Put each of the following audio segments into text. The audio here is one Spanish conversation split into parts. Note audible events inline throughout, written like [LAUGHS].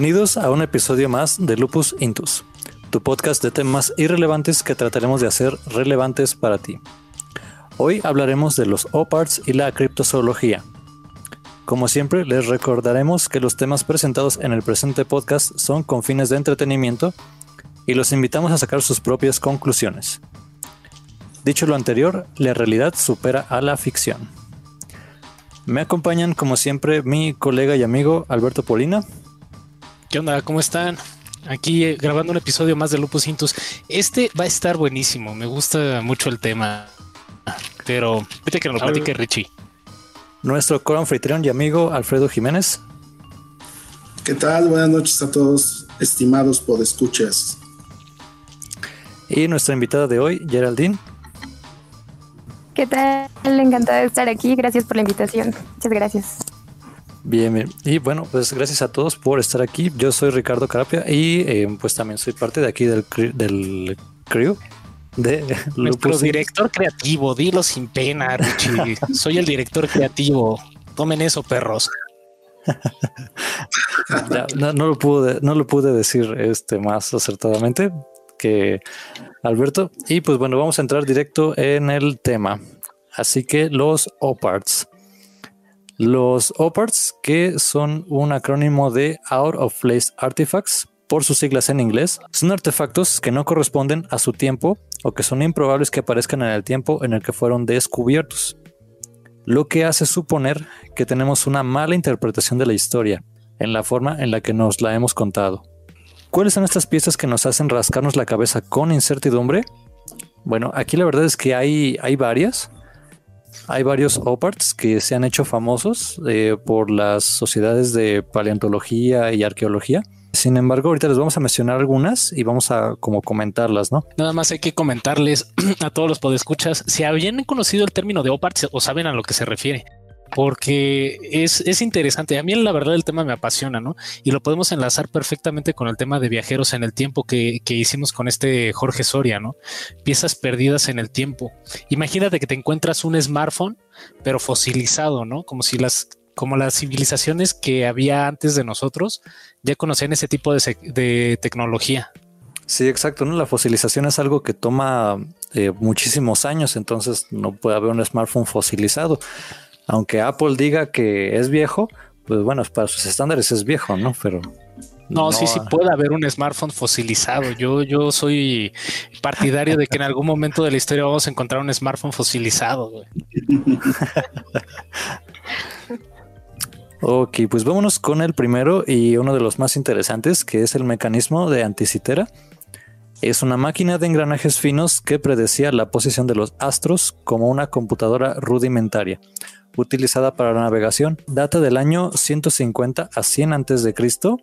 Bienvenidos a un episodio más de Lupus Intus, tu podcast de temas irrelevantes que trataremos de hacer relevantes para ti. Hoy hablaremos de los OPARTs y la criptozoología. Como siempre, les recordaremos que los temas presentados en el presente podcast son con fines de entretenimiento y los invitamos a sacar sus propias conclusiones. Dicho lo anterior, la realidad supera a la ficción. Me acompañan como siempre mi colega y amigo Alberto Polina. ¿Qué onda? ¿Cómo están? Aquí eh, grabando un episodio más de Lupus Intus. Este va a estar buenísimo. Me gusta mucho el tema. Pero vete que nos lo platique Richie. Nuestro co-anfitrión y amigo Alfredo Jiménez. ¿Qué tal? Buenas noches a todos, estimados podescuchas. Y nuestra invitada de hoy, Geraldine. ¿Qué tal? Encantada de estar aquí. Gracias por la invitación. Muchas gracias. Bien, bien. Y bueno, pues gracias a todos por estar aquí. Yo soy Ricardo Carapia y eh, pues también soy parte de aquí del, cre- del crew de [LAUGHS] Nuestro director creativo, dilo sin pena, Richie. [LAUGHS] Soy el director creativo. Tomen eso, perros. [LAUGHS] Ya, no, no lo pude, no lo pude decir este más acertadamente que Alberto. Y pues bueno, vamos a entrar directo en el tema. Así que los OPARTs. Los OPARTs, que son un acrónimo de Out of Place Artifacts, por sus siglas en inglés, son artefactos que no corresponden a su tiempo o que son improbables que aparezcan en el tiempo en el que fueron descubiertos. Lo que hace suponer que tenemos una mala interpretación de la historia en la forma en la que nos la hemos contado. ¿Cuáles son estas piezas que nos hacen rascarnos la cabeza con incertidumbre? Bueno, aquí la verdad es que hay, hay varias. Hay varios OPARTs que se han hecho famosos eh, por las sociedades de paleontología y arqueología. Sin embargo, ahorita les vamos a mencionar algunas y vamos a como comentarlas, ¿no? Nada más hay que comentarles [CLEARS THROAT] a todos los podescuchas si habían conocido el término de OPART o saben a lo que se refiere. Porque es, es interesante. A mí, la verdad, el tema me apasiona, ¿no? Y lo podemos enlazar perfectamente con el tema de viajeros en el tiempo que, que hicimos con este Jorge Soria, ¿no? Piezas perdidas en el tiempo. Imagínate que te encuentras un smartphone, pero fosilizado, ¿no? Como si las, como las civilizaciones que había antes de nosotros ya conocían ese tipo de, de tecnología. Sí, exacto, ¿no? La fosilización es algo que toma eh, muchísimos años, entonces no puede haber un smartphone fosilizado. Aunque Apple diga que es viejo, pues bueno, para sus estándares es viejo, ¿no? Pero No, sí, sí puede haber un smartphone fosilizado. Yo, yo soy partidario de que en algún momento de la historia vamos a encontrar un smartphone fosilizado. güey. [LAUGHS] Ok, pues vámonos con el primero y uno de los más interesantes, que es el mecanismo de anticitera. Es una máquina de engranajes finos que predecía la posición de los astros como una computadora rudimentaria, utilizada para la navegación. Data del año 150 a 100 antes de Cristo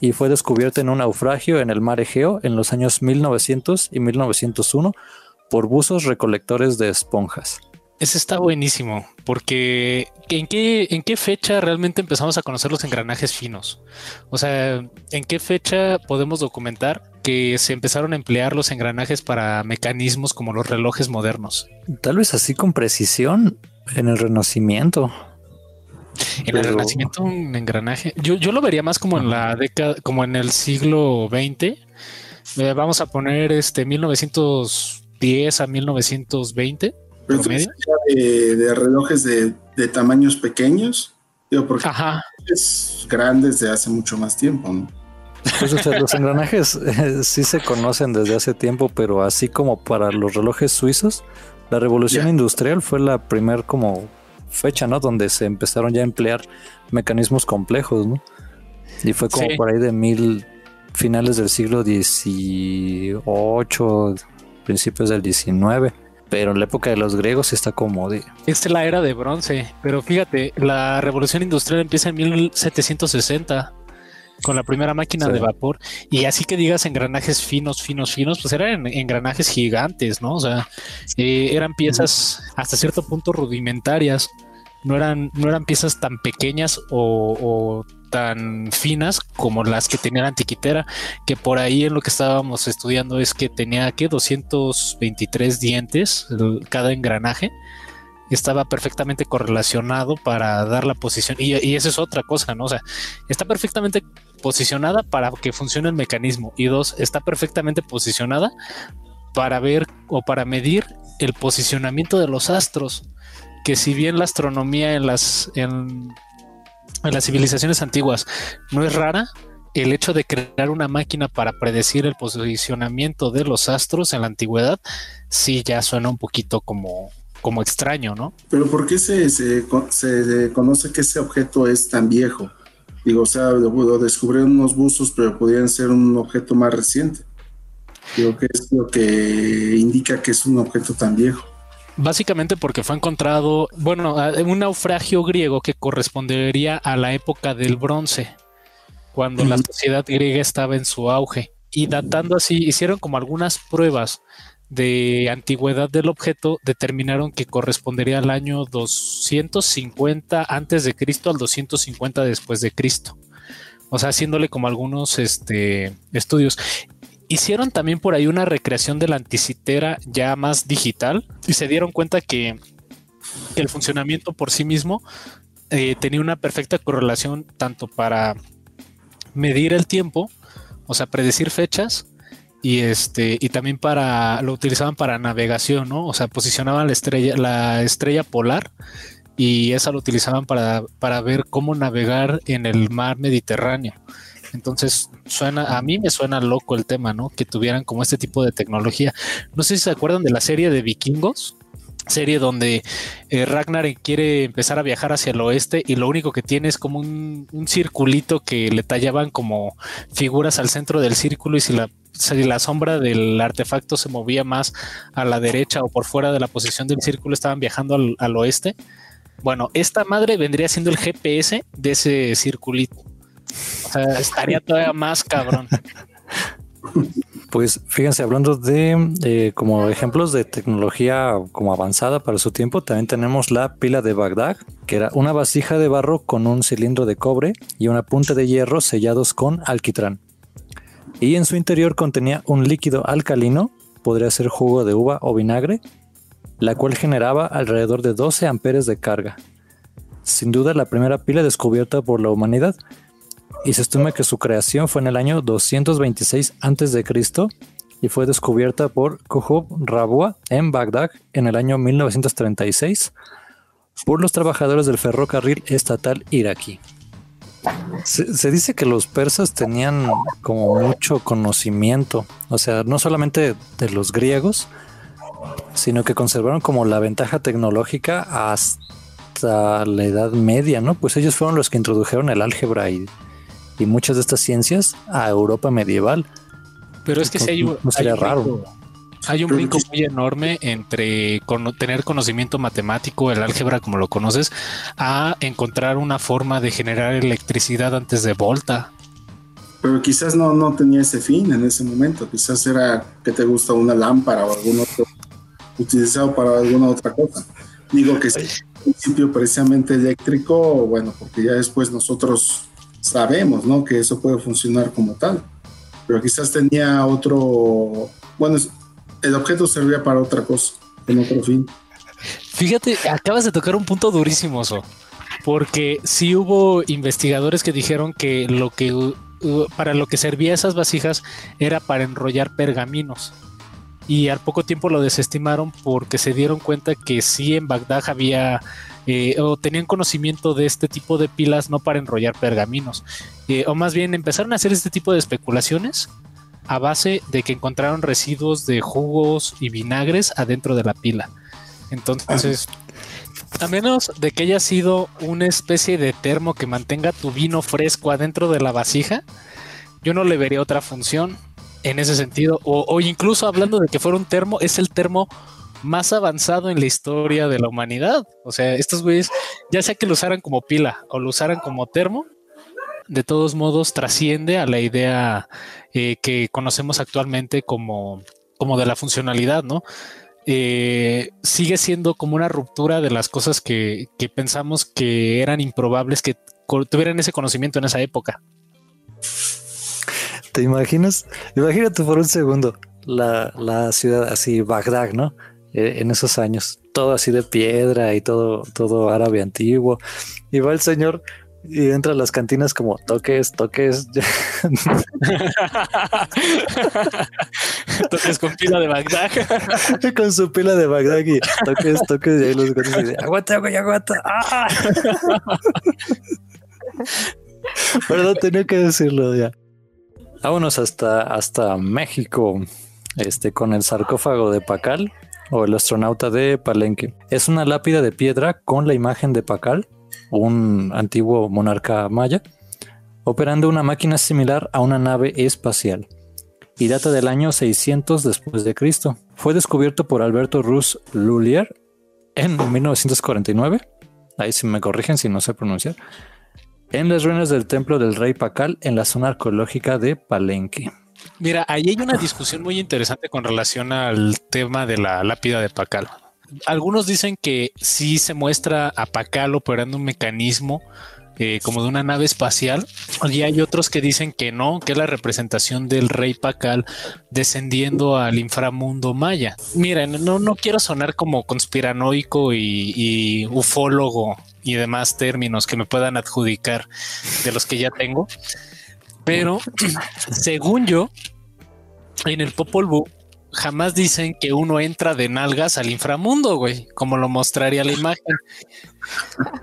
y fue descubierta en un naufragio en el mar Egeo en los años 1900 y 1901 por buzos recolectores de esponjas. Ese está buenísimo, porque ¿en qué, ¿en qué fecha realmente empezamos a conocer los engranajes finos? O sea, ¿en qué fecha podemos documentar que se empezaron a emplear los engranajes para mecanismos como los relojes modernos? Tal vez así con precisión en el Renacimiento. En el Pero- Renacimiento, un engranaje. Yo, yo lo vería más como en la década, como en el siglo XX. Eh, vamos a poner este 1910 a 1920. Pero de, de relojes de, de tamaños pequeños, digo, porque Ajá. es grandes de hace mucho más tiempo, ¿no? Pues, o sea, los engranajes [LAUGHS] eh, sí se conocen desde hace tiempo, pero así como para los relojes suizos, la revolución industrial fue la primer como fecha, ¿no? Donde se empezaron ya a emplear mecanismos complejos, ¿no? Y fue como Sí. por ahí de mil finales del siglo XVIII, principios del XIX. Pero en la época de los griegos está como de... Esta es la era de bronce, pero fíjate, la revolución industrial empieza en 1760 con la primera máquina Sí. de vapor y así que digas engranajes finos, finos, finos, pues eran engranajes gigantes, ¿no? O sea, eh, eran piezas hasta cierto punto rudimentarias, no eran, no eran piezas tan pequeñas o, o tan finas como las que tenía la antiquitera, que por ahí en lo que estábamos estudiando es que tenía que 223 dientes el- cada engranaje estaba perfectamente correlacionado para dar la posición. Y, y esa es otra cosa, ¿no? O sea, está perfectamente posicionada para que funcione el mecanismo. Y dos, está perfectamente posicionada para ver o para medir el posicionamiento de los astros. Que si bien la astronomía en las, en, en las civilizaciones antiguas no es rara, el hecho de crear una máquina para predecir el posicionamiento de los astros en la antigüedad, sí ya suena un poquito como, como extraño, ¿no? Pero ¿por qué se, se, se conoce que ese objeto es tan viejo? Digo, o sea, lo descubrieron unos buzos, pero podrían ser un objeto más reciente. Digo, ¿qué es lo que indica que es un objeto tan viejo? Básicamente porque fue encontrado, bueno, un naufragio griego que correspondería a la época del bronce cuando la sociedad griega estaba en su auge. Y datando así, hicieron como algunas pruebas de antigüedad del objeto, determinaron que correspondería al año 250 antes de Cristo al 250 después de Cristo. O sea, haciéndole como algunos este, estudios. Hicieron también por ahí una recreación de la anticitera ya más digital y se dieron cuenta que, el funcionamiento por sí mismo eh, tenía una perfecta correlación tanto para medir el tiempo, o sea, predecir fechas y este y también para lo utilizaban para navegación, ¿no? O sea, posicionaban la estrella la estrella polar y esa lo utilizaban para, para ver cómo navegar en el mar Mediterráneo. Entonces, suena, a mí me suena loco el tema, ¿no? Que tuvieran como este tipo de tecnología. No sé si se acuerdan de la serie de vikingos, serie donde eh, Ragnar quiere empezar a viajar hacia el oeste y lo único que tiene es como un, circulito que le tallaban como figuras al centro del círculo y si la, si la sombra del artefacto se movía más a la derecha o por fuera de la posición del círculo estaban viajando al, al oeste. Bueno, esta madre vendría siendo el GPS de ese circulito. O sea, estaría todavía más cabrón. [LAUGHS] Pues fíjense, hablando de como ejemplos de tecnología como avanzada para su tiempo, también tenemos la pila de Bagdad, que era una vasija de barro con un cilindro de cobre y una punta de hierro sellados con alquitrán. Y en su interior contenía un líquido alcalino, podría ser jugo de uva o vinagre, la cual generaba alrededor de 12 amperes de carga. Sin duda la primera pila descubierta por la humanidad y se estima que su creación fue en el año 226 a.C. y fue descubierta por Kuhub Rabua en Bagdad en el año 1936 por los trabajadores del ferrocarril estatal iraquí. Se, se, dice que los persas tenían como mucho conocimiento, o sea, no solamente de los griegos, sino que conservaron como la ventaja tecnológica hasta la Edad Media, ¿no? Pues ellos fueron los que introdujeron el álgebra y y muchas de estas ciencias a Europa medieval. Pero es que si hay, un, no sería raro. hay un brinco muy enorme entre tener conocimiento matemático, el álgebra como lo conoces, a encontrar una forma de generar electricidad antes de Volta. Pero quizás no, no tenía ese fin en ese momento. Quizás era que te gusta una lámpara o algún otro utilizado para alguna otra cosa. Digo que es principio precisamente eléctrico, bueno, porque ya después nosotros sabemos, ¿no? Que eso puede funcionar como tal. Pero quizás tenía otro, bueno, el objeto servía para otra cosa, en otro fin. Fíjate, acabas de tocar un punto durísimo, porque sí hubo investigadores que dijeron que lo que para lo que servía esas vasijas era para enrollar pergaminos. Y al poco tiempo lo desestimaron porque se dieron cuenta que sí en Bagdad había eh, o tenían conocimiento de este tipo de pilas no para enrollar pergaminos, eh, o más bien empezaron a hacer este tipo de especulaciones a base de que encontraron residuos de jugos y vinagres adentro de la pila. Entonces, a menos de que haya sido una especie de termo que mantenga tu vino fresco adentro de la vasija, yo no le vería otra función en ese sentido. O, o incluso hablando de que fuera un termo, es el termo más avanzado en la historia de la humanidad. O sea, estos güeyes, ya sea que lo usaran como pila o lo usaran como termo, de todos modos trasciende a la idea eh, que conocemos actualmente como, como de la funcionalidad, ¿no? Eh, sigue siendo como una ruptura de las cosas que, que pensamos que eran improbables que tuvieran ese conocimiento en esa época. ¿Te imaginas? Imagínate por un segundo la, la ciudad así, Bagdad, ¿no? Eh, en esos años, todo así de piedra y todo, todo árabe antiguo. Y va el señor y entra a las cantinas como toques, toques. [LAUGHS] toques con pila de Bagdad. [LAUGHS] con su pila de Bagdad y toques, toques. Y ahí los gatos dicen, aguanta, güey, aguanta. ¡Ah! [LAUGHS] Perdón, tenía que decirlo ya. Vámonos hasta, hasta México, este, con el sarcófago de Pacal o el astronauta de Palenque. Es una lápida de piedra con la imagen de Pacal, un antiguo monarca maya, operando una máquina similar a una nave espacial y data del año 600 después de Cristo. Fue descubierto por Alberto Ruz Lullier en 1949. Ahí si me corrigen si no sé pronunciar en las ruinas del templo del rey Pacal en la zona arqueológica de Palenque. Mira, ahí hay una discusión muy interesante con relación al tema de la lápida de Pacal. Algunos dicen que sí se muestra a Pacal operando un mecanismo eh, como de una nave espacial. Y hay otros que dicen que no, que es la representación del rey Pacal descendiendo al inframundo maya. Miren, no, no quiero sonar como conspiranoico y ufólogo y demás términos que me puedan adjudicar de los que ya tengo. Pero según yo, en el Popol Vuh jamás dicen que uno entra de nalgas al inframundo, güey, como lo mostraría la imagen,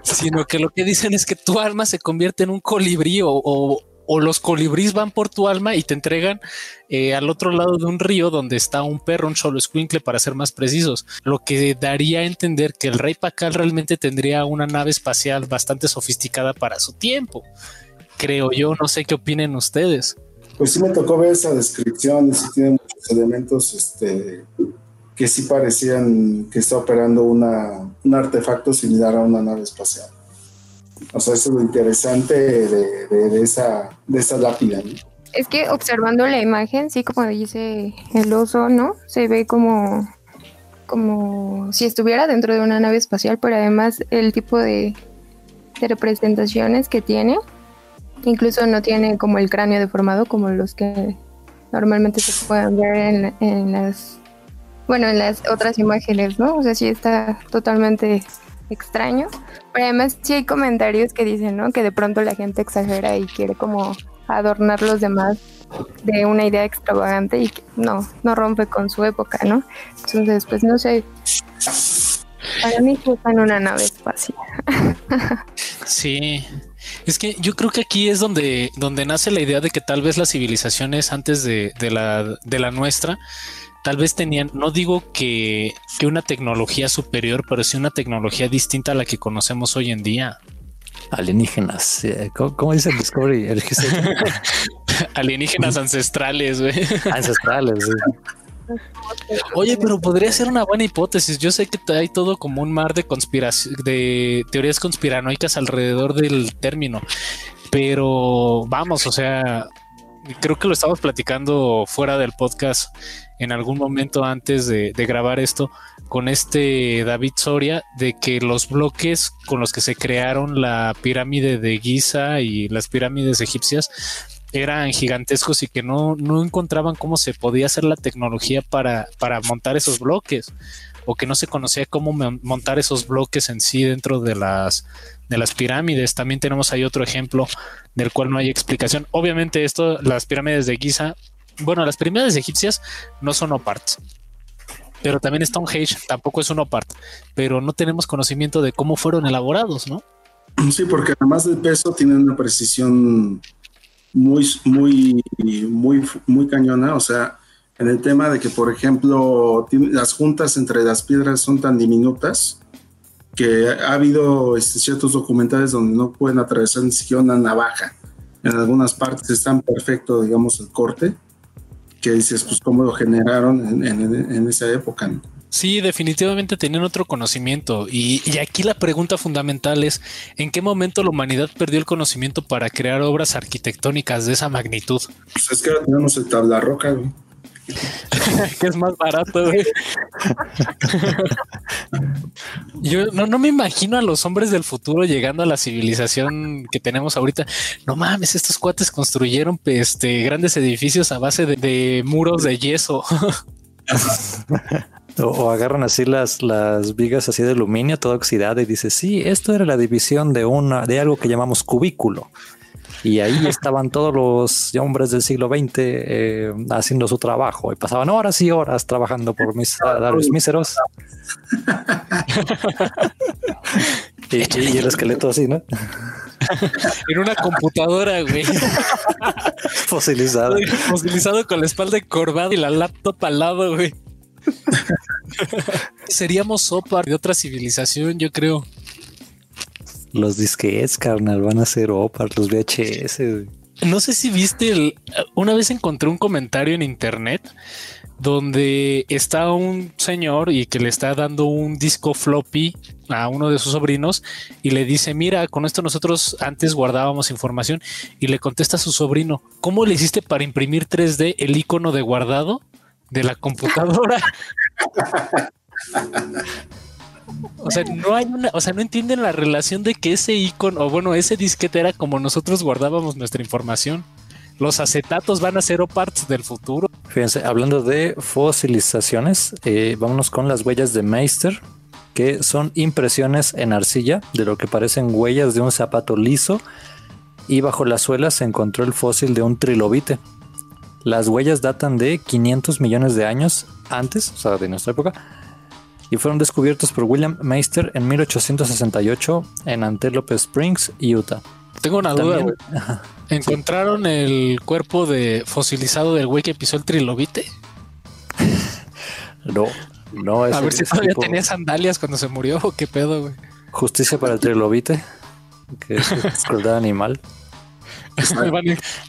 sino que lo que dicen es que tu alma se convierte en un colibrí o, los colibríes van por tu alma y te entregan eh, al otro lado de un río donde está un perro, un solo escuincle para ser más precisos, lo que daría a entender que el rey Pacal realmente tendría una nave espacial bastante sofisticada para su tiempo. Creo yo, no sé qué opinen ustedes. Pues sí me tocó ver esa descripción, sí tiene muchos elementos este, que sí parecían que está operando una, un artefacto similar a una nave espacial. O sea, eso es lo interesante de, esa, de esa lápida. Es que observando la imagen, sí, como dice el oso, ¿no? Se ve como, como si estuviera dentro de una nave espacial, pero además el tipo de, representaciones que tiene, incluso no tiene como el cráneo deformado como los que normalmente se pueden ver en, en las, bueno, en las otras imágenes, ¿no? O sea, sí está totalmente extraño. Pero además sí hay comentarios que dicen, ¿no? Que de pronto la gente exagera y quiere como adornar los demás de una idea extravagante y que no, no rompe con su época, ¿no? Entonces, pues no sé. Para mí está en una nave espacial. Sí. Es que yo creo que aquí es donde, donde nace la idea de que tal vez las civilizaciones antes de, de, la, de la nuestra tal vez tenían, no digo que, una tecnología superior, pero sí una tecnología distinta a la que conocemos hoy en día. Alienígenas, ¿cómo, dice el Discovery? [LAUGHS] Alienígenas [LAUGHS] ancestrales, güey. Ancestrales, Oye, pero podría ser una buena hipótesis. Yo sé que hay todo como un mar de conspiración, de teorías conspiranoicas alrededor del término, pero vamos, o sea, creo que lo estamos platicando fuera del podcast en algún momento antes de, grabar esto con este David Soria de que los bloques con los que se crearon la pirámide de Giza y las pirámides egipcias eran gigantescos y que no, no encontraban cómo se podía hacer la tecnología para, para montar esos bloques o que no se conocía cómo montar esos bloques en sí dentro de las, de las pirámides. También tenemos ahí otro ejemplo del cual no hay explicación. Obviamente esto, las pirámides de Giza, bueno, las pirámides egipcias no son oparts. Pero también Stonehenge tampoco es un opart, pero no tenemos conocimiento de cómo fueron elaborados, ¿no? Sí, porque además del peso tienen una precisión muy, muy, muy, muy cañona. O sea, en el tema de que, por ejemplo, las juntas entre las piedras son tan diminutas que ha habido este, ciertos documentales donde no pueden atravesar ni siquiera una navaja. En algunas partes están perfecto, digamos, el corte, que dices, pues, cómo lo generaron en, esa época. Sí, definitivamente tenían otro conocimiento. Y, y, aquí la pregunta fundamental es, ¿en qué momento la humanidad perdió el conocimiento para crear obras arquitectónicas de esa magnitud? Pues es que ahora tenemos el tabla roca, güey. [LAUGHS] que es más barato, Yo no, me imagino a los hombres del futuro llegando a la civilización que tenemos ahorita. No mames, estos cuates construyeron este, grandes edificios a base de, muros de yeso. [LAUGHS] O, agarran así las, las vigas así de aluminio, toda oxidada, y dice, sí, esto era la división de una, de algo que llamamos cubículo. Y ahí [LAUGHS] estaban todos los hombres del siglo XX eh, haciendo su trabajo y pasaban horas y horas trabajando por mis salarios míseros. [LAUGHS] y, y, el esqueleto así, ¿no? [LAUGHS] en una computadora, güey. Fosilizado. Fosilizado con la espalda encorvada y la laptop al lado, güey. [LAUGHS] Seríamos sopa de otra civilización, yo creo. Los disquets, carnal, van a ser OPAR, los VHS. No sé si viste el. Una vez encontré un comentario en internet donde está un señor y que le está dando un disco floppy a uno de sus sobrinos y le dice, mira, con esto nosotros antes guardábamos información y le contesta a su sobrino, ¿cómo le hiciste para imprimir 3D el icono de guardado de la computadora? O sea, no hay una, o sea, no entienden la relación de que ese icono, o bueno, ese disquete era como nosotros guardábamos nuestra información. Los acetatos van a ser parts del futuro. Fíjense, hablando de fosilizaciones, eh, vámonos con las huellas de Meister, que son impresiones en arcilla de lo que parecen huellas de un zapato liso y bajo la suela se encontró el fósil de un trilobite. Las huellas datan de 500 millones de años antes, o sea, de nuestra época, y fueron descubiertos por William Meister en 1868 en Antelope Springs, Utah. Tengo una duda, ¿Encontraron el cuerpo de fosilizado del güey que pisó el trilobite? [LAUGHS] no, no. A ver si todavía tenía sandalias cuando se murió o qué pedo, güey. Justicia para el trilobite, que es [LAUGHS] crueldad animal. [LAUGHS]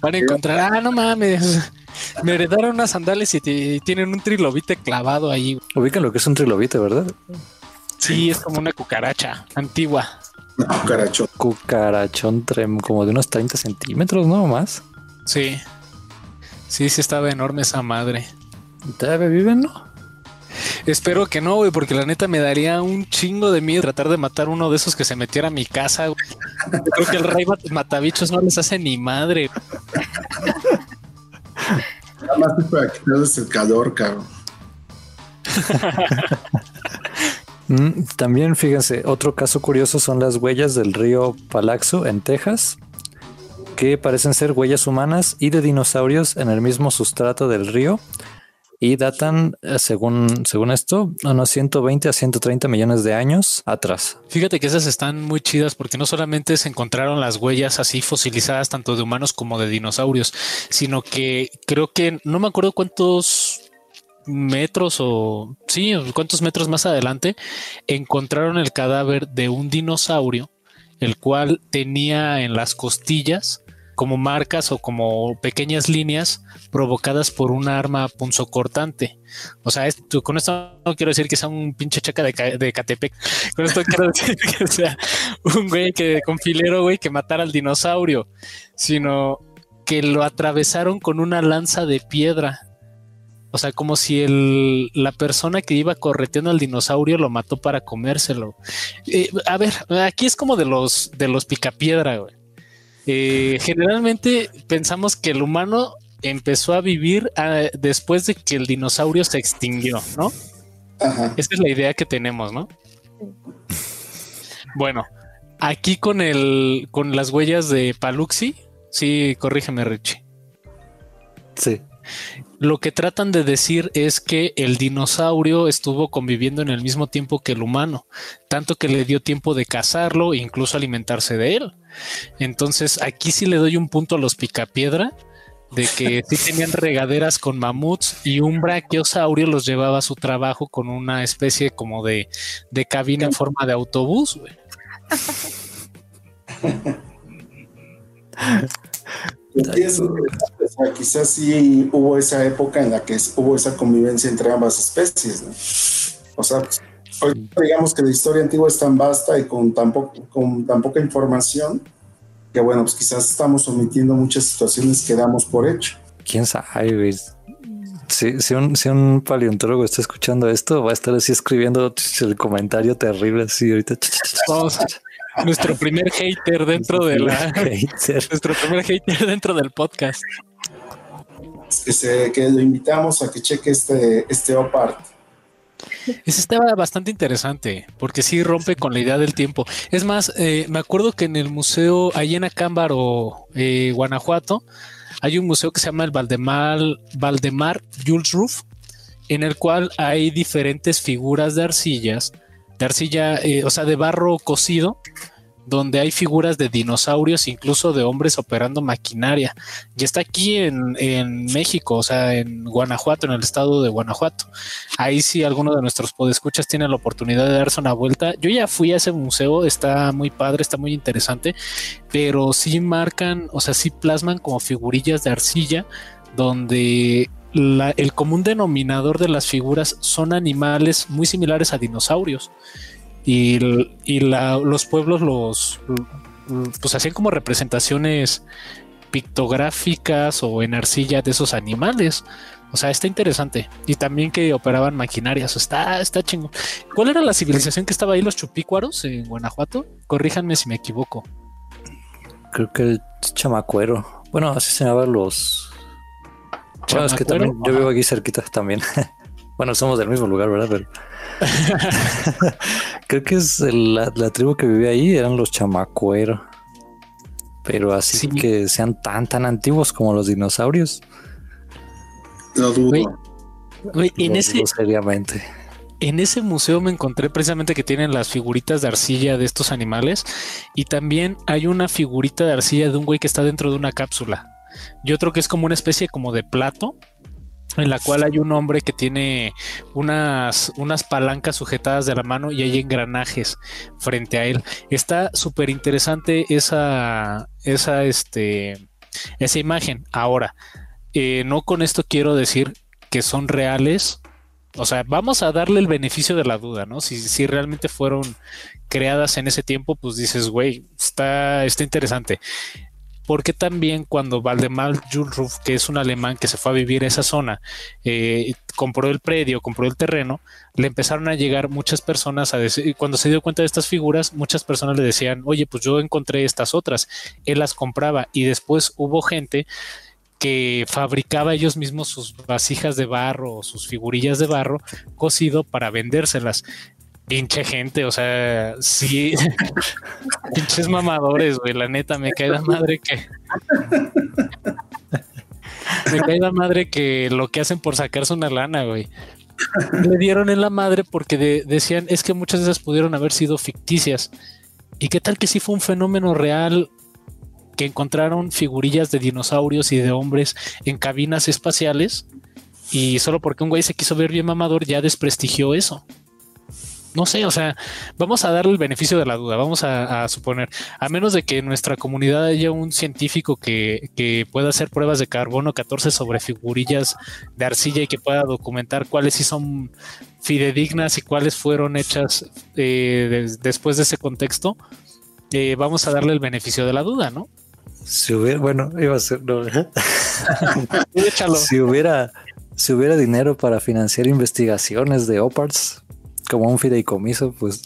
van, a, encontrar, ah, no mames, me heredaron unas sandalias y, tienen un trilobite clavado ahí. Ubican lo que es un trilobite, ¿verdad? Sí, es como una cucaracha antigua. Cucarachón. Cucarachón como de unos 30 centímetros, ¿no? Más. Sí. Sí, sí estaba enorme esa madre. ¿Todavía viven, no? Espero que no, güey, porque la neta me daría un chingo de miedo tratar de matar uno de esos que se metiera a mi casa. Creo que el rey matabichos no les hace ni madre. Nada más para quitarles el calor, cabrón. [LAUGHS] Mm, también fíjense, otro caso curioso son las huellas del río Palaxo en Texas, que parecen ser huellas humanas y de dinosaurios en el mismo sustrato del río y datan, eh, según, según esto, unos 120 a 130 millones de años atrás. Fíjate que esas están muy chidas porque no solamente se encontraron las huellas así fosilizadas tanto de humanos como de dinosaurios, sino que creo que no me acuerdo cuántos metros o sí, cuántos metros más adelante encontraron el cadáver de un dinosaurio, el cual tenía en las costillas como marcas o como pequeñas líneas provocadas por una arma punzocortante. O sea, con esto no quiero decir que sea un pinche chaca de, de Catepec. Con esto quiero [LAUGHS] decir que sea un güey que con filero, güey, que matara al dinosaurio, sino que lo atravesaron con una lanza de piedra o sea, como si el, la persona que iba correteando al dinosaurio lo mató para comérselo. Eh, a ver, aquí es como de los de los picapiedra, güey. Eh, generalmente pensamos que el humano empezó a vivir ah, después de que el dinosaurio se extinguió, ¿no? Esa es la idea que tenemos, ¿no? Bueno, aquí con el con las huellas de Paluxi, sí, corrígeme, Richie. Sí. Lo que tratan de decir es que el dinosaurio estuvo conviviendo en el mismo tiempo que el humano, tanto que le dio tiempo de cazarlo e incluso alimentarse de él. Entonces aquí sí le doy un punto a los picapiedra de que sí [LAUGHS] tenían regaderas con mamuts y un brachiosaurio los llevaba a su trabajo con una especie como de, de cabina en forma de autobús. quizás sí hubo esa época en la que hubo esa convivencia entre ambas especies. O sea, hoy digamos que la historia antigua es tan vasta y con tan, con tan poca información que, bueno, pues quizás estamos omitiendo muchas situaciones que damos por hecho. ¿Quién sabe, Si, si, un, si un paleontólogo está escuchando esto, va a estar así escribiendo el comentario terrible así ahorita nuestro primer hater dentro de la nuestro primer hater [LAUGHS] dentro del podcast. Que, se, que lo invitamos a que cheque este, este OPART. Ese estaba bastante interesante porque sí rompe con la idea del tiempo. Es más, eh, me acuerdo que en el museo, ahí en Acámbaro, eh, Guanajuato, hay un museo que se llama el Valdemar, Valdemar Jules Roof, en el cual hay diferentes figuras de arcillas, de arcilla, eh, o sea, de barro cocido, donde hay figuras de dinosaurios, incluso de hombres operando maquinaria. Y está aquí en, en, México, o sea, en Guanajuato, en el estado de Guanajuato. Ahí sí alguno de nuestros podescuchas tiene la oportunidad de darse una vuelta. Yo ya fui a ese museo, está muy padre, está muy interesante, pero sí marcan, o sea, sí plasman como figurillas de arcilla, donde la, el común denominador de las figuras son animales muy similares a dinosaurios y, y la, los pueblos los pues hacían como representaciones pictográficas o en arcilla de esos animales. O sea, está interesante. Y también que operaban maquinarias. Está, está chingón. ¿Cuál era la civilización que estaba ahí, los chupícuaros en Guanajuato? Corríjanme si me equivoco. Creo que el chamacuero. Bueno, así se llamaban los. Bueno, es que también yo vivo aquí cerquita también. [LAUGHS] bueno, somos del mismo lugar, ¿verdad? Pero [LAUGHS] Creo que es la, tribu que vivía ahí, eran los chamacueros. Pero así que sean tan, tan antiguos como los dinosaurios. Lo dudo. en ese. seriamente. En ese museo me encontré precisamente que tienen las figuritas de arcilla de estos animales y también hay una figurita de arcilla de un güey que está dentro de una cápsula y otro que es como una especie como de plato en la cual hay un hombre que tiene unas, unas palancas sujetadas de la mano y hay engranajes frente a él. Está súper interesante esa, esa, este, esa imagen. Ahora, eh, no con esto quiero decir que son reales. O sea, vamos a darle el beneficio de la duda, ¿no? Si, si realmente fueron creadas en ese tiempo, pues dices, güey, está, está interesante porque también cuando Valdemar Julruf, que es un alemán que se fue a vivir a esa zona, eh, compró el predio, compró el terreno, le empezaron a llegar muchas personas a decir, cuando se dio cuenta de estas figuras, muchas personas le decían, oye, pues yo encontré estas otras, él las compraba y después hubo gente que fabricaba ellos mismos sus vasijas de barro o sus figurillas de barro cocido para vendérselas pinche gente, o sea, sí, [LAUGHS] pinches mamadores, güey, la neta, me cae la madre que... [LAUGHS] me cae la madre que lo que hacen por sacarse una lana, güey. Le dieron en la madre porque decían, es que muchas de esas pudieron haber sido ficticias. ¿Y qué tal que sí fue un fenómeno real que encontraron figurillas de dinosaurios y de hombres en cabinas espaciales? Y solo porque un güey se quiso ver bien mamador ya desprestigió eso no sé, o sea, vamos a darle el beneficio de la duda, vamos a, suponer, a menos de que en nuestra comunidad haya un científico que, que, pueda hacer pruebas de carbono 14 sobre figurillas de arcilla y que pueda documentar cuáles sí son fidedignas y cuáles fueron hechas eh, después de ese contexto, eh, vamos a darle el beneficio de la duda, ¿no? Si hubiera, bueno, iba a ser, no. [LAUGHS] [LAUGHS] si hubiera, si hubiera dinero para financiar investigaciones de OPARTS, como un fideicomiso, pues.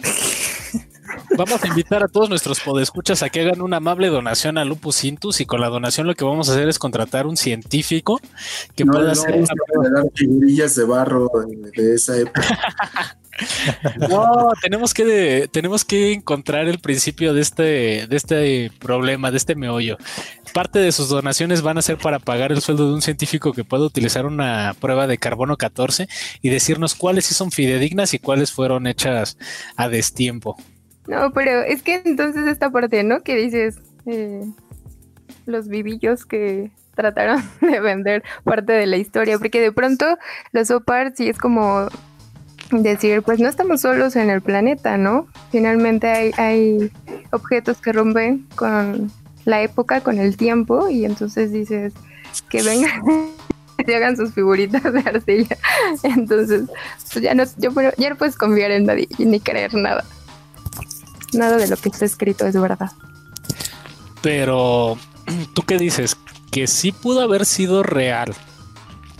Vamos a invitar a todos nuestros podescuchas a que hagan una amable donación a Lupus Intus y con la donación lo que vamos a hacer es contratar un científico que pueda hacer una... figurillas de barro de esa época. [LAUGHS] No, tenemos que tenemos que encontrar el principio de este de este problema, de este meollo. Parte de sus donaciones van a ser para pagar el sueldo de un científico que pueda utilizar una prueba de carbono 14 y decirnos cuáles sí son fidedignas y cuáles fueron hechas a destiempo. No, pero es que entonces esta parte, ¿no? Que dices eh, los vivillos que trataron [LAUGHS] de vender parte de la historia, porque de pronto los OPAR sí es como decir, pues no estamos solos en el planeta, ¿no? Finalmente hay, hay objetos que rompen con la época, con el tiempo, y entonces dices que vengan [LAUGHS] y hagan sus figuritas de arcilla. [LAUGHS] Entonces, pues ya no, yo, ya no puedes confiar en nadie ni creer nada. Nada de lo que está escrito es verdad. Pero, [CLEARS THROAT] ¿tú qué dices? Que sí pudo haber sido real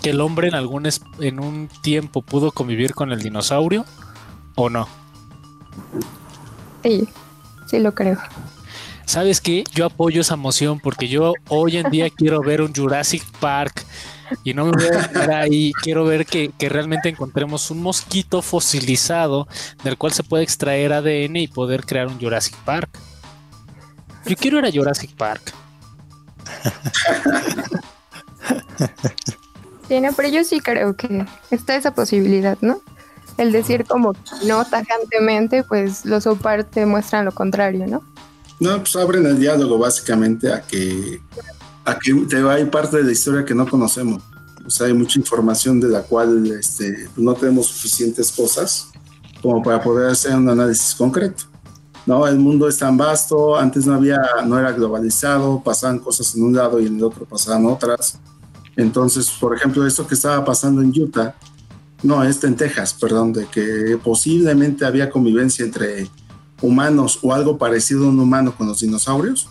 que el hombre en algún en un tiempo pudo convivir con el dinosaurio o no? Sí, sí lo creo. ¿Sabes qué? Yo apoyo esa moción porque yo hoy en día [LAUGHS] quiero ver un Jurassic Park y no me voy a quedar ahí. Quiero ver que, que, realmente encontremos un mosquito fosilizado del cual se puede extraer ADN y poder crear un Jurassic Park. Yo quiero ir a Jurassic Park. Sí, no, pero yo sí creo que está esa posibilidad, ¿no? El decir como no tajantemente, pues los OPAR te muestran lo contrario, ¿no? No, pues abren el diálogo básicamente a que, te hay parte de la historia que no conocemos. O sea, hay mucha información de la cual este, no tenemos suficientes cosas como para poder hacer un análisis concreto. No, el mundo es tan vasto, antes no había, no era globalizado, pasaban cosas en un lado y en el otro pasaban otras. Entonces, por ejemplo, esto que estaba pasando en Utah, no, este en Texas, perdón, de que posiblemente había convivencia entre humanos o algo parecido a un humano con los dinosaurios,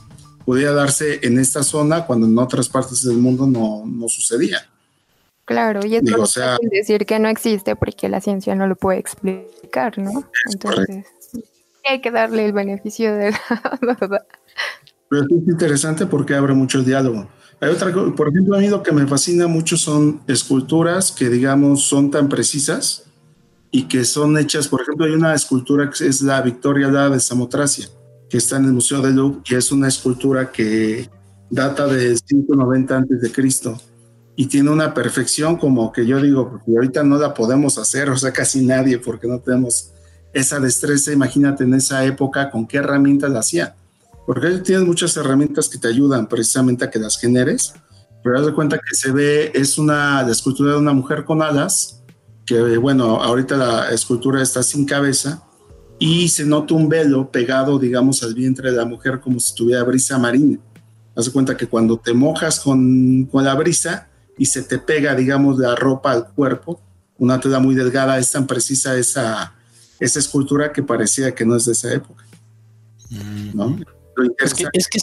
podía darse en esta zona cuando en otras partes del mundo no, no sucedía. Claro, y es Digo, decir que no existe porque la ciencia no lo puede explicar, ¿no? Entonces, hay que darle el beneficio de la [LAUGHS] verdad. Pero es interesante porque abre mucho diálogo. Hay otra, por ejemplo, a mí lo que me fascina mucho son esculturas que, digamos, son tan precisas y que son hechas, por ejemplo, hay una escultura que es la Victoria la de Samotracia, que está en el Museo de Louvre, y es una escultura que data del 190 antes de Cristo y tiene una perfección como que yo digo, porque ahorita no la podemos hacer, o sea, casi nadie, porque no tenemos esa destreza, imagínate en esa época con qué herramientas la hacía, porque tienes muchas herramientas que te ayudan precisamente a que las generes, pero haz de cuenta que se ve, es una, la escultura de una mujer con alas, que bueno, ahorita la escultura está sin cabeza y se nota un velo pegado, digamos, al vientre de la mujer como si tuviera brisa marina. Haz cuenta que cuando te mojas con, con la brisa y se te pega, digamos, la ropa al cuerpo, una tela muy delgada, es tan precisa esa, esa escultura que parecía que no es de esa época. ¿no? Es que, es, que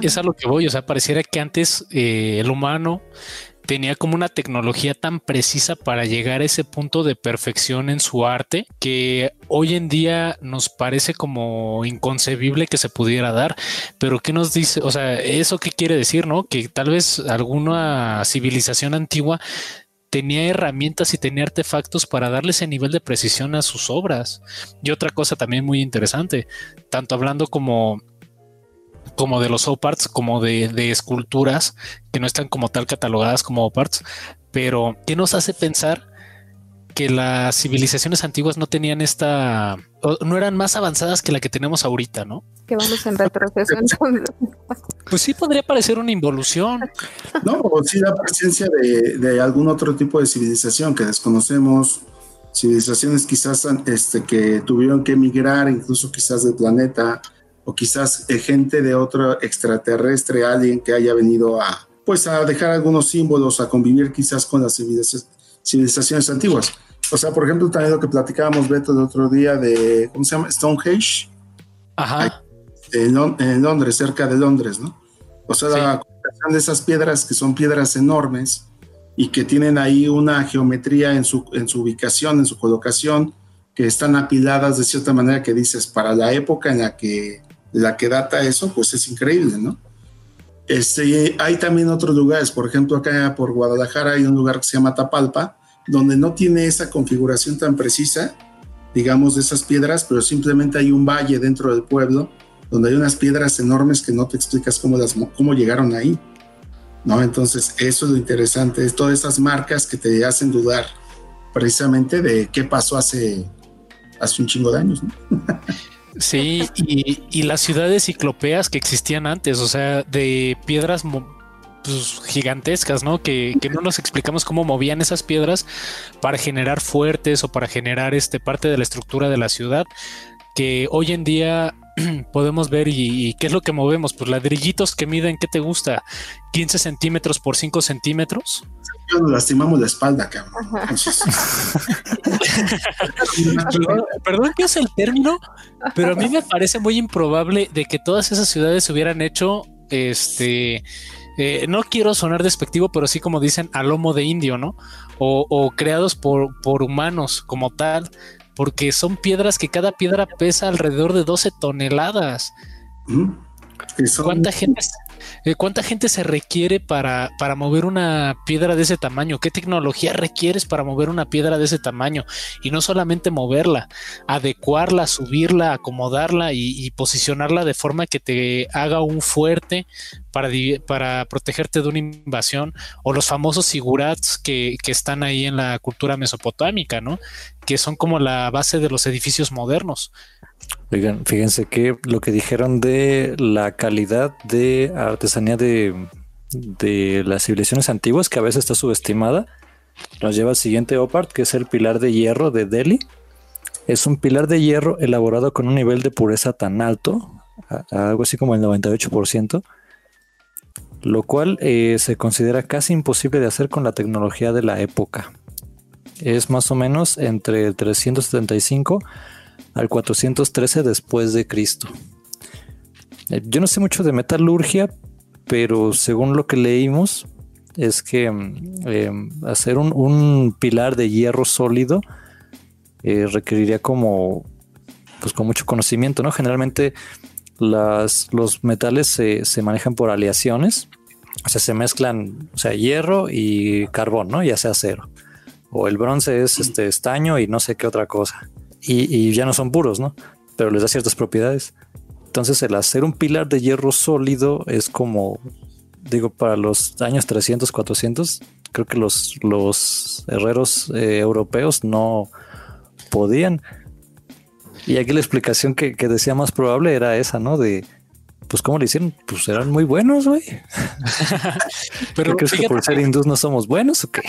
es, a lo que voy, o sea, pareciera que antes eh, el humano tenía como una tecnología tan precisa para llegar a ese punto de perfección en su arte que hoy en día nos parece como inconcebible que se pudiera dar. Pero ¿qué nos dice? O sea, ¿eso qué quiere decir, no? Que tal vez alguna civilización antigua tenía herramientas y tenía artefactos para darle ese nivel de precisión a sus obras. Y otra cosa también muy interesante, tanto hablando como como de los OPARTs, como de, esculturas que no están como tal catalogadas como OPARTs, pero ¿qué nos hace pensar que las civilizaciones antiguas no tenían esta, no eran más avanzadas que la que tenemos ahorita, ¿no? Que vamos en retroceso [LAUGHS] Pues sí podría parecer una involución. No, o sí la presencia de, de, algún otro tipo de civilización que desconocemos, civilizaciones quizás este, que tuvieron que emigrar incluso quizás del planeta, o quizás eh, gente de otro extraterrestre, alguien que haya venido a, pues a dejar algunos símbolos, a convivir quizás con las civilizaciones antiguas. O sea, por ejemplo, también lo que platicábamos, Beto, el otro día de, ¿cómo se llama? Stonehenge. Ajá. En, Londres, cerca de Londres, ¿no? O sea, la la de esas piedras que son piedras enormes y que tienen ahí una geometría en su, en su ubicación, en su colocación, que están apiladas de cierta manera que dices, para la época en la que la que data eso, pues es increíble, ¿no? Este, hay también otros lugares, por ejemplo, acá por Guadalajara hay un lugar que se llama Tapalpa, donde no tiene esa configuración tan precisa, digamos, de esas piedras, pero simplemente hay un valle dentro del pueblo donde hay unas piedras enormes que no te explicas cómo, cómo llegaron ahí. ¿no? Entonces, eso es lo interesante, es todas esas marcas que te hacen dudar precisamente de qué pasó hace, hace un chingo de años. ¿no? [LAUGHS] Sí, y, las ciudades ciclopeas que existían antes, o sea, de piedras pues, gigantescas, ¿no? Que, no nos explicamos cómo movían esas piedras para generar fuertes o para generar este parte de la estructura de la ciudad, que hoy en día [CLEARS THROAT] podemos ver y, qué es lo que movemos, pues ladrillitos que miden, ¿qué te gusta? 15 centímetros por 5 centímetros. Nos lastimamos la espalda, cabrón. [LAUGHS] perdón, que es el término, pero a mí me parece muy improbable de que todas esas ciudades se hubieran hecho, este, eh, no quiero sonar despectivo, pero sí como dicen, a lomo de indio, ¿no? O, creados por, por humanos como tal porque son piedras que cada piedra pesa alrededor de 12 toneladas. ¿Cuánta gente, Eh, ¿Cuánta gente se requiere para, para mover una piedra de ese tamaño? ¿Qué tecnología requieres para mover una piedra de ese tamaño? Y no solamente moverla, adecuarla, subirla, acomodarla y, posicionarla de forma que te haga un fuerte para, para protegerte de una invasión o los famosos sigurats que, que están ahí en la cultura mesopotámica, ¿no? Que son como la base de los edificios modernos. Fíjense que lo que dijeron de la calidad de artesanía de, las civilizaciones antiguas, que a veces está subestimada, nos lleva al siguiente OPART, que es el pilar de hierro de Delhi. Es un pilar de hierro elaborado con un nivel de pureza tan alto, algo así como el 98%, lo cual eh, se considera casi imposible de hacer con la tecnología de la época. Es más o menos entre el 375 al 413 después de Cristo. Eh, yo no sé mucho de metalurgia, pero según lo que leímos, es que mm, em, hacer un, pilar de hierro sólido eh, requeriría como, pues con mucho conocimiento, ¿no? Generalmente las, los metales se, se, manejan por aleaciones, o sea, se mezclan, o sea, hierro y carbón, ¿no? Ya sea acero. O el bronce es este estaño y no sé qué otra cosa y, ya no son puros, ¿no? Pero les da ciertas propiedades. Entonces el hacer un pilar de hierro sólido es como, digo, para los años 300, 400, creo que los, los herreros eh, europeos no podían. Y aquí la explicación que, decía más probable era esa, ¿no? De, pues, ¿cómo le hicieron? Pues eran muy buenos, güey. [LAUGHS] Pero ¿Crees que por ser hindús no somos buenos o qué?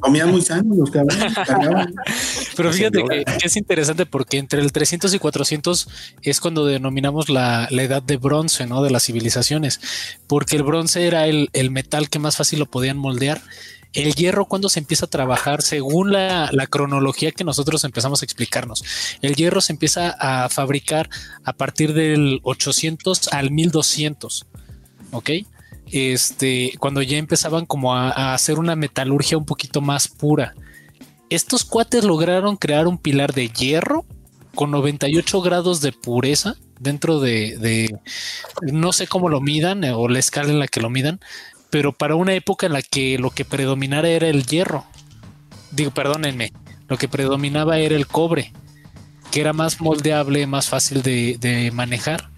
Comían muy sanos los [LAUGHS] Pero fíjate que, es interesante porque entre el 300 y 400 es cuando denominamos la, edad de bronce, ¿no? De las civilizaciones, porque el bronce era el, metal que más fácil lo podían moldear. El hierro cuando se empieza a trabajar según la, la, cronología que nosotros empezamos a explicarnos. El hierro se empieza a fabricar a partir del 800 al 1200. ¿Ok? Este, cuando ya empezaban como a, hacer una metalurgia un poquito más pura. Estos cuates lograron crear un pilar de hierro con 98 grados de pureza dentro de, no sé cómo lo midan eh, o la escala en la que lo midan, pero para una época en la que lo que predominara era el hierro. Digo, perdónenme, lo que predominaba era el cobre, que era más moldeable, más fácil de manejar.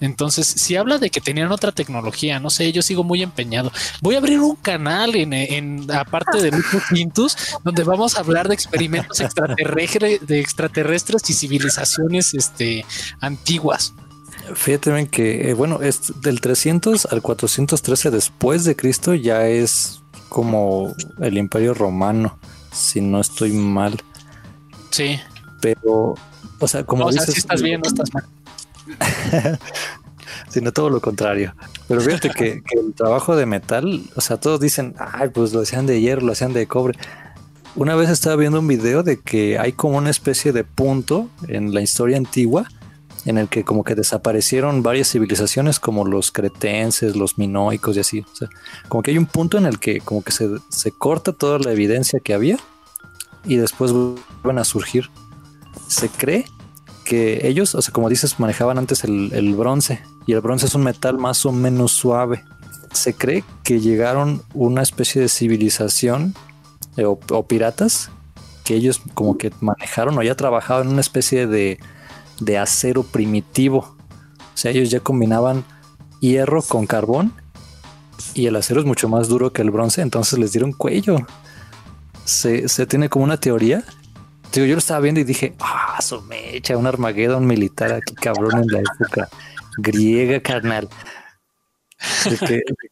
Entonces, si habla de que tenían otra tecnología, no sé, yo sigo muy empeñado. Voy a abrir un canal en, en aparte de Lucho Quintus, donde vamos a hablar de experimentos extraterrestres, de extraterrestres y civilizaciones este, antiguas. Fíjate bien que, eh, bueno, es del 300 al 413 después de Cristo ya es como el Imperio Romano, si no estoy mal. Sí. Pero, o sea, como o sea, si estás bien, no estás mal. [LAUGHS] sino todo lo contrario. Pero fíjate que, el trabajo de metal, o sea, todos dicen, ay, pues lo hacían de hierro, lo hacían de cobre. Una vez estaba viendo un video de que hay como una especie de punto en la historia antigua en el que como que desaparecieron varias civilizaciones como los cretenses, los minoicos y así. O sea, como que hay un punto en el que como que se, se corta toda la evidencia que había y después vuelven a surgir. Se cree que ellos, o sea, como dices, manejaban antes el, bronce y el bronce es un metal más o menos suave. Se cree que llegaron una especie de civilización eh, o, piratas que ellos como que manejaron o ya trabajaban en una especie de, de acero primitivo. O sea, ellos ya combinaban hierro con carbón y el acero es mucho más duro que el bronce, entonces les dieron cuello. Se, se tiene como una teoría yo lo estaba viendo y dije, ah, su mecha, un Armageddon militar aquí, cabrón, en la época griega, carnal.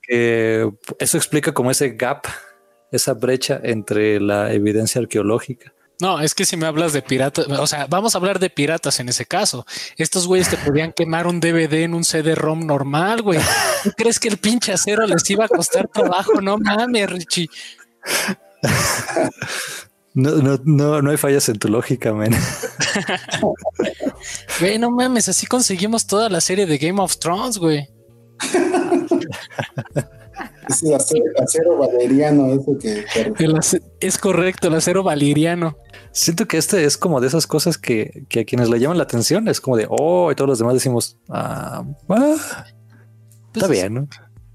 eso explica como ese gap, esa brecha entre la evidencia arqueológica. No, es que si me hablas de piratas, o sea, vamos a hablar de piratas en ese caso. Estos güeyes te podían quemar un DVD en un CD-ROM normal, güey. ¿Tú crees que el pinche acero les iba a costar trabajo? No mames, Richie. No, no, no, no hay fallas en tu lógica, men. [LAUGHS] Güey, no mames, así conseguimos toda la serie de Game of Thrones, güey. [LAUGHS] es el acero, valeriano, eso que. es correcto, el acero valeriano. Siento que este es como de esas cosas que, que, a quienes le llaman la atención es como de oh, y todos los demás decimos ah, ah". Está bien, ¿no?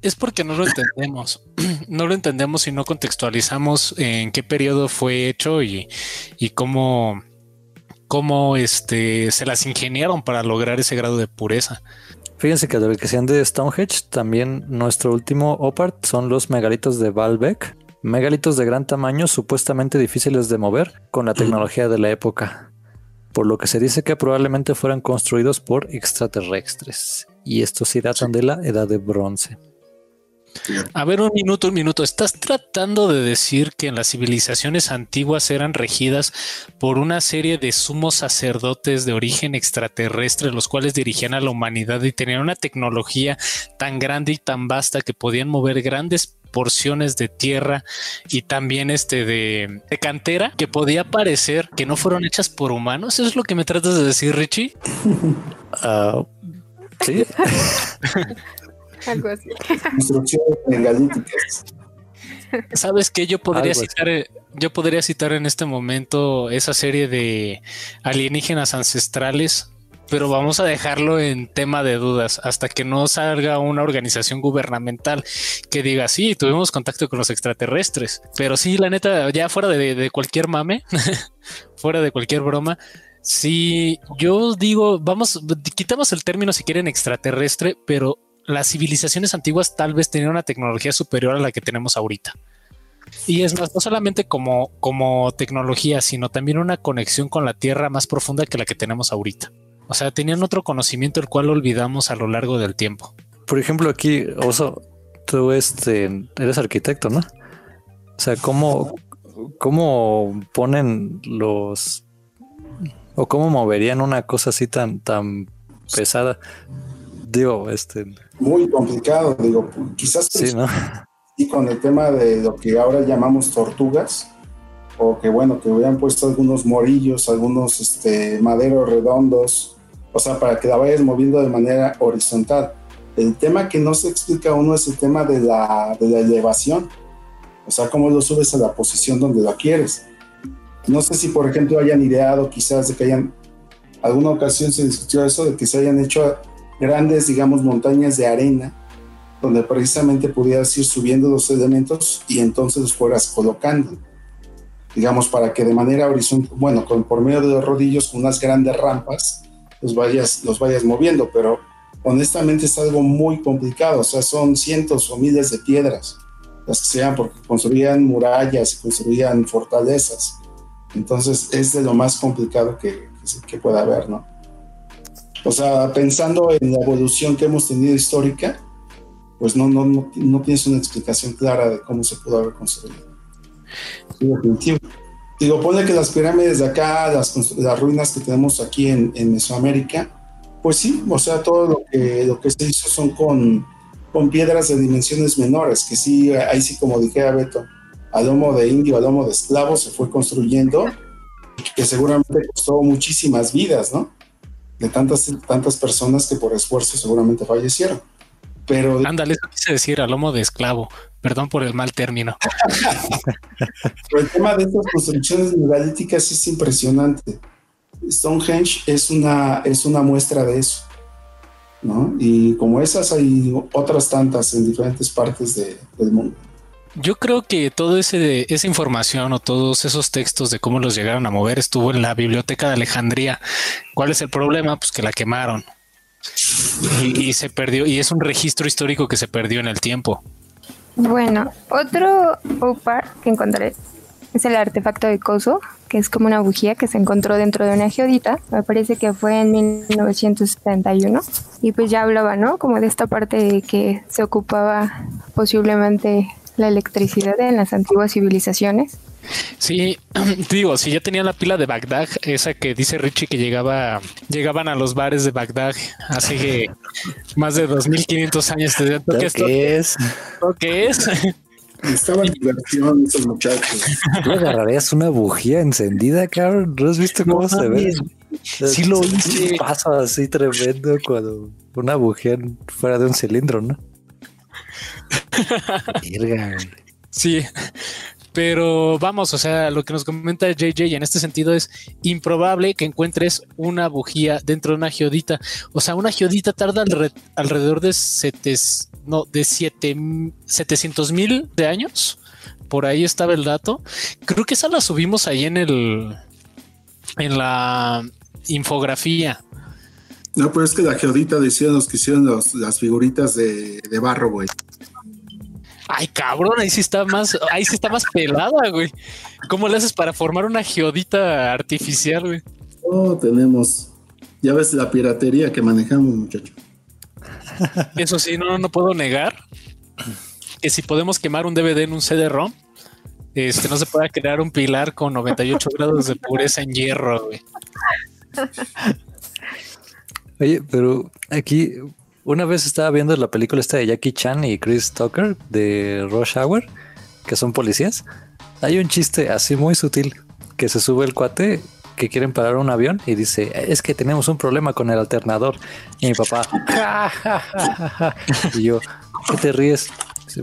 Es porque no lo entendemos. [CLEARS THROAT] no lo entendemos y no contextualizamos en qué periodo fue hecho y, y cómo, cómo este, se las ingeniaron para lograr ese grado de pureza. Fíjense que de que sean de Stonehenge, también nuestro último opart son los megalitos de Baalbek. Megalitos de gran tamaño, supuestamente difíciles de mover con la tecnología de la época. Por lo que se dice que probablemente fueran construidos por extraterrestres. Y estos sí datan de la edad de bronce. A ver, un minuto, un minuto. ¿Estás tratando de decir que en las civilizaciones antiguas eran regidas por una serie de sumos sacerdotes de origen extraterrestre, los cuales dirigían a la humanidad y tenían una tecnología tan grande y tan vasta que podían mover grandes porciones de tierra y también este de, de, cantera que podía parecer que no fueron hechas por humanos. ¿Eso es lo que me tratas de decir, Richie? Uh, [LAUGHS] sí. [LAUGHS] Algo así. [LAUGHS] Instrucciones megalíticas. Sabes que yo podría citar, yo podría citar en este momento esa serie de alienígenas ancestrales, pero vamos a dejarlo en tema de dudas hasta que no salga una organización gubernamental que diga sí, tuvimos contacto con los extraterrestres. Pero sí, la neta, ya fuera de, de cualquier mame, [LAUGHS] fuera de cualquier broma, sí, yo digo, vamos, quitamos el término si quieren extraterrestre, pero las civilizaciones antiguas tal vez tenían una tecnología superior a la que tenemos ahorita. Y es más, no solamente como, como tecnología, sino también una conexión con la Tierra más profunda que la que tenemos ahorita. O sea, tenían otro conocimiento el cual olvidamos a lo largo del tiempo. Por ejemplo, aquí, Oso, tú este, eres arquitecto, ¿no? O sea, ¿cómo, cómo ponen los... o cómo moverían una cosa así tan, tan pesada? Digo, este... Muy complicado, digo, quizás... Sí, ¿no? Y con el tema de lo que ahora llamamos tortugas, o que bueno, que hubieran puesto algunos morillos, algunos este, maderos redondos, o sea, para que la vayas moviendo de manera horizontal. El tema que no se explica uno es el tema de la, de la elevación, o sea, cómo lo subes a la posición donde lo quieres. No sé si, por ejemplo, hayan ideado quizás de que hayan, alguna ocasión se discutió eso, de que se hayan hecho grandes, digamos, montañas de arena, donde precisamente pudieras ir subiendo los elementos y entonces los fueras colocando digamos, para que de manera horizontal, bueno, con, por medio de los rodillos, con unas grandes rampas, los vayas, los vayas moviendo, pero honestamente es algo muy complicado, o sea, son cientos o miles de piedras las que sean porque construían murallas construían fortalezas. Entonces es de lo más complicado que, que, que pueda haber, ¿no? O sea, pensando en la evolución que hemos tenido histórica, pues no, no, no, no tienes una explicación clara de cómo se pudo haber construido. Sí. Digo, pone que las pirámides de acá, las, las ruinas que tenemos aquí en, en, Mesoamérica, pues sí, o sea, todo lo que, lo que se hizo son con, con piedras de dimensiones menores, que sí, ahí sí, como dijera Beto, a lomo de indio, a lomo de esclavo se fue construyendo, que seguramente costó muchísimas vidas, ¿no? De tantas, tantas personas que por esfuerzo seguramente fallecieron. Pero. Ándale, eso quise decir, a lomo de esclavo. Perdón por el mal término. [LAUGHS] Pero el tema de estas construcciones megalíticas es impresionante. Stonehenge es una, es una muestra de eso. ¿no? Y como esas hay otras tantas en diferentes partes de, del mundo. Yo creo que toda esa información o todos esos textos de cómo los llegaron a mover estuvo en la biblioteca de Alejandría. ¿Cuál es el problema? Pues que la quemaron y, y se perdió y es un registro histórico que se perdió en el tiempo. Bueno, otro OPAR que encontré es el artefacto de Coso, que es como una bujía que se encontró dentro de una geodita, me parece que fue en 1971, y pues ya hablaba, ¿no? Como de esta parte de que se ocupaba posiblemente la electricidad en las antiguas civilizaciones. Sí, [CLEARS THROAT] digo, si ya tenían la pila de Bagdad, esa que dice Richie que llegaba, llegaban a los bares de Bagdad hace [LAUGHS] más de 2500 años. ¿Qué, ¿Qué es? ¿Qué es? [LAUGHS] Estaban en diversión esos muchachos. ¿Tú agarrarías una bujía encendida, cabrón? ¿No has visto cómo no, se ve? Sí lo hice. Pasa así tremendo cuando una bujía fuera de un cilindro, ¿no? Sí, Pero vamos, o sea, lo que nos comenta JJ en este sentido es improbable que encuentres una bujía dentro de una geodita. O sea, una geodita tarda alrededor de, no, de 700 mil de años. Por ahí estaba el dato. Creo que esa la subimos ahí en el en la infografía. No, pero es que la geodita decían los que hicieron las figuritas de, de barro, güey. Ay, cabrón, ahí sí está más, ahí sí está más pelada, güey. ¿Cómo le haces para formar una geodita artificial, güey? Oh, tenemos. Ya ves la piratería que manejamos, muchacho. Eso sí, no, no puedo negar que si podemos quemar un DVD en un CD-ROM, este no se pueda crear un pilar con 98 grados de pureza en hierro, güey. Oye, pero aquí una vez estaba viendo la película esta de Jackie Chan y Chris Tucker de Rush Hour, que son policías. Hay un chiste así muy sutil que se sube el cuate que quieren parar un avión y dice, es que tenemos un problema con el alternador. Y mi papá, [LAUGHS] y yo, ¿qué te ríes?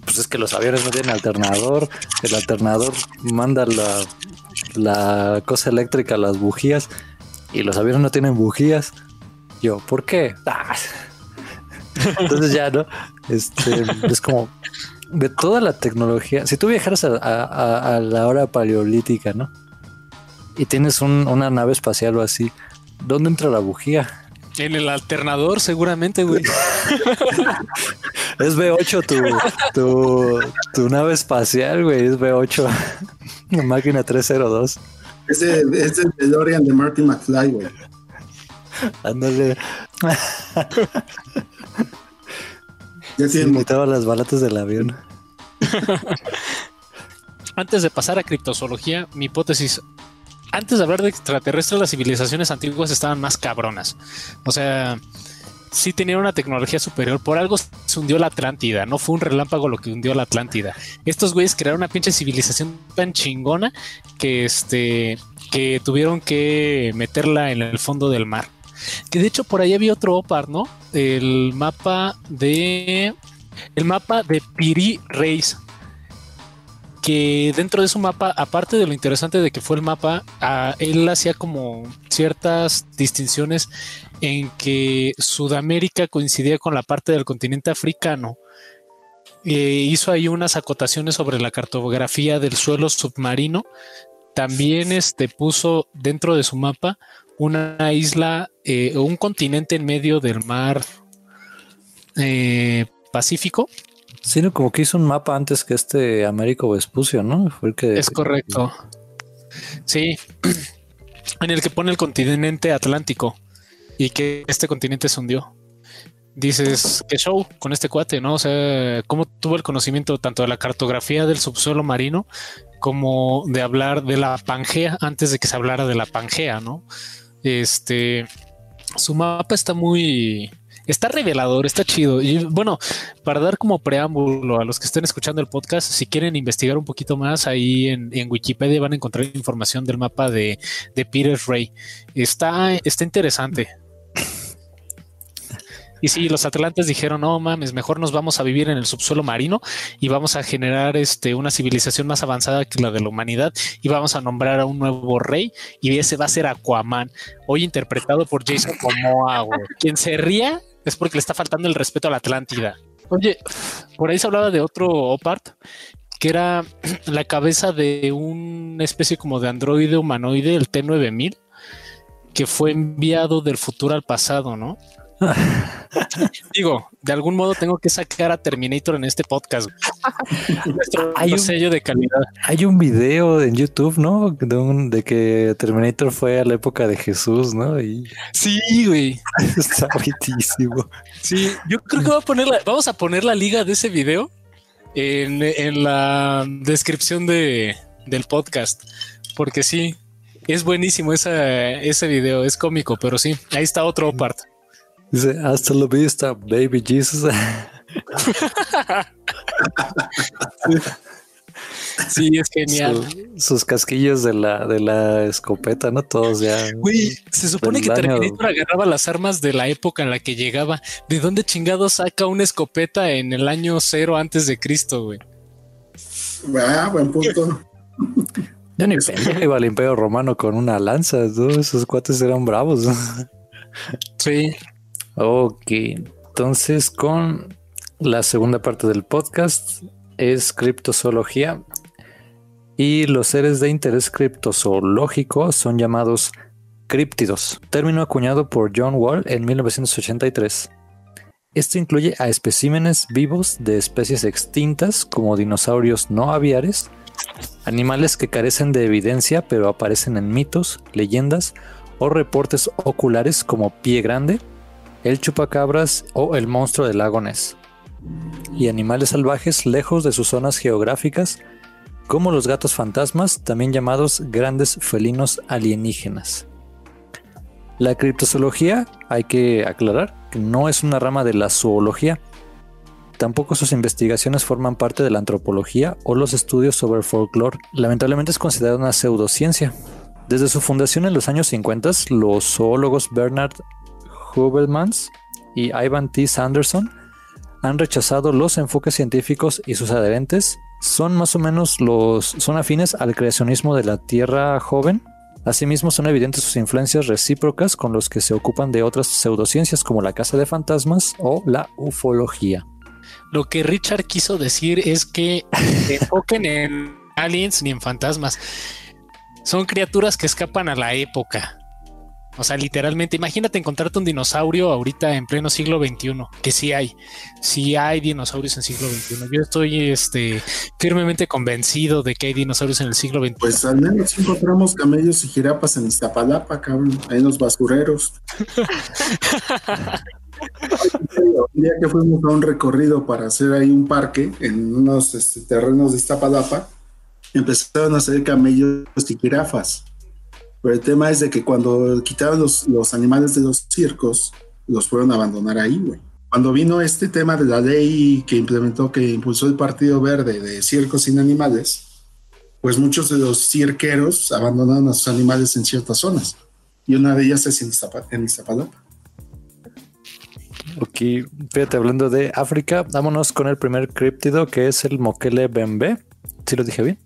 Pues es que los aviones no tienen alternador, el alternador manda la, la cosa eléctrica las bujías y los aviones no tienen bujías. Yo, ¿por qué? Entonces ya, ¿no? Este, es como de toda la tecnología. Si tú viajaras a, la hora paleolítica, ¿no? Y tienes una nave espacial o así, ¿dónde entra la bujía? En el alternador, seguramente, güey. es B8 tu, tu, nave espacial, güey. Es B8. máquina 302. Es el, es el DeLorean de Marty McFly, güey. Ándale. Ya se invitaba las balatas del avión. [LAUGHS] Antes de pasar a criptozoología, mi hipótesis. Antes de hablar de extraterrestres, las civilizaciones antiguas estaban más cabronas. O sea, sí tenían una tecnología superior. Por algo se hundió la Atlántida. No fue un relámpago lo que hundió la Atlántida. Estos güeyes crearon una pinche civilización tan chingona que este que tuvieron que meterla en el fondo del mar. Que de hecho por ahí había otro OPAR, ¿no? El mapa de. El mapa de Piri Reis. Que dentro de su mapa, aparte de lo interesante de que fue el mapa, él hacía como ciertas distinciones en que Sudamérica coincidía con la parte del continente africano. E hizo ahí unas acotaciones sobre la cartografía del suelo submarino. También este, puso dentro de su mapa una isla eh, o un continente en medio del mar eh, Pacífico. Sí, como que hizo un mapa antes que este Américo Vespucio, ¿no? Fue que, es correcto. Sí, [CLEARS THROAT] en el que pone el continente Atlántico y que este continente se hundió. Dices, qué show con este cuate, ¿no? O sea, cómo tuvo el conocimiento tanto de la cartografía del subsuelo marino como de hablar de la Pangea antes de que se hablara de la Pangea, ¿no? Este, su mapa está muy, está revelador, está chido. Y bueno, para dar como preámbulo a los que estén escuchando el podcast, si quieren investigar un poquito más, ahí en, Wikipedia van a encontrar información del mapa de, de Peter Ray. Está, está interesante. Y sí, los atlantes dijeron, no mames, mejor nos vamos a vivir en el subsuelo marino y vamos a generar este, una civilización más avanzada que la de la humanidad y vamos a nombrar a un nuevo rey y ese va a ser Aquaman, hoy interpretado por Jason Momoa. Quien se ría es porque le está faltando el respeto a la Atlántida. Oye, por ahí se hablaba de otro Opart que era [CLEARS THROAT] la cabeza de una especie como de androide humanoide, el T9000, que fue enviado del futuro al pasado, ¿no? [LAUGHS] Digo, de algún modo tengo que sacar a Terminator en este podcast. [LAUGHS] hay un sello de calidad. Hay un video en YouTube, ¿no? De, que Terminator fue a la época de Jesús, ¿no? Y... Sí, güey. [LAUGHS] Está buenísimo. Sí, yo creo que voy a poner la, vamos a poner la liga de ese video en, la descripción de, del podcast, porque sí, es buenísimo ese video, es cómico, pero sí, ahí está otro part. Dice, hasta lo vista, baby Jesus. [LAUGHS] sí, es genial. sus casquillos de la, de la escopeta, ¿no? Todos ya. Güey, se supone que Terminator agarraba las armas de la época en la que llegaba. ¿De dónde chingado saca una escopeta en el año cero antes de Cristo, güey? Ah, buen punto. Yo ni pendejo iba al Imperio Romano con una lanza, esos cuates eran bravos. Sí. Ok, entonces con la segunda parte del podcast es criptozoología y los seres de interés criptozoológico son llamados críptidos, término acuñado por John Wall en 1983. Esto incluye a especímenes vivos de especies extintas como dinosaurios no aviares, animales que carecen de evidencia pero aparecen en mitos, leyendas o reportes oculares como pie grande, el chupacabras o el monstruo del lago y animales salvajes lejos de sus zonas geográficas como los gatos fantasmas, también llamados grandes felinos alienígenas. La criptozoología, hay que aclarar, que no es una rama de la zoología. Tampoco sus investigaciones forman parte de la antropología o los estudios sobre el folclore. Lamentablemente es considerada una pseudociencia. Desde su fundación en los años 50, los zoólogos Bernard Hubelmans y Ivan T. Sanderson han rechazado los enfoques científicos y sus adherentes son más o menos los son afines al creacionismo de la Tierra joven Asimismo, son evidentes sus influencias recíprocas con los que se ocupan de otras pseudociencias como la casa de fantasmas o la ufología. Lo que Richard quiso decir es que [LAUGHS] enfoquen en aliens ni en fantasmas. Son criaturas que escapan a la época. O sea, literalmente, imagínate encontrarte un dinosaurio ahorita en pleno siglo XXI, que sí hay, sí hay dinosaurios en siglo XXI. Yo estoy este, firmemente convencido de que hay dinosaurios en el siglo XXI. Pues al menos encontramos camellos y jirapas en Iztapalapa, cabrón, ahí en los basureros. [LAUGHS] un día que fuimos a un recorrido para hacer ahí un parque en unos este, terrenos de Iztapalapa, empezaron a salir camellos y jirafas pero el tema es de que cuando quitaron los, los animales de los circos, los fueron a abandonar ahí, güey. Cuando vino este tema de la ley que implementó, que impulsó el Partido Verde de circos sin animales, pues muchos de los cirqueros abandonaron a sus animales en ciertas zonas. Y una de ellas es en, Iztapalapa. Ok, fíjate, hablando de África, vámonos con el primer críptido que es el Mokele Bembe. ¿Sí lo dije bien?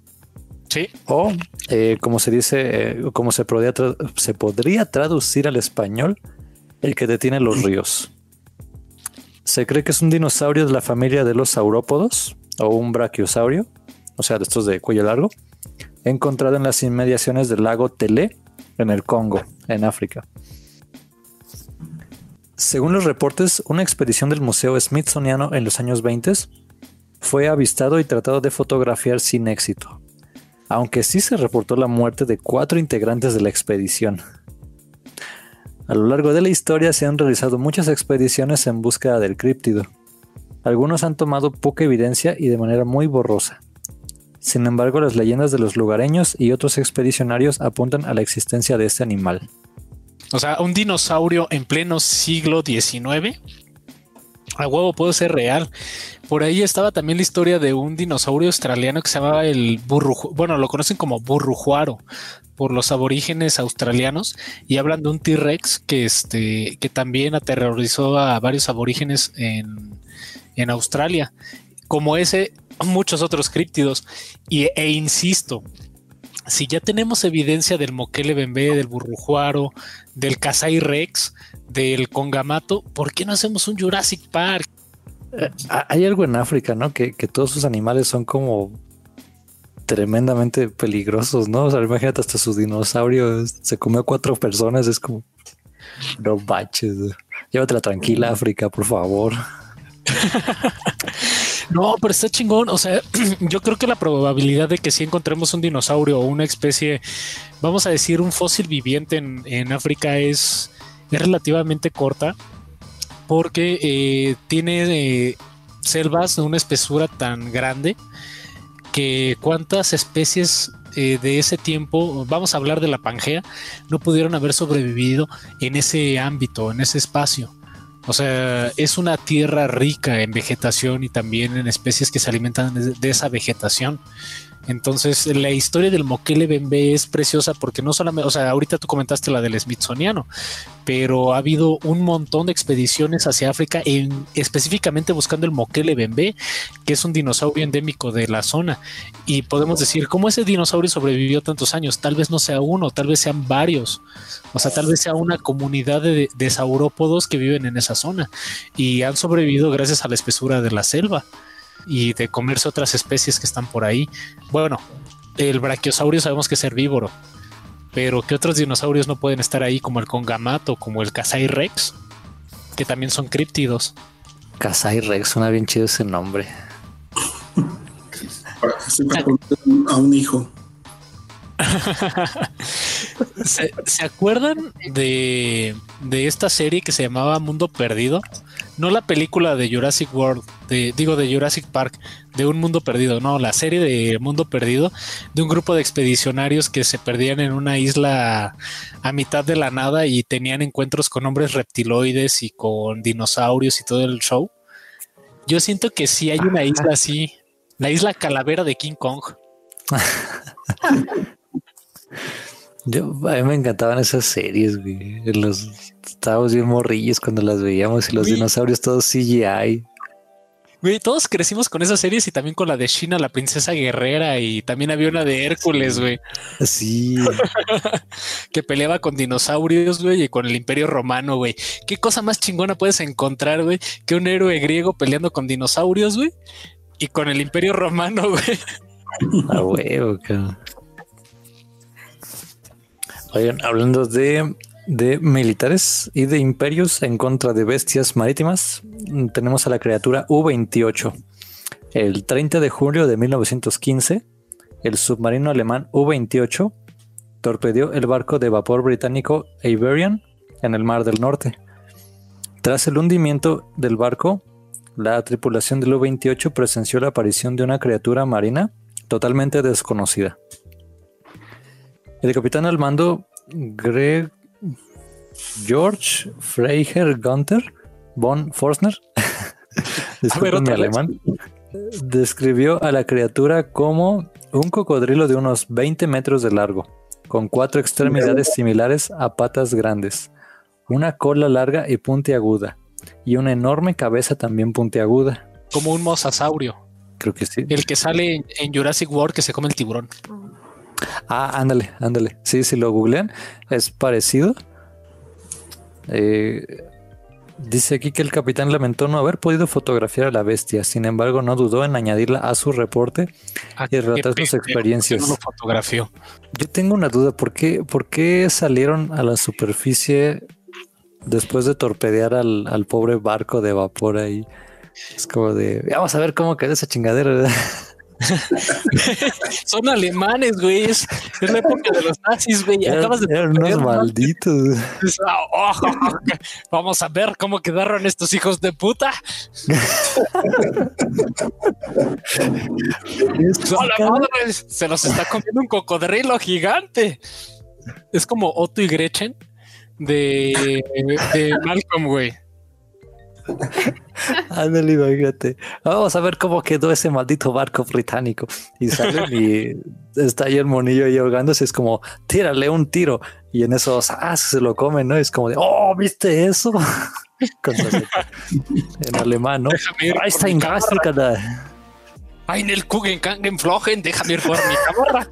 O, eh, como se dice, eh, como se podría, se podría traducir al español, el que detiene los [CLEARS THROAT] ríos. Se cree que es un dinosaurio de la familia de los saurópodos o un brachiosaurio, o sea, de estos de cuello largo, encontrado en las inmediaciones del lago Tele, en el Congo, en África. Según los reportes, una expedición del Museo Smithsoniano en los años 20 fue avistado y tratado de fotografiar sin éxito aunque sí se reportó la muerte de cuatro integrantes de la expedición. A lo largo de la historia se han realizado muchas expediciones en búsqueda del críptido. Algunos han tomado poca evidencia y de manera muy borrosa. Sin embargo, las leyendas de los lugareños y otros expedicionarios apuntan a la existencia de este animal. O sea, un dinosaurio en pleno siglo XIX. A huevo puede ser real. Por ahí estaba también la historia de un dinosaurio australiano que se llamaba el burru, bueno, lo conocen como burrujuaro por los aborígenes australianos y hablan de un T-Rex que, este, que también aterrorizó a varios aborígenes en, en Australia. Como ese, muchos otros críptidos. Y, e insisto, si ya tenemos evidencia del Moquele Bembe, del Burrujuaro, del Kasai Rex, del Congamato, ¿por qué no hacemos un Jurassic Park? Eh, hay algo en África, ¿no? Que, todos sus animales son como tremendamente peligrosos, ¿no? O sea, imagínate hasta su dinosaurio se comió a cuatro personas, es como no baches. Llévatela tranquila, África, por favor. [LAUGHS] no, pero está chingón. O sea, [CLEARS THROAT] yo creo que la probabilidad de que si encontremos un dinosaurio o una especie, vamos a decir, un fósil viviente en, África es, es relativamente corta porque eh, tiene eh, selvas de una espesura tan grande que cuántas especies eh, de ese tiempo, vamos a hablar de la Pangea, no pudieron haber sobrevivido en ese ámbito, en ese espacio. O sea, es una tierra rica en vegetación y también en especies que se alimentan de, esa vegetación. Entonces, la historia del Moquele Bembe es preciosa porque no solamente, o sea, ahorita tú comentaste la del Smithsoniano, pero ha habido un montón de expediciones hacia África, en, específicamente buscando el Moquele Bembe, que es un dinosaurio endémico de la zona. Y podemos decir, ¿cómo ese dinosaurio sobrevivió tantos años? Tal vez no sea uno, tal vez sean varios. O sea, tal vez sea una comunidad de, de saurópodos que viven en esa zona y han sobrevivido gracias a la espesura de la selva y de comerse otras especies que están por ahí. Bueno, el brachiosaurio sabemos que es herbívoro, pero ¿qué otros dinosaurios no pueden estar ahí como el Congamato, como el Kasai Rex, que también son críptidos? Kasai Rex, suena bien chido ese nombre. a un hijo. [LAUGHS] ¿Se, acuerdan de, de, esta serie que se llamaba Mundo Perdido? No la película de Jurassic World, de, digo de Jurassic Park, de Un Mundo Perdido, no, la serie de Mundo Perdido, de un grupo de expedicionarios que se perdían en una isla a mitad de la nada y tenían encuentros con hombres reptiloides y con dinosaurios y todo el show. Yo siento que sí hay una isla así, la isla calavera de King Kong. [LAUGHS] Yo, a mí me encantaban esas series, güey. Los estábamos bien morrillos cuando las veíamos y los dinosaurios todos CGI. Güey, todos crecimos con esas series y también con la de China, la princesa guerrera, y también había una de Hércules, güey. Sí. [LAUGHS] que peleaba con dinosaurios, güey, y con el imperio romano, güey. ¿Qué cosa más chingona puedes encontrar, güey, que un héroe griego peleando con dinosaurios, güey? Y con el imperio romano, [LAUGHS] güey. A huevo, cabrón. Oigan, hablando de, militares y de imperios en contra de bestias marítimas, tenemos a la criatura U-28. El 30 de julio de 1915, el submarino alemán U-28 torpedió el barco de vapor británico Iberian en el Mar del Norte. Tras el hundimiento del barco, la tripulación del U-28 presenció la aparición de una criatura marina totalmente desconocida. El capitán al mando, Greg George Freiher Gunther von Forstner, [LAUGHS] alemán, describió a la criatura como un cocodrilo de unos 20 metros de largo, con cuatro extremidades similares a patas grandes, una cola larga y puntiaguda, y una enorme cabeza también puntiaguda. Como un mosasaurio. Creo que sí. El que sale en Jurassic World que se come el tiburón. Ah, ándale, ándale. Sí, si lo googlean, es parecido. Eh, dice aquí que el capitán lamentó no haber podido fotografiar a la bestia, sin embargo no dudó en añadirla a su reporte ah, y relatar sus experiencias. Yo tengo una duda, ¿por qué, ¿por qué salieron a la superficie después de torpedear al, al pobre barco de vapor ahí? Es como de, vamos a ver cómo queda esa chingadera. [LAUGHS] [LAUGHS] Son alemanes, güey. Es, la época de los nazis, güey. Acabas de eran unos malditos. Oh, [LAUGHS] vamos a ver cómo quedaron estos hijos de puta. se los está comiendo un cocodrilo gigante. Es como Otto y Gretchen de, de Malcolm, güey. [LAUGHS] Ándale, imagínate. Vamos a ver cómo quedó ese maldito barco británico. Y sale y está ahí el monillo ahí ahogándose. Es como, tírale un tiro. Y en eso ah, se lo comen, ¿no? Es como de, oh, ¿viste eso? [LAUGHS] [LAUGHS] en alemán, ¿no? Ahí está en en el Kugen Kangen Flogen, déjame ir por mi cámara.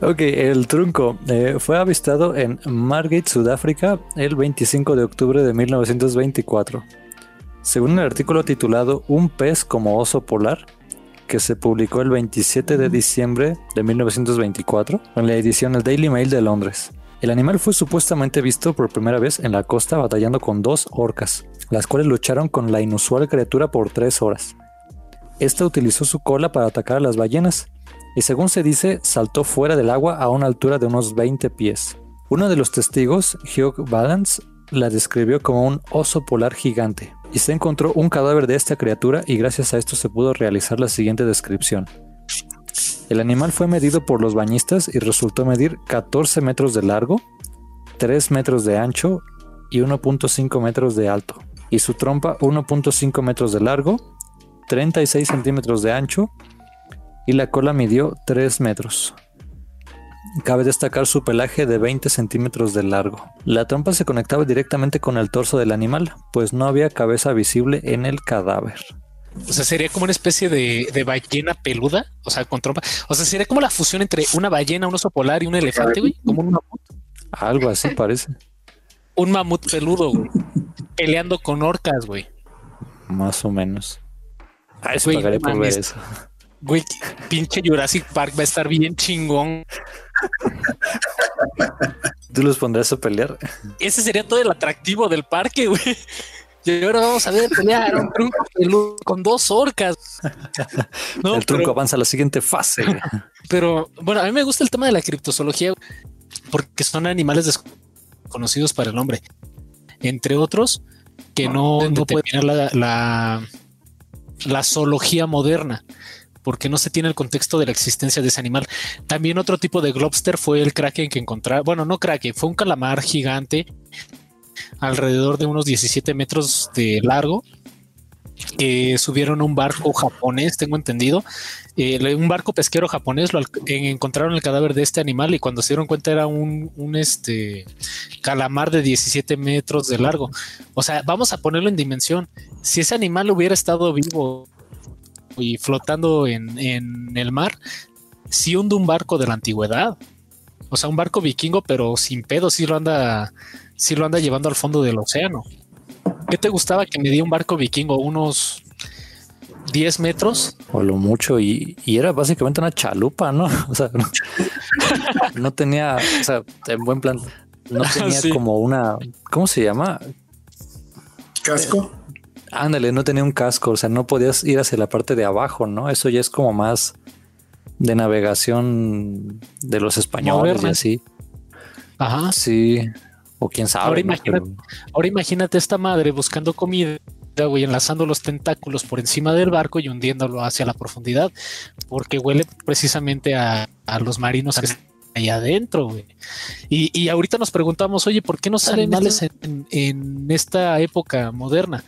Ok, el trunco eh, fue avistado en Margate, Sudáfrica, el 25 de octubre de 1924. Según el artículo titulado Un pez como oso polar, que se publicó el 27 de diciembre de 1924 en la edición El Daily Mail de Londres. El animal fue supuestamente visto por primera vez en la costa batallando con dos orcas, las cuales lucharon con la inusual criatura por tres horas. Esta utilizó su cola para atacar a las ballenas, y según se dice, saltó fuera del agua a una altura de unos 20 pies. Uno de los testigos, Hugh Balance, la describió como un oso polar gigante, y se encontró un cadáver de esta criatura y gracias a esto se pudo realizar la siguiente descripción. El animal fue medido por los bañistas y resultó medir 14 metros de largo, 3 metros de ancho y 1.5 metros de alto, y su trompa 1.5 metros de largo 36 centímetros de ancho y la cola midió 3 metros. Cabe destacar su pelaje de 20 centímetros de largo. La trompa se conectaba directamente con el torso del animal, pues no había cabeza visible en el cadáver. O sea, sería como una especie de, de ballena peluda, o sea, con trompa. O sea, sería como la fusión entre una ballena, un oso polar y un elefante, güey, como un mamut. Algo así parece. Un mamut peludo, güey, peleando con orcas, güey. Más o menos. Ah, eso Güey, pagaré por ver eso. Güey, pinche Jurassic Park va a estar bien chingón. ¿Tú los pondrás a pelear? Ese sería todo el atractivo del parque, güey. Y ahora vamos a ver pelear un trunco con dos orcas. No, [LAUGHS] el trunco pero- avanza a la siguiente fase. Pero bueno, a mí me gusta el tema de la criptozoología porque son animales desconocidos para el hombre, entre otros que no, no puede tener la, la, la zoología moderna porque no se tiene el contexto de la existencia de ese animal. También otro tipo de globster fue el kraken que encontraron. Bueno, no kraken, fue un calamar gigante alrededor de unos 17 metros de largo que subieron un barco japonés, tengo entendido, un barco pesquero japonés, lo encontraron el cadáver de este animal y cuando se dieron cuenta era un, un, este calamar de 17 metros de largo. O sea, vamos a ponerlo en dimensión. Si ese animal hubiera estado vivo y flotando en, en el mar, sí hunde un barco de la antigüedad. O sea, un barco vikingo, pero sin pedo, sí lo anda, sí lo anda llevando al fondo del océano. ¿Qué te gustaba que medía un barco vikingo? Unos 10 metros. O lo mucho. Y, y era básicamente una chalupa, ¿no? [LAUGHS] O sea, no, no tenía, o sea, en buen plan, no tenía [LAUGHS] Sí. como una, ¿cómo se llama? Casco. Ándale, no tenía un casco, o sea, no podías ir hacia la parte de abajo, ¿no? Eso ya es como más de navegación de los españoles y así. Ajá. Sí. O quién sabe. Ahora ¿no? imagínate- Pero- Ahora imagínate esta madre buscando comida, güey, enlazando los tentáculos por encima del barco y hundiéndolo hacia la profundidad, porque huele precisamente a, a los marinos que están ahí adentro, güey. Y, y ahorita nos preguntamos, oye, ¿por qué no salen animales en, en esta época moderna?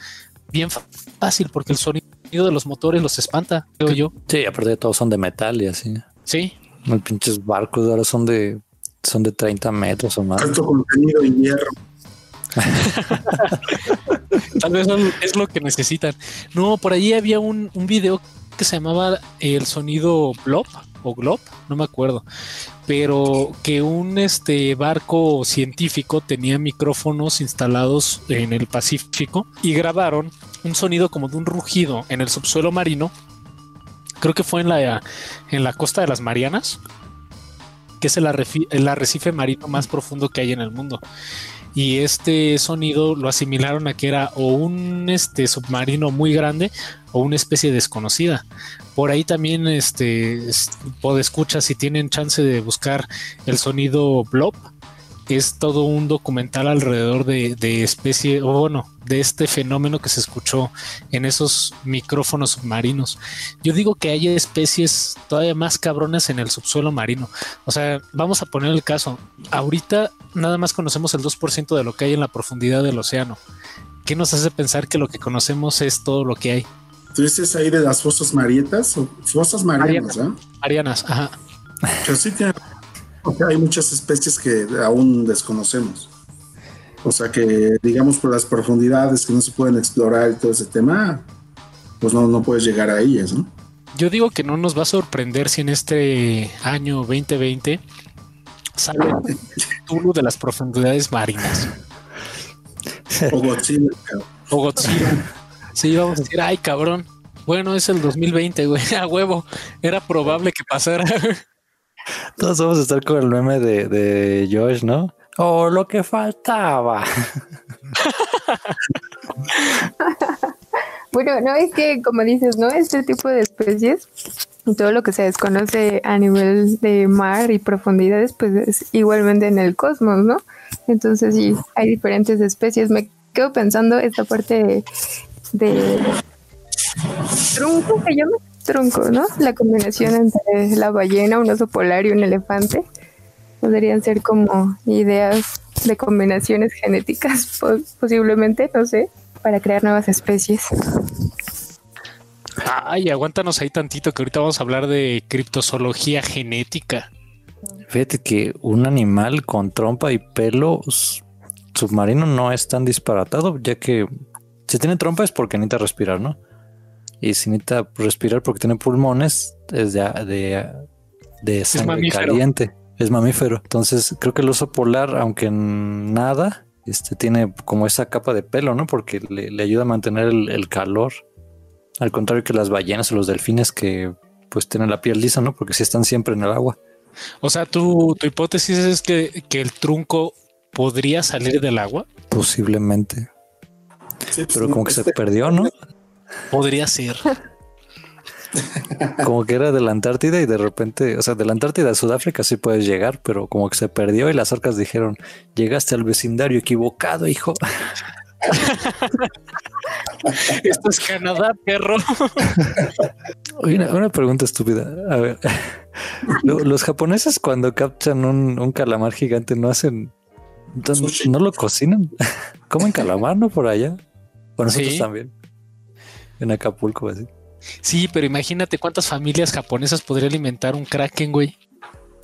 Bien fácil, porque el sonido de los motores los espanta, creo yo. Sí, aparte de todo son de metal y así. Sí, Los pinches barcos ahora son de son de 30 metros o más. Alto contenido en hierro. [LAUGHS] Tal vez es lo que necesitan. No, por ahí había un, un video que se llamaba El sonido Blob o Glob, no me acuerdo, pero que un este barco científico tenía micrófonos instalados en el Pacífico y grabaron un sonido como de un rugido en el subsuelo marino. Creo que fue en la en la costa de las Marianas, que es el, arrecife marino más profundo que hay en el mundo y este sonido lo asimilaron a que era o un este submarino muy grande o una especie desconocida. Por ahí también este es- escuchar si tienen chance de buscar el sonido blob. Es todo un documental alrededor de, de especie, o bueno, de este fenómeno que se escuchó en esos micrófonos submarinos. Yo digo que hay especies todavía más cabronas en el subsuelo marino. O sea, vamos a poner el caso. Ahorita nada más conocemos el 2% de lo que hay en la profundidad del océano. ¿Qué nos hace pensar que lo que conocemos es todo lo que hay? Tú dices ahí de las fosas marietas o fosas marianas, ¿verdad? Arianas, ajá. Pero sí tiene- o sea, hay muchas especies que aún desconocemos. O sea que, digamos, por las profundidades que no se pueden explorar y todo ese tema, pues no, no puedes llegar a ellas, ¿no? Yo digo que no nos va a sorprender si en este año 2020 sale [LAUGHS] Tulu de las profundidades marinas O Godzilla, cabrón. o Godzilla. Sí, vamos a decir, ay cabrón. Bueno, es el 2020, güey, [LAUGHS] a huevo. Era probable que pasara. [LAUGHS] Todos vamos a estar con el meme de, de Josh, ¿no? Oh, lo que faltaba. [LAUGHS] Bueno, no es que, como dices, ¿no? Este tipo de especies y todo lo que se desconoce a nivel de mar y profundidades, pues es igualmente en el cosmos, ¿no? Entonces, sí, hay diferentes especies. Me quedo pensando esta parte de, trunco, se llama trunco, ¿no? La combinación entre la ballena, un oso polar y un elefante. Podrían ser como ideas de combinaciones genéticas, [LAUGHS] po- posiblemente, no sé, para crear nuevas especies. Ay, aguántanos ahí tantito que ahorita vamos a hablar de criptozoología genética. Fíjate que un animal con trompa y pelo submarino no es tan disparatado, ya que si tiene trompa es porque necesita respirar, ¿no? Y si necesita respirar porque tiene pulmones, es de, de, de sangre caliente. Es mamífero. Entonces creo que el oso polar, aunque nada, este tiene como esa capa de pelo, ¿no? Porque le, ayuda a mantener el, calor. Al contrario que las ballenas o los delfines que pues tienen la piel lisa, ¿no? Porque si están siempre en el agua. O sea, tu, tu hipótesis es que, que, el trunco podría salir del agua. Posiblemente. Pero como que se este perdió, ¿no? Podría ser. [LAUGHS] como que era de la Antártida y de repente, o sea, de la Antártida a Sudáfrica sí puedes llegar, pero como que se perdió y las orcas dijeron, llegaste al vecindario equivocado, hijo. [LAUGHS] Esto es Canadá, perro. [LAUGHS] Una, una, pregunta estúpida. A ver, los japoneses cuando captan un, un calamar gigante no hacen, no, lo cocinan. Comen calamar, ¿no? Por allá. Bueno, nosotros también. En Acapulco, así. Sí, pero imagínate cuántas familias japonesas podría alimentar un kraken, güey.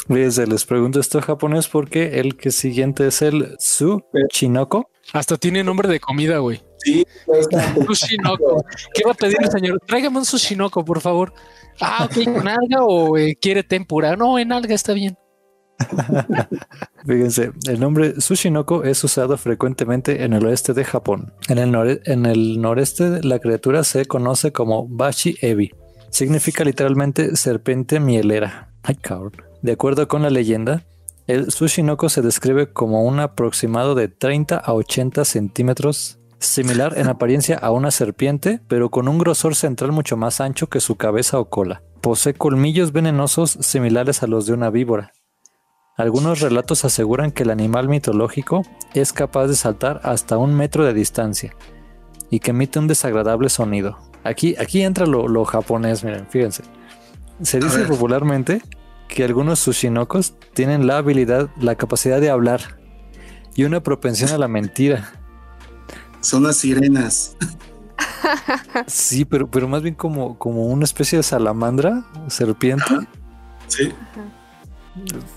Fíjense, les pregunto esto japonés porque el que siguiente es el Su Chinoko. Hasta tiene nombre de comida, güey. Sí, [LAUGHS] Sushinoko. ¿Qué va a pedir el señor? Tráigame un sushinoko, por favor. Ah, ok, con alga o eh, quiere tempura. No, en alga está bien. [LAUGHS] Fíjense, el nombre Sushinoko es usado frecuentemente en el oeste de Japón. En el, noreste la criatura se conoce como Bashi Ebi. Significa literalmente serpiente mielera. De acuerdo con la leyenda, el Sushinoko se describe como un aproximado de 30 a 80 centímetros, similar en apariencia a una serpiente, pero con un grosor central mucho más ancho que su cabeza o cola. Posee colmillos venenosos similares a los de una víbora, algunos relatos aseguran que el animal mitológico es capaz de saltar hasta un metro de distancia y que emite un desagradable sonido. Aquí, aquí entra lo, japonés, miren, fíjense. Se dice popularmente que algunos sushinokos tienen la habilidad, la capacidad de hablar y una propensión a la mentira. Son las sirenas. Sí, pero, pero más bien como, como una especie de salamandra, serpiente. Sí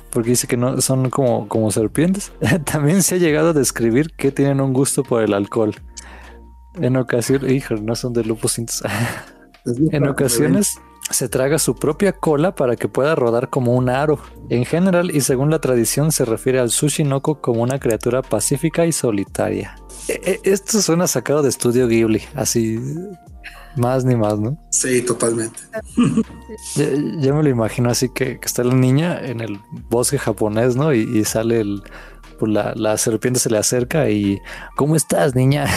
porque dice que no son como, como serpientes. [LAUGHS] También se ha llegado a describir que tienen un gusto por el alcohol. En ocasiones, hijo, no son de lupus [LAUGHS] en ocasiones se traga su propia cola para que pueda rodar como un aro. En general y según la tradición se refiere al Sushinoko como una criatura pacífica y solitaria. E, e, esto suena sacado de estudio Ghibli, así más ni más, ¿no? Sí, totalmente. ya, me lo imagino así que, está la niña en el bosque japonés, ¿no? Y, sale el, pues la, la, serpiente se le acerca y ¿cómo estás, niña? [LAUGHS]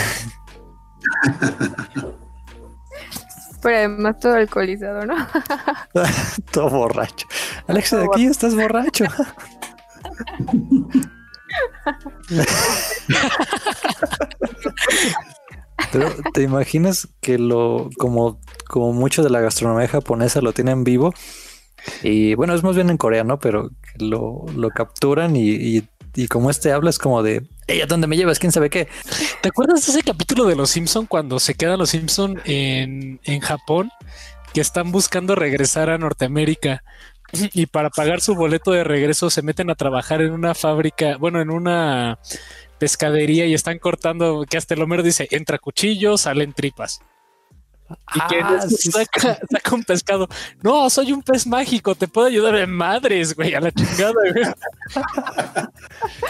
Pero además todo alcoholizado, ¿no? [LAUGHS] todo borracho. Alexa, de aquí estás borracho. [LAUGHS] Pero te imaginas que lo, como, como mucho de la gastronomía japonesa lo tienen vivo. Y bueno, es más bien en Corea, ¿no? Pero lo, lo capturan y, y, como este habla es como de, ella, ¿dónde me llevas? ¿Quién sabe qué? ¿Te acuerdas de ese capítulo de Los Simpson cuando se quedan los Simpson en, en Japón? Que están buscando regresar a Norteamérica [CLEARS THROAT] y para pagar su boleto de regreso se meten a trabajar en una fábrica, bueno, en una pescadería y están cortando, que hasta el Homero dice, entra cuchillo, salen tripas. Y que ah, [LAUGHS] saca, un pescado. No, soy un pez mágico, te puedo ayudar en madres, güey, a la chingada, güey.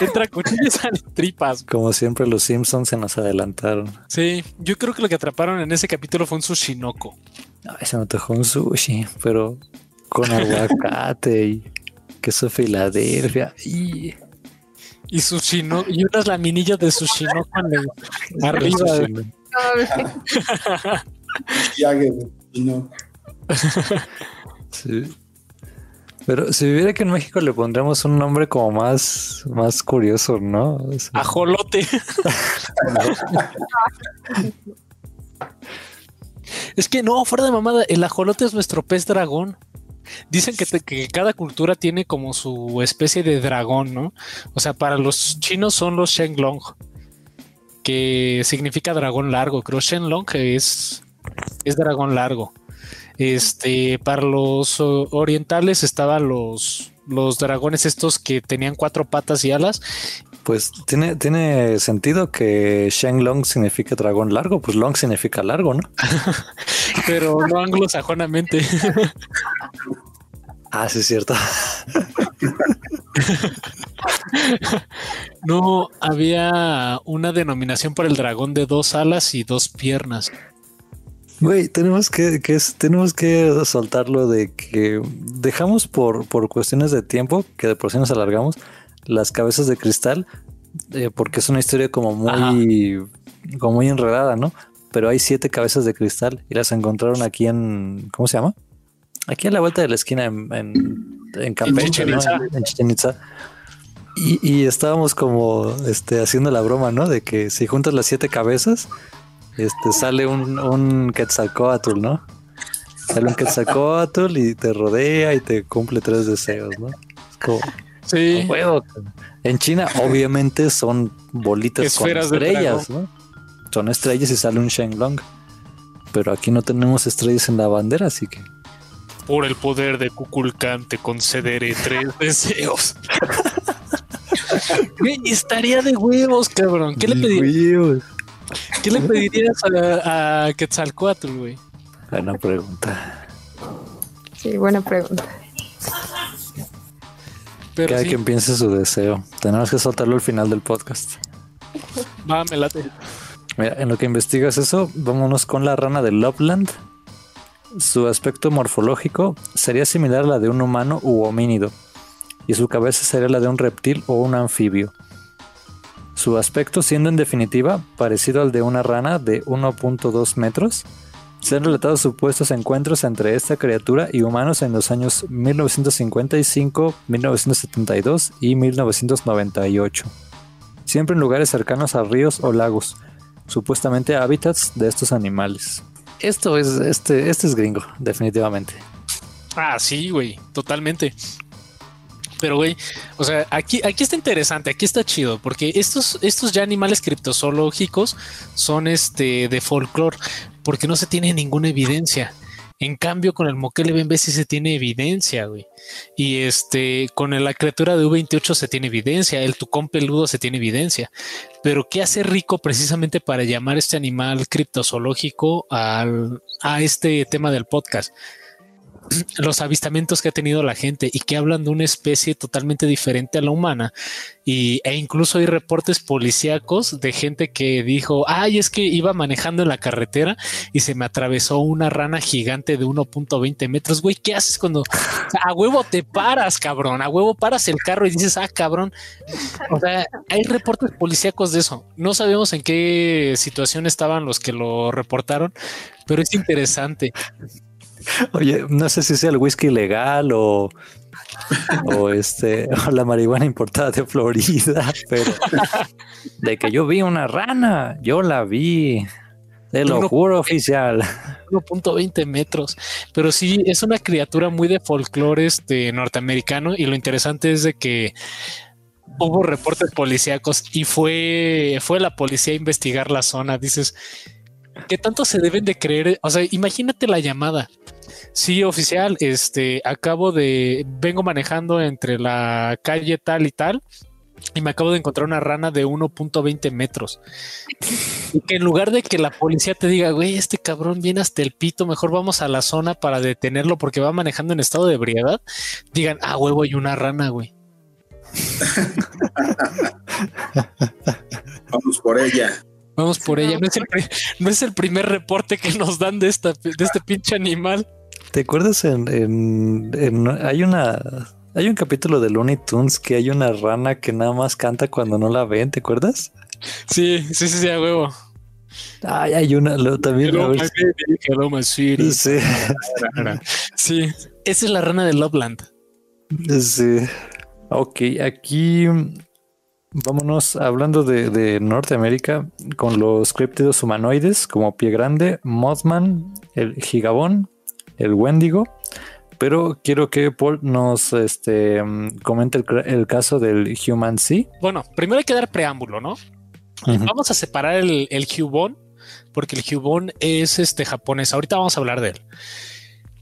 [LAUGHS] Entra cuchillo y salen tripas. Como siempre, los Simpsons se nos adelantaron. Sí, yo creo que lo que atraparon en ese capítulo fue un sushinoko. No, se me tocó un sushi, pero con aguacate y queso Filadelfia. Y y chino y unas laminillas de el arriba. [LAUGHS] sí. Pero si viviera aquí en México le pondríamos un nombre como más, más curioso, ¿no? Ajolote. [LAUGHS] es que no, fuera de mamada, el ajolote es nuestro pez dragón. Dicen que, cada cultura tiene como su especie de dragón, ¿no? O sea, para los chinos son los Shenlong, que significa dragón largo. Creo Shenlong es, es dragón largo. Este, para los orientales estaban los, los dragones estos que tenían cuatro patas y alas. Pues tiene, tiene sentido que Shenlong significa dragón largo, pues Long significa largo, ¿no? [LAUGHS] pero no anglosajonamente. [LAUGHS] Ah, sí, es cierto. [LAUGHS] No había una denominación para el dragón de dos alas y dos piernas. Güey, tenemos que, que es- tenemos que soltarlo de que dejamos por, por cuestiones de tiempo, que de por sí nos alargamos, las cabezas de cristal, eh, porque es una historia como muy, como muy enredada, ¿no? Pero hay siete cabezas de cristal y las encontraron aquí en, ¿cómo se llama? Aquí a la vuelta de la esquina en, en, en Campeche, ¿no? En, en Chichén Itzá. Y, y estábamos como este, haciendo la broma, ¿no? De que si juntas las siete cabezas, este, sale un, un Quetzalcóatl, ¿no? Sale un Quetzalcóatl y te rodea y te cumple tres deseos, ¿no? Es como, Sí. "A huevo". En China, [LAUGHS] obviamente, son bolitas Esferas con de estrellas, ¿no? Son estrellas y sale un Shenlong. Pero aquí no tenemos estrellas en la bandera, así que. Por el poder de Kukulkan te concederé tres [LAUGHS] deseos. [LAUGHS] Estaría de huevos, cabrón. ¿Qué le, pedi- Huevos. ¿qué le pedirías a, a Quetzalcoatl, güey? Buena pregunta. Sí, buena pregunta. Pero Cada sí, quien piense su deseo. Tenemos que soltarlo al final del podcast. va, me late. Mira, en lo que investigas eso, vámonos con la rana de Loveland. Su aspecto morfológico sería similar a la de un humano u homínido, y su cabeza sería la de un reptil o un anfibio. Su aspecto siendo en definitiva parecido al de una rana de 1.2 metros, se han relatado supuestos encuentros entre esta criatura y humanos en los años 1955, 1972 y 1998, siempre en lugares cercanos a ríos o lagos, supuestamente hábitats de estos animales. Esto es, este, este es gringo, definitivamente. Ah, sí, güey, totalmente. Pero, güey, o sea, aquí, aquí está interesante, aquí está chido, porque estos, estos ya animales criptozoológicos son este de folclore, porque no se tiene ninguna evidencia. En cambio, con el Moquele Bembe sí se tiene evidencia, güey. Y este, con la criatura de U28 se tiene evidencia, el tucón peludo se tiene evidencia. Pero, ¿qué hace rico precisamente para llamar este animal criptozoológico al, a este tema del podcast? Los avistamientos que ha tenido la gente y que hablan de una especie totalmente diferente a la humana y, e incluso hay reportes policíacos de gente que dijo ay es que iba manejando en la carretera y se me atravesó una rana gigante de 1.20 metros güey qué haces cuando a huevo te paras cabrón a huevo paras el carro y dices ah cabrón o sea hay reportes policíacos de eso. No sabemos en qué situación estaban los que lo reportaron pero es interesante Oye, no sé si sea el whisky legal o, o este o la marihuana importada de Florida, pero de que yo vi una rana, yo la vi. Te lo juro, oficial. 1.20 metros, pero sí es una criatura muy de folclore este norteamericano y lo interesante es de que hubo reportes policíacos y fue fue la policía a investigar la zona. Dices, ¿qué tanto se deben de creer? O sea, imagínate la llamada. Sí, oficial, este acabo de vengo manejando entre la calle tal y tal y me acabo de encontrar una rana de 1.20 metros. Y que en lugar de que la policía te diga, güey, este cabrón viene hasta el pito, mejor vamos a la zona para detenerlo porque va manejando en estado de ebriedad, digan, ah, huevo, hay una rana, güey. [LAUGHS] Vamos por ella. Vamos por ella. No es, el, no es el primer reporte que nos dan de, esta, de este pinche animal. ¿Te acuerdas en, en- en- hay una hay un capítulo de Looney Tunes que hay una rana que nada más canta cuando no la ven, ¿te acuerdas? Sí, sí, sí, sí, a huevo. Ay, hay una lo- también. Hello, ver baby, hello, my sweetie. sí, Sí, esa es la rana de Loveland. sí. Ok, aquí vámonos hablando de, de Norteamérica con los críptidos humanoides como Pie Grande, Mothman, el Gigabón, el Wendigo. Pero quiero que Paul nos este, mm, comente el, caso del Human Sea. Bueno, primero hay que dar preámbulo, ¿no? Vamos a separar el, el Hyubon, porque el Hyubon es este japonés. Ahorita vamos a hablar de él.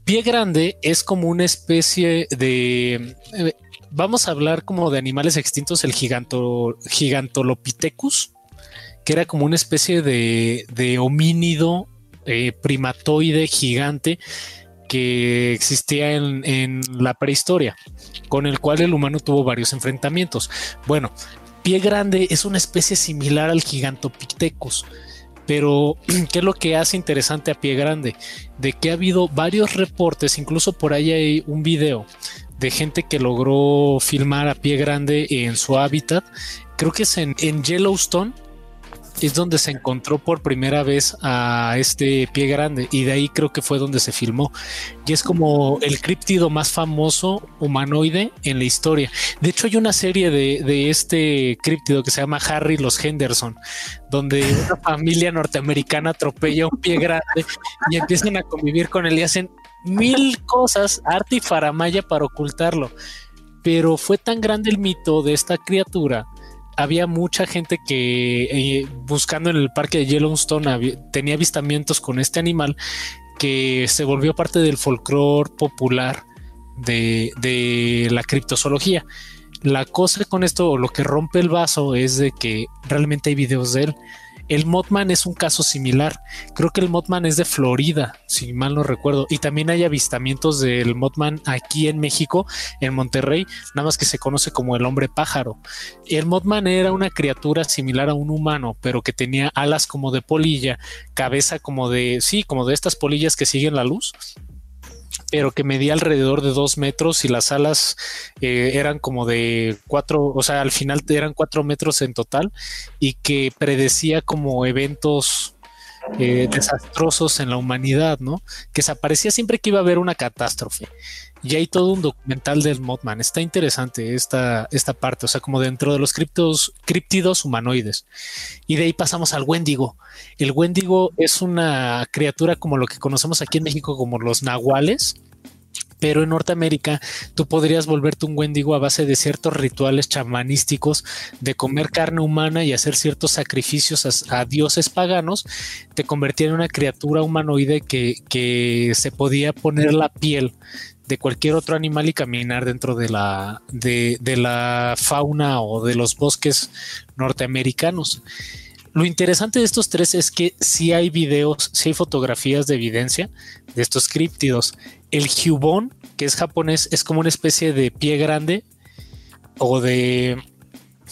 Pie grande es como una especie de. eh, vamos a hablar como de animales extintos, el giganto, Gigantolopithecus, que era como una especie de, de homínido eh, primatoide gigante que existía en, en la prehistoria, con el cual el humano tuvo varios enfrentamientos. Bueno, pie grande es una especie similar al Gigantopithecus. Pero, [CLEARS THROAT] ¿qué es lo que hace interesante a pie grande? De que ha habido varios reportes, incluso por ahí hay un video de gente que logró filmar a pie grande en su hábitat. Creo que es en, en Yellowstone, es donde se encontró por primera vez a este pie grande y de ahí creo que fue donde se filmó. Y es como el críptido más famoso humanoide en la historia. De hecho hay una serie de, de este críptido que se llama Harry los Henderson, donde una familia norteamericana atropella un pie grande y empiezan a convivir con él y hacen mil cosas, arte y faramaya para ocultarlo. Pero fue tan grande el mito de esta criatura había mucha gente que eh, buscando en el parque de Yellowstone tenía avistamientos con este animal que se volvió parte del folclore popular de, de la criptozoología. La cosa con esto, lo que rompe el vaso, es de que realmente hay videos de él. El Mothman es un caso similar. Creo que el Mothman es de Florida, si mal no recuerdo. Y también hay avistamientos del Mothman aquí en México, en Monterrey, nada más que se conoce como el hombre pájaro. El Mothman era una criatura similar a un humano, pero que tenía alas como de polilla, cabeza como de, sí, como de estas polillas que siguen la luz, pero que medía alrededor de dos metros y las alas eh, eran como de cuatro, o sea, al final eran cuatro metros en total y que predecía como eventos eh, desastrosos en la humanidad, ¿no? Que se aparecía siempre que iba a haber una catástrofe. Y hay todo un documental del Mothman. Está interesante esta, esta parte, o sea, como dentro de los criptos, críptidos humanoides. Y de ahí pasamos al Wendigo. El Wendigo es una criatura como lo que conocemos aquí en México como los nahuales, pero en Norteamérica tú podrías volverte un Wendigo a base de ciertos rituales chamanísticos de comer carne humana y hacer ciertos sacrificios a, dioses paganos, te convertía en una criatura humanoide que, que se podía poner la piel de cualquier otro animal y caminar dentro de la, de, de la fauna o de los bosques norteamericanos. Lo interesante de estos tres es que si hay videos, si hay fotografías de evidencia de estos críptidos. El Hyubon, que es japonés, es como una especie de pie grande o de.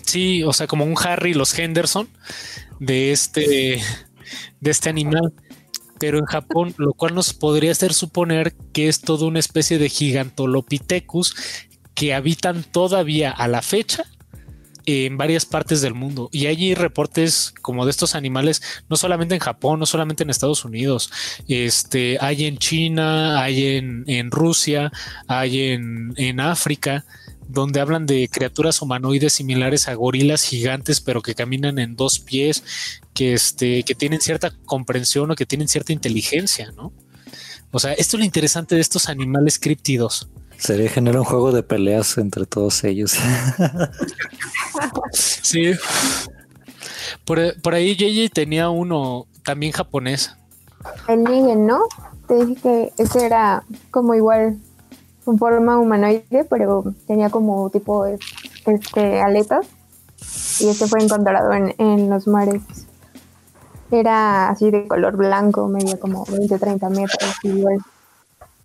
Sí, o sea, como un Harry, los Henderson de este, de este animal. Pero en Japón, lo cual nos podría hacer suponer que es toda una especie de Gigantolopithecus que habitan todavía a la fecha en varias partes del mundo. Y hay reportes como de estos animales, no solamente en Japón, no solamente en Estados Unidos, este, hay en China, hay en, en Rusia, hay en, en África, donde hablan de criaturas humanoides similares a gorilas gigantes, pero que caminan en dos pies, que, este, que tienen cierta comprensión o que tienen cierta inteligencia, ¿no? O sea, esto es lo interesante de estos animales críptidos. Sería generar un juego de peleas entre todos ellos. [LAUGHS] Sí. Por, por ahí JJ tenía uno también japonés. El Nigen, ¿no? Te dije que ese era como igual con forma humanoide, pero tenía como tipo este aletas. Y este fue encontrado en, en los mares. Era así de color blanco, medía como 20, 30 metros, igual.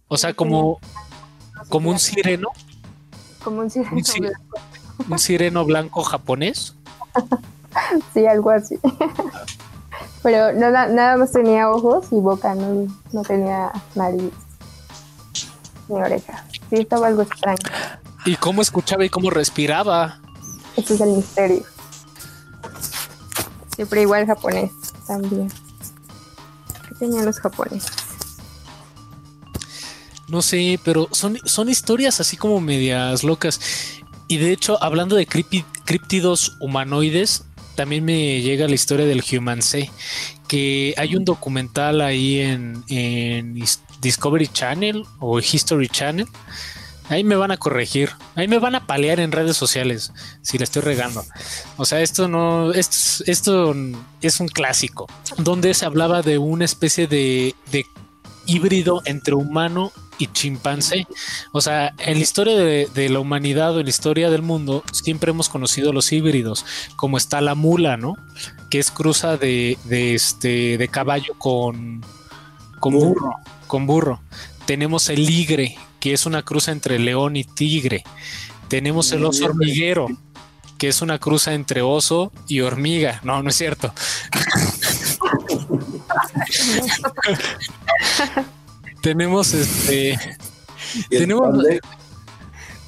O sea, como, como un sireno, Como un sireno Un si- blanco. un sireno blanco japonés. [LAUGHS] Sí, algo así. Pero no, na- nada más tenía ojos y boca, no, no tenía nariz ni oreja. Sí, estaba algo extraño. Y cómo escuchaba y cómo respiraba. Ese es el misterio. Siempre igual japonés también. ¿Qué tenían los japoneses? No sé, pero son, son historias así como medias locas. Y de hecho, hablando de críptidos humanoides, también me llega la historia del Human C, que hay un documental ahí en, en Discovery Channel o History Channel. Ahí me van a corregir, ahí me van a palear en redes sociales si la estoy regando. O sea, esto no, esto, es- esto es un clásico, donde se hablaba de una especie de, de híbrido entre humano y chimpancé. O sea, en la historia de, la humanidad o en la historia del mundo, siempre hemos conocido los híbridos, como está la mula, ¿no? Que es cruza de, este, de caballo con, con burro. Con burro. Tenemos el ligre, que es una cruza entre león y tigre. Tenemos el oso hormiguero, que es una cruza entre oso y hormiga. No, no es cierto. [LAUGHS] tenemos este. tenemos.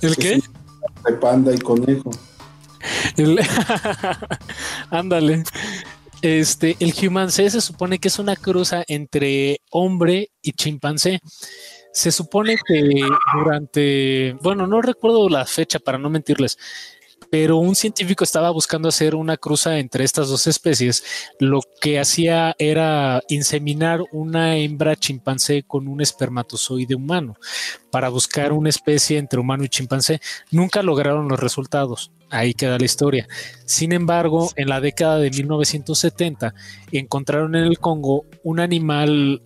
¿El qué? El panda y conejo. [LAUGHS] ándale. Este, el chimpancé se supone que es una cruza entre hombre y chimpancé. Se supone que durante, bueno, no recuerdo la fecha para no mentirles, pero un científico estaba buscando hacer una cruza entre estas dos especies. Lo que hacía era inseminar una hembra chimpancé con un espermatozoide humano para buscar una especie entre humano y chimpancé. Nunca lograron los resultados. Ahí queda la historia. Sin embargo, en la década de 1970 encontraron en el Congo un animal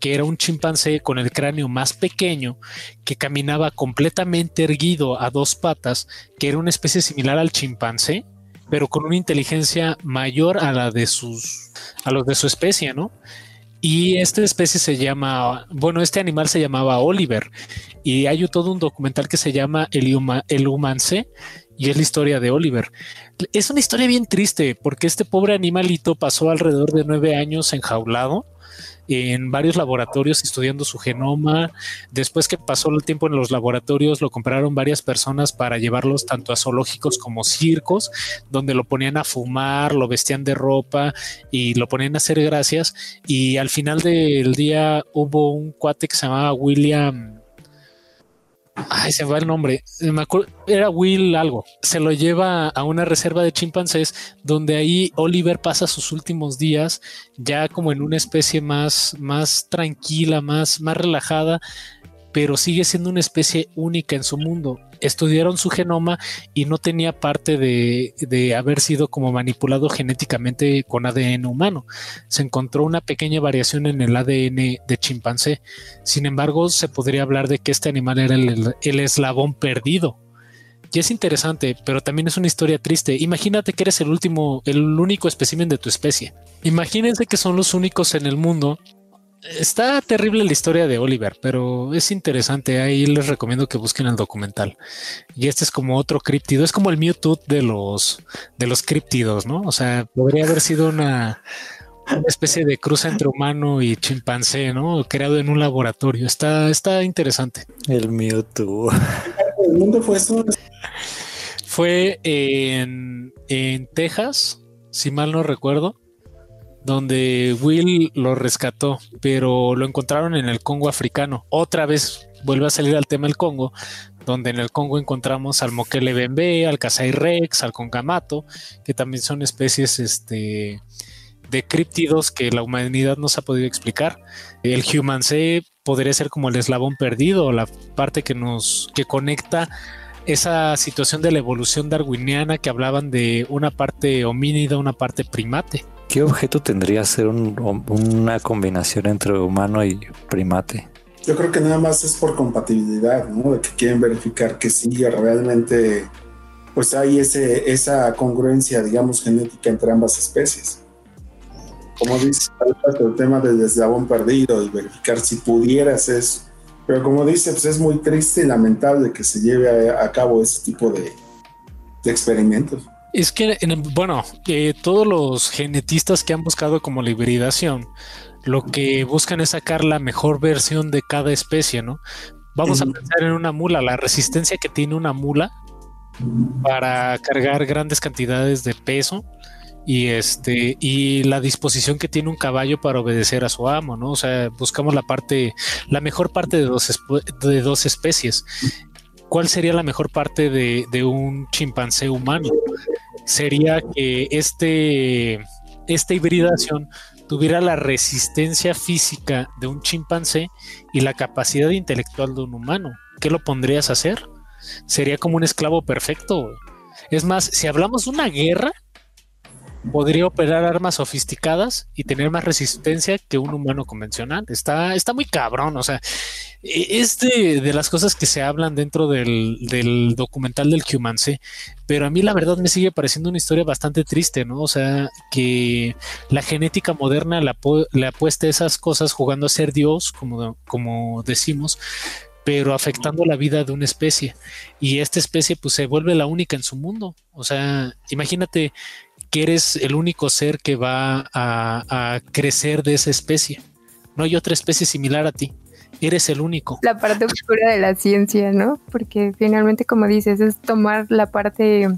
que era un chimpancé con el cráneo más pequeño, que caminaba completamente erguido a dos patas, que era una especie similar al chimpancé, pero con una inteligencia mayor a la de sus, a los de su especie, ¿no? Y esta especie se llama, bueno, este animal se llamaba Oliver. Y hay todo un documental que se llama El, el Humancé y es la historia de Oliver. Es una historia bien triste porque este pobre animalito pasó alrededor de nueve años enjaulado en varios laboratorios estudiando su genoma. Después que pasó el tiempo en los laboratorios, lo compraron varias personas para llevarlos tanto a zoológicos como circos, donde lo ponían a fumar, lo vestían de ropa y lo ponían a hacer gracias. Y al final del día hubo un cuate que se llamaba William Ay, se va el nombre. Me acuerdo, era Will algo. Se lo lleva a una reserva de chimpancés donde ahí Oliver pasa sus últimos días ya como en una especie más, más tranquila, más, más relajada, pero sigue siendo una especie única en su mundo. Estudiaron su genoma y no tenía parte de, haber sido como manipulado genéticamente con ADN humano. Se encontró una pequeña variación en el ADN de chimpancé. Sin embargo, se podría hablar de que este animal era el, el eslabón perdido. Y es interesante, pero también es una historia triste. Imagínate que eres el último, el único espécimen de tu especie. Imagínense que son los únicos en el mundo Está terrible la historia de Oliver, pero es interesante. Ahí les recomiendo que busquen el documental. Y este es como otro criptido, es como el Mewtwo de los de los criptidos, ¿no? O sea, podría haber sido una, especie de cruza entre humano y chimpancé, ¿no? Creado en un laboratorio. Está, está interesante. El Mewtwo. ¿Dónde fue eso? Fue en, en Texas, si mal no recuerdo donde Will lo rescató, pero lo encontraron en el Congo africano. Otra vez vuelve a salir al tema del Congo, donde en el Congo encontramos al Mokele Bembe, al Kasai Rex, al Concamato, que también son especies este, de críptidos que la humanidad no se ha podido explicar. El Human C podría ser como el eslabón perdido, la parte que nos que conecta esa situación de la evolución darwiniana que hablaban de una parte homínida, una parte primate. ¿Qué objeto tendría ser una combinación entre humano y primate? Yo creo que nada más es por compatibilidad, ¿no? De que quieren verificar que sí, realmente, pues hay ese, esa congruencia, digamos, genética entre ambas especies. Como dice el tema del eslabón perdido y verificar si pudieras eso. Pero como dice, pues es muy triste y lamentable que se lleve a, cabo ese tipo de experimentos. Es que, bueno, todos los genetistas que han buscado como la hibridación, lo que buscan es sacar la mejor versión de cada especie, ¿no? Vamos a pensar en una mula, la resistencia que tiene una mula para cargar grandes cantidades de peso y este y la disposición que tiene un caballo para obedecer a su amo, ¿no? O sea, buscamos la parte, la mejor parte de dos, de dos especies. ¿Cuál sería la mejor parte de, de un chimpancé humano? Sería que este, esta hibridación tuviera la resistencia física de un chimpancé y la capacidad intelectual de un humano. ¿Qué lo pondrías a hacer? Sería como un esclavo perfecto. Es más, si hablamos de una guerra, podría operar armas sofisticadas y tener más resistencia que un humano convencional. Está, está muy cabrón, o sea, e, es de, las cosas que se hablan dentro del, documental del Humanse, pero a mí la verdad me sigue pareciendo una historia bastante triste, ¿no? O sea, que la genética moderna le apuesta esas cosas jugando a ser Dios, como, como decimos, pero afectando la vida de una especie. Y esta especie pues se vuelve la única en su mundo. O sea, imagínate que eres el único ser que va a, crecer de esa especie. No hay otra especie similar a ti. Eres el único. La parte oscura de la ciencia, ¿no? Porque finalmente, como dices, es tomar la parte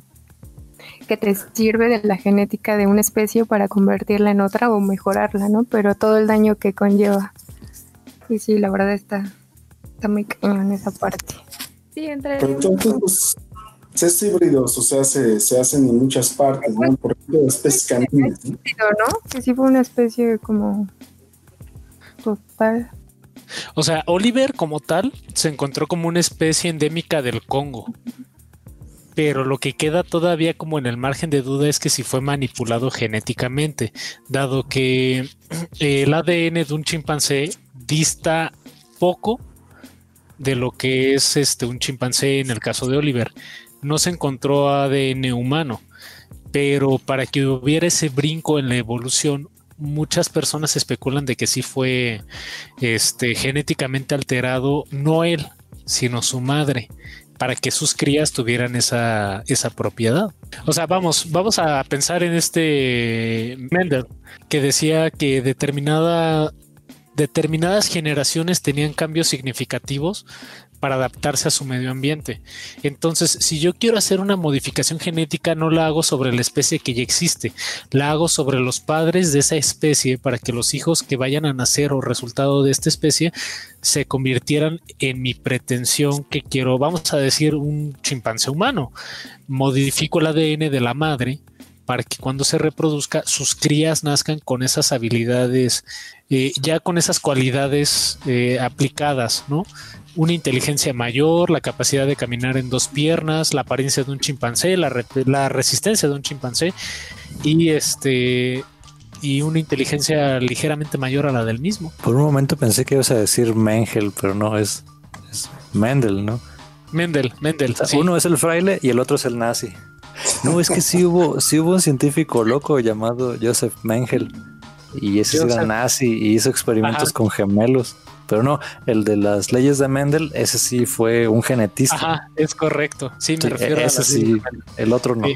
que te sirve de la genética de una especie para convertirla en otra o mejorarla, ¿no? Pero todo el daño que conlleva. Y sí, la verdad está, está muy cañón esa parte. Sí, entre es híbridos, o sea, se, se, hacen en muchas partes, ¿no? Por ejemplo, especies caninas. ¿no? Que sí fue una especie como total. O sea, Oliver como tal se encontró como una especie endémica del Congo. Pero lo que queda todavía como en el margen de duda es que si fue manipulado genéticamente, dado que [CLEARS THROAT] el ADN de un chimpancé dista poco de lo que es este un chimpancé en el caso de Oliver no se encontró ADN humano, pero para que hubiera ese brinco en la evolución, muchas personas especulan de que sí fue este, genéticamente alterado, no él, sino su madre, para que sus crías tuvieran esa, esa propiedad. O sea, vamos, vamos a pensar en este Mendel, que decía que determinada determinadas generaciones tenían cambios significativos para adaptarse a su medio ambiente. Entonces, si yo quiero hacer una modificación genética, no la hago sobre la especie que ya existe, la hago sobre los padres de esa especie para que los hijos que vayan a nacer o resultado de esta especie se convirtieran en mi pretensión que quiero, vamos a decir, un chimpancé humano. Modifico el ADN de la madre para que cuando se reproduzca sus crías nazcan con esas habilidades, eh, ya con esas cualidades eh, aplicadas, ¿no? Una inteligencia mayor, la capacidad de caminar en dos piernas, la apariencia de un chimpancé, la, resistencia de un chimpancé y este y una inteligencia ligeramente mayor a la del mismo. Por un momento pensé que ibas a decir Mengel, pero no, es, Mendel, ¿no? Mendel, Mendel. Uno es el fraile y el otro es el nazi. No, es que sí hubo, sí hubo un científico loco llamado Joseph Mengel y ese era nazi y hizo experimentos con gemelos. Pero no, el de las leyes de Mendel, ese sí fue un genetista. Ajá, es correcto. Sí, me refiero ese sí, el otro no.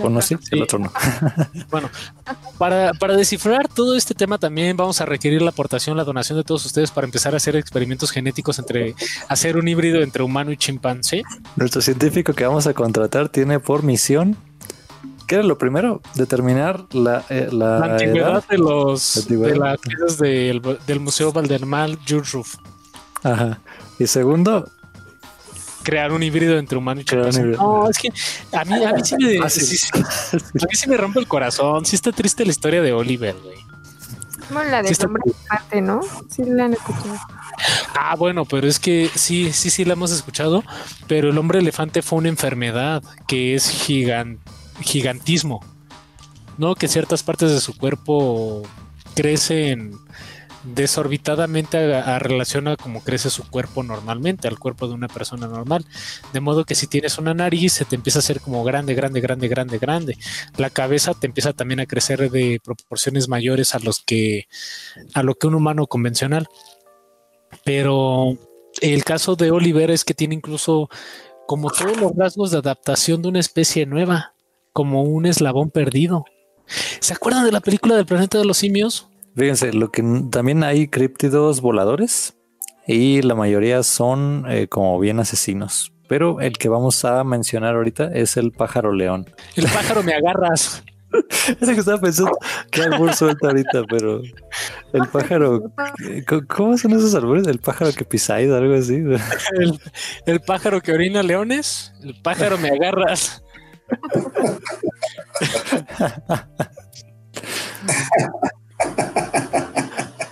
Bueno, sí, el otro no. [LAUGHS] bueno, para, para, descifrar todo este tema también vamos a requerir la aportación, la donación de todos ustedes para empezar a hacer experimentos genéticos entre hacer un híbrido entre humano y chimpancé. Nuestro científico que vamos a contratar tiene por misión ¿Qué era lo primero? Determinar la, eh, la, antigüedad de los de las piezas del, del Museo Valdermal Jurruf. Ajá. Y segundo, crear un híbrido entre humano y chimpancé. No, es que a mí, a mí sí me, ah, sí, [LAUGHS] a mí sí me rompe el corazón. Sí está triste la historia de Oliver, güey. Como la de hombre elefante, ¿no? Sí la han escuchado. Ah, bueno, pero es que sí, sí, sí la hemos escuchado, pero el hombre elefante fue una enfermedad que es gigante gigantismo, ¿no? Que ciertas partes de su cuerpo crecen desorbitadamente a, relación a como crece su cuerpo normalmente, al cuerpo de una persona normal. De modo que si tienes una nariz, se te empieza a hacer como grande, grande, grande, grande, grande. La cabeza te empieza también a crecer de proporciones mayores a los que a lo que un humano convencional. Pero el caso de Oliver es que tiene incluso como todos los rasgos de adaptación de una especie nueva como un eslabón perdido. ¿Se acuerdan de la película del planeta de los simios? Fíjense, lo que también hay críptidos voladores y la mayoría son eh, como bien asesinos. Pero el que vamos a mencionar ahorita es el pájaro león. El pájaro me agarras. [LAUGHS] es que estaba pensando que árbol suelta ahorita, pero el pájaro, ¿cómo son esos árboles? El pájaro que pisáis, algo así. El, el, pájaro que orina leones, el pájaro me agarras.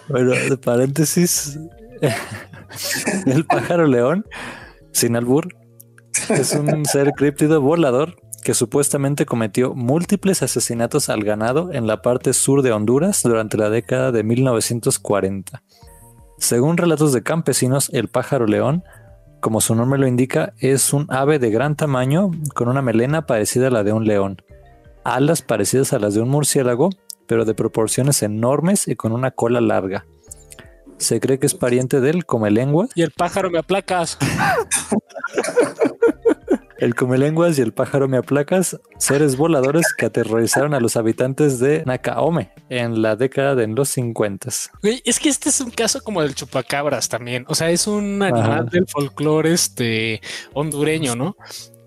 Bueno, de paréntesis, el pájaro león, sin albur, es un ser críptido volador que supuestamente cometió múltiples asesinatos al ganado en la parte sur de Honduras durante la década de 1940. Según relatos de campesinos, el pájaro león, como su nombre lo indica, es un ave de gran tamaño con una melena parecida a la de un león, alas parecidas a las de un murciélago, pero de proporciones enormes y con una cola larga. Se cree que es pariente del comelengua. Y el pájaro me aplacas. [LAUGHS] El comelenguas y el pájaro me aplacas, seres voladores que aterrorizaron a los habitantes de Nakaome en la década de los 50. es que este es un caso como del chupacabras también. O sea, es un animal del folclore este hondureño, ¿no?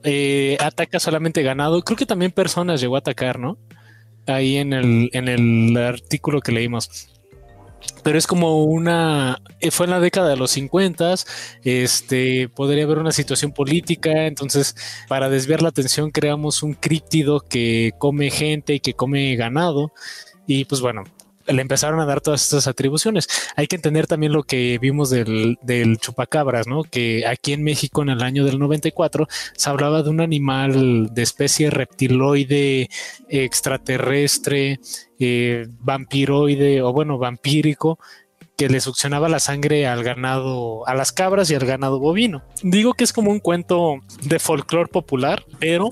Eh, ataca solamente ganado. Creo que también personas llegó a atacar, ¿no? Ahí en el, en el artículo que leímos pero es como una, eh, fue en la década de los 50, este, podría haber una situación política, entonces para desviar la atención creamos un críptido que come gente y que come ganado, y pues bueno, le empezaron a dar todas estas atribuciones. Hay que entender también lo que vimos del, chupacabras, ¿no? Que aquí en México en el año del 94 se hablaba de un animal de especie reptiloide, extraterrestre, eh, vampiroide o bueno, vampírico, que le succionaba la sangre al ganado, a las cabras y al ganado bovino. Digo que es como un cuento de folclore popular, pero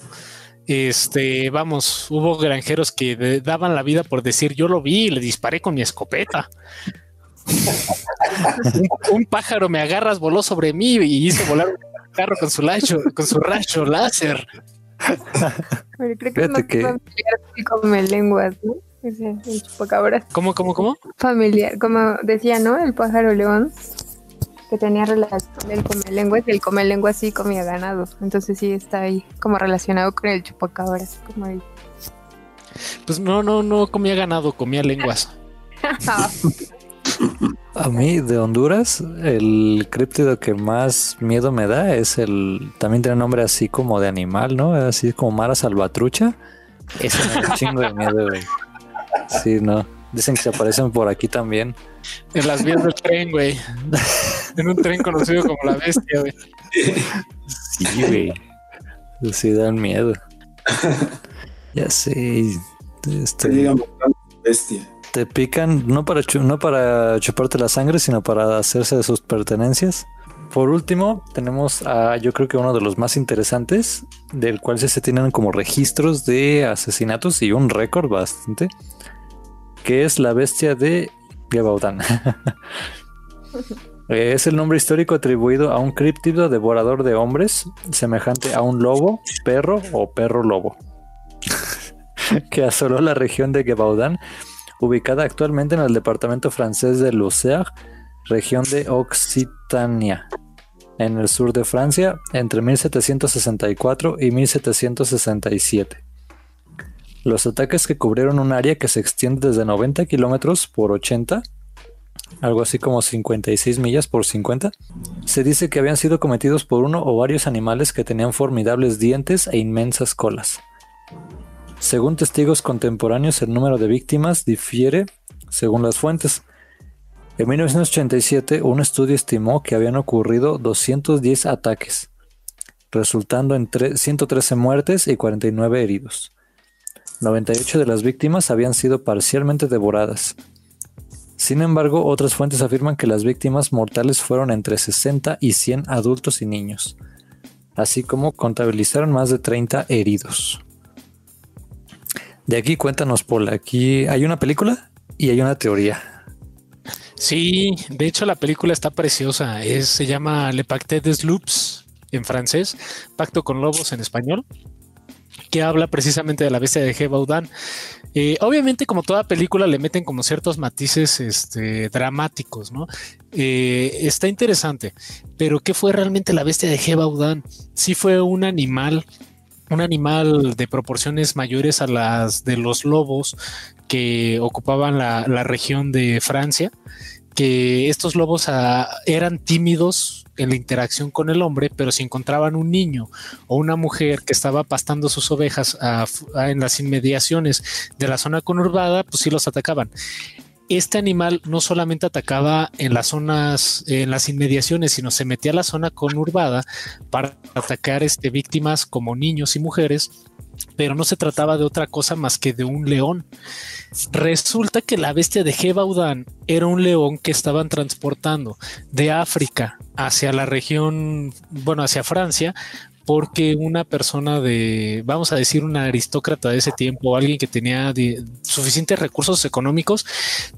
este, vamos, hubo granjeros que daban la vida por decir yo lo vi y le disparé con mi escopeta. [LAUGHS] un, pájaro me agarras, voló sobre mí y hizo volar un carro con su rayo, con su rayo láser. creo que es más que... familiar come lenguas, ¿no? Ese, el chupacabras. ¿Cómo, cómo, cómo? Familiar, como decía, ¿no? El pájaro león que tenía relación el come lenguas y el come lenguas sí comía ganado. Entonces sí está ahí como relacionado con el chupacabras, como ahí. Pues no, no, no comía ganado, comía lenguas. [LAUGHS] A mí de Honduras, el críptido que más miedo me da es el. También tiene nombre así como de animal, ¿no? Así como Mara Salvatrucha. Ese me da un chingo de miedo, güey. Sí, no. Dicen que se aparecen por aquí también. En las vías del tren, güey. en un tren conocido como la bestia, güey. Sí, güey. Sí, dan miedo. [LAUGHS] ya sé. Este, bestia. Te pican no para, no para chuparte la sangre, sino para hacerse de sus pertenencias. Por último, tenemos a yo creo que uno de los más interesantes, del cual se tienen como registros de asesinatos y un récord bastante, que es la bestia de Gebaudan. [LAUGHS] es el nombre histórico atribuido a un críptido devorador de hombres, semejante a un lobo, perro o perro lobo, [LAUGHS] que asoló la región de Gebaudan, ubicada actualmente en el departamento francés de Lucerne, región de Occitania, en el sur de Francia, entre 1764 y 1767. Los ataques que cubrieron un área que se extiende desde 90 kilómetros por 80, algo así como 56 millas por 50, se dice que habían sido cometidos por uno o varios animales que tenían formidables dientes e inmensas colas. Según testigos contemporáneos, el número de víctimas difiere según las fuentes. En 1987, un estudio estimó que habían ocurrido 210 ataques, resultando en 113 muertes y 49 heridos. 98 de las víctimas habían sido parcialmente devoradas. Sin embargo, otras fuentes afirman que las víctimas mortales fueron entre 60 y 100 adultos y niños, así como contabilizaron más de 30 heridos. De aquí cuéntanos, Paul, aquí hay una película y hay una teoría. Sí, de hecho la película está preciosa, se llama Le Pacte des Loups en francés, Pacto con Lobos en español que habla precisamente de la bestia de Gebaudan. Eh, obviamente, como toda película, le meten como ciertos matices este, dramáticos, ¿no? Eh, está interesante, pero ¿qué fue realmente la bestia de Gebaudan? Sí fue un animal, un animal de proporciones mayores a las de los lobos que ocupaban la, región de Francia, que estos lobos ah, eran tímidos en la interacción con el hombre, pero si encontraban un niño o una mujer que estaba pastando sus ovejas en las inmediaciones de la zona conurbada, pues sí los atacaban. Este animal no solamente atacaba en las zonas, en las inmediaciones, sino se metía a la zona conurbada para atacar este, víctimas como niños y mujeres pero no se trataba de otra cosa más que de un león. Resulta que la bestia de Gebaudan era un león que estaban transportando de África hacia la región, bueno, hacia Francia, porque una persona de, vamos a decir, una aristócrata de ese tiempo, alguien que tenía suficientes recursos económicos,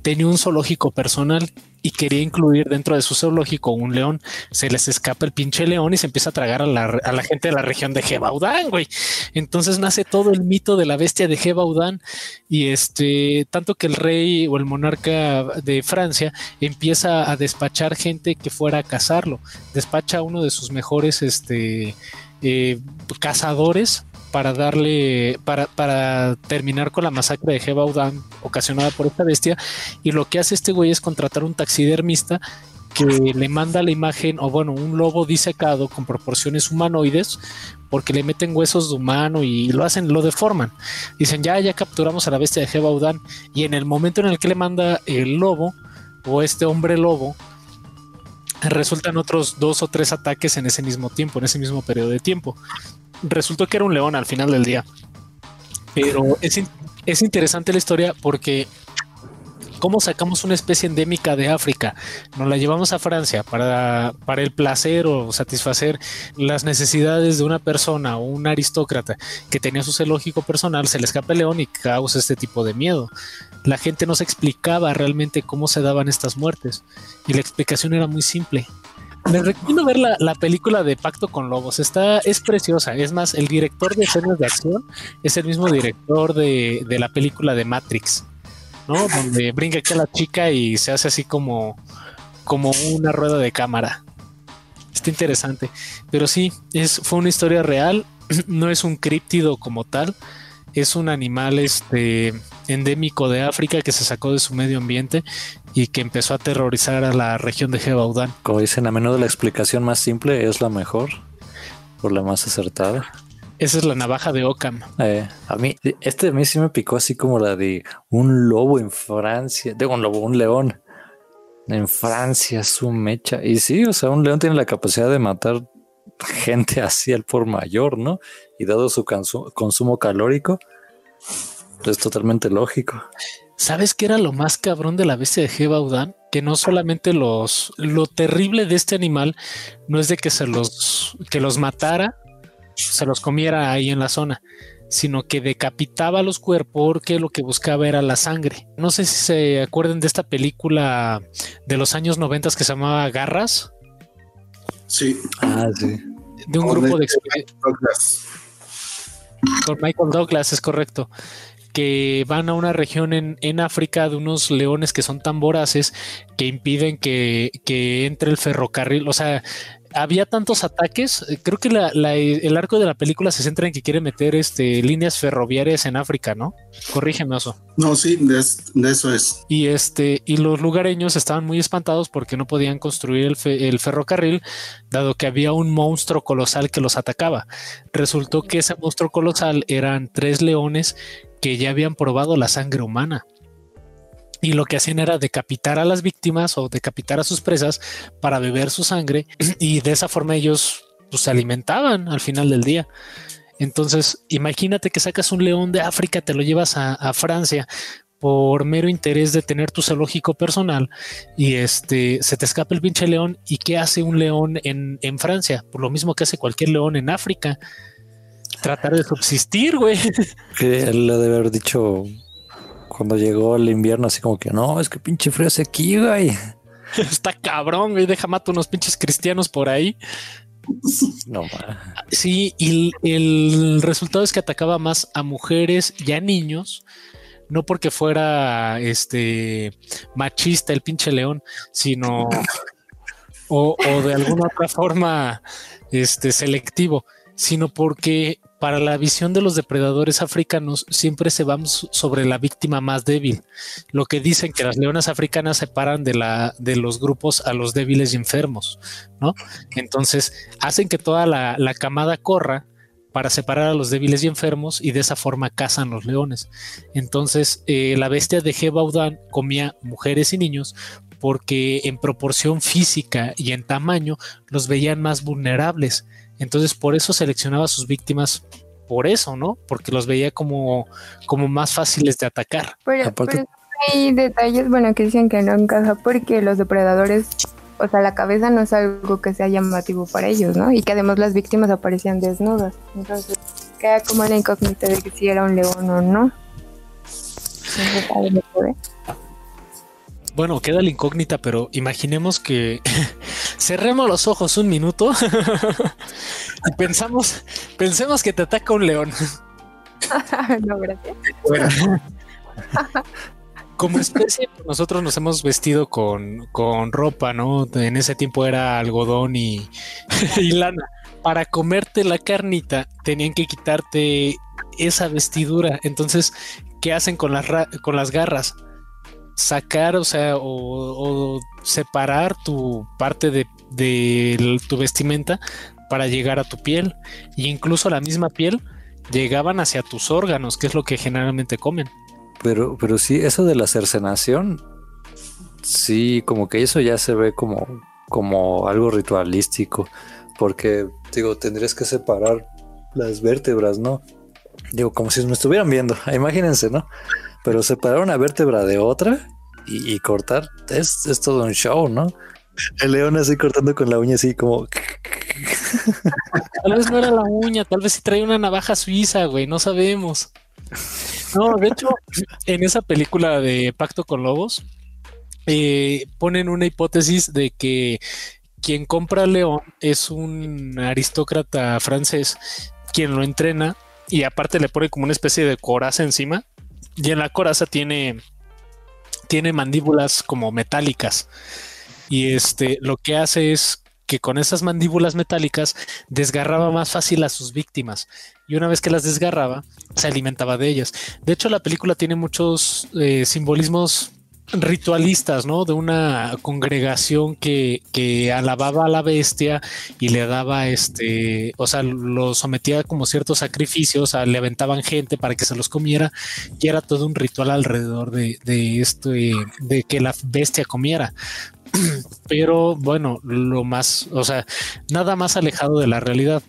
tenía un zoológico personal y quería incluir dentro de su zoológico un león. Se les escapa el pinche león y se empieza a tragar a la, gente de la región de Gebaudán, güey. Entonces nace todo el mito de la bestia de Gebaudán y este, tanto que el rey o el monarca de Francia empieza a despachar gente que fuera a cazarlo. Despacha a uno de sus mejores, este, eh, cazadores para darle, para, para, terminar con la masacre de Gebaudan ocasionada por esta bestia. Y lo que hace este güey es contratar un taxidermista que le manda la imagen, o bueno, un lobo disecado con proporciones humanoides, porque le meten huesos de humano y lo hacen, lo deforman. Dicen, ya, ya capturamos a la bestia de Gebaudan. Y en el momento en el que le manda el lobo, o este hombre lobo, resultan otros dos o tres ataques en ese mismo tiempo, en ese mismo periodo de tiempo. Resultó que era un león al final del día. Pero es, es interesante la historia porque ¿Cómo sacamos una especie endémica de África? Nos la llevamos a Francia para, para, el placer o satisfacer las necesidades de una persona o un aristócrata que tenía su zoológico personal, se le escapa el león y causa este tipo de miedo la gente no se explicaba realmente cómo se daban estas muertes y la explicación era muy simple. Me recomiendo ver la, película de Pacto con Lobos. Está, es preciosa. Es más, el director de escenas de acción es el mismo director de, la película de Matrix, ¿no? Donde brinca aquí a la chica y se hace así como, como una rueda de cámara. Está interesante. Pero sí, es, fue una historia real. [CLEARS THROAT] No es un críptido como tal es un animal este, endémico de África que se sacó de su medio ambiente y que empezó a aterrorizar a la región de Gebaudán. Como dicen, a menudo la explicación más simple es la mejor, o la más acertada. Esa es la navaja de Ockham. Eh, a mí, este a mí sí me picó así como la de un lobo en Francia, de un lobo, un león en Francia, su mecha. Y sí, o sea, un león tiene la capacidad de matar [LAUGHS] gente así al por mayor, ¿no? Y dado su consumo calórico, es totalmente lógico. ¿Sabes qué era lo más cabrón de la bestia de Gebaudan? Que no solamente los lo terrible de este animal no es de que se los que los matara, se los comiera ahí en la zona, sino que decapitaba los cuerpos porque lo que buscaba era la sangre. No sé si se acuerdan de esta película de los años 90 que se llamaba Garras. Sí. Ah, sí. De un grupo de Con Michael Douglas, es correcto. Que van a una región en, en, África de unos leones que son tan voraces que impiden que, que entre el ferrocarril. O sea, había tantos ataques. Eh, creo que el arco de la película se centra en que quiere meter este, líneas ferroviarias en África, ¿no? Corrígeme, Oso. No, sí, de, eso es. Y este, y los lugareños estaban muy espantados porque no podían construir el, el ferrocarril, dado que había un monstruo colosal que los atacaba. Resultó que ese monstruo colosal eran tres leones que ya habían probado la sangre humana y lo que hacían era decapitar a las víctimas o decapitar a sus presas para beber su sangre [CLEARS THROAT] y de esa forma ellos pues, se alimentaban al final del día. Entonces, imagínate que sacas un león de África, te lo llevas a, Francia por mero interés de tener tu zoológico personal y este se te escapa el pinche león y qué hace un león en, en Francia, por lo mismo que hace cualquier león en África, tratar de subsistir, güey. Que le debe haber dicho cuando llegó el invierno, así como que no, es que pinche frío hace aquí, güey. [LAUGHS] Está cabrón, güey. Deja matar unos pinches cristianos por ahí. No, sí, y el resultado es que atacaba más a mujeres y a niños, no porque fuera este machista el pinche león, sino o, o de alguna otra forma este selectivo, sino porque para la visión de los depredadores africanos siempre se van sobre la víctima más débil. Lo que dicen que las leonas africanas separan de, la, de los grupos a los débiles y enfermos, ¿no? Entonces hacen que toda la, camada corra para separar a los débiles y enfermos y de esa forma cazan los leones. Entonces eh, la bestia de Gebaudan comía mujeres y niños porque en proporción física y en tamaño los veían más vulnerables entonces por eso seleccionaba a sus víctimas por eso, ¿no? Porque los veía como, como más fáciles de atacar. Pero, hay detalles, bueno, que dicen que no encaja porque los depredadores, o sea, la cabeza no es algo que sea llamativo para ellos, ¿no? Y que además las víctimas aparecían desnudas. Entonces, queda como la incógnita de que si era un león o no. Bueno, queda la incógnita, pero imaginemos que [LAUGHS] cerremos los ojos un minuto [LAUGHS] y pensamos, pensemos que te ataca un león. [LAUGHS] no, gracias. Como especie, nosotros nos hemos vestido con, ropa, ¿no? En ese tiempo era algodón y, y lana. Para comerte la carnita, tenían que quitarte esa vestidura. Entonces, ¿qué hacen con las, con las garras? Sacar, o sea, o, separar tu parte de, tu vestimenta para llegar a tu piel. E incluso la misma piel llegaban hacia tus órganos, que es lo que generalmente comen. Pero, pero sí, eso de la cercenación, sí, como que eso ya se ve como, como algo ritualístico, porque digo, tendrías que separar las vértebras, ¿no? Digo, como si me estuvieran viendo, [LAUGHS] imagínense, ¿no? Pero separar una vértebra de otra y, cortar es, es, todo un show, ¿no? El león así cortando con la uña así como... Tal vez no era la uña, tal vez sí trae una navaja suiza, güey, no sabemos. No, de hecho, en esa película de Pacto con Lobos, eh, ponen una hipótesis de que quien compra León es un aristócrata francés quien lo entrena y aparte le pone como una especie de coraza encima y en la coraza tiene tiene mandíbulas como metálicas y este lo que hace es que con esas mandíbulas metálicas desgarraba más fácil a sus víctimas y una vez que las desgarraba se alimentaba de ellas. De hecho la película tiene muchos eh, simbolismos ritualistas, ¿no? De una congregación que, que, alababa a la bestia y le daba este, o sea, lo sometía como ciertos sacrificios, le aventaban gente para que se los comiera y era todo un ritual alrededor de, de esto, de que la bestia comiera. [CLEARS THROAT] Pero bueno, lo más, o sea, nada más alejado de la realidad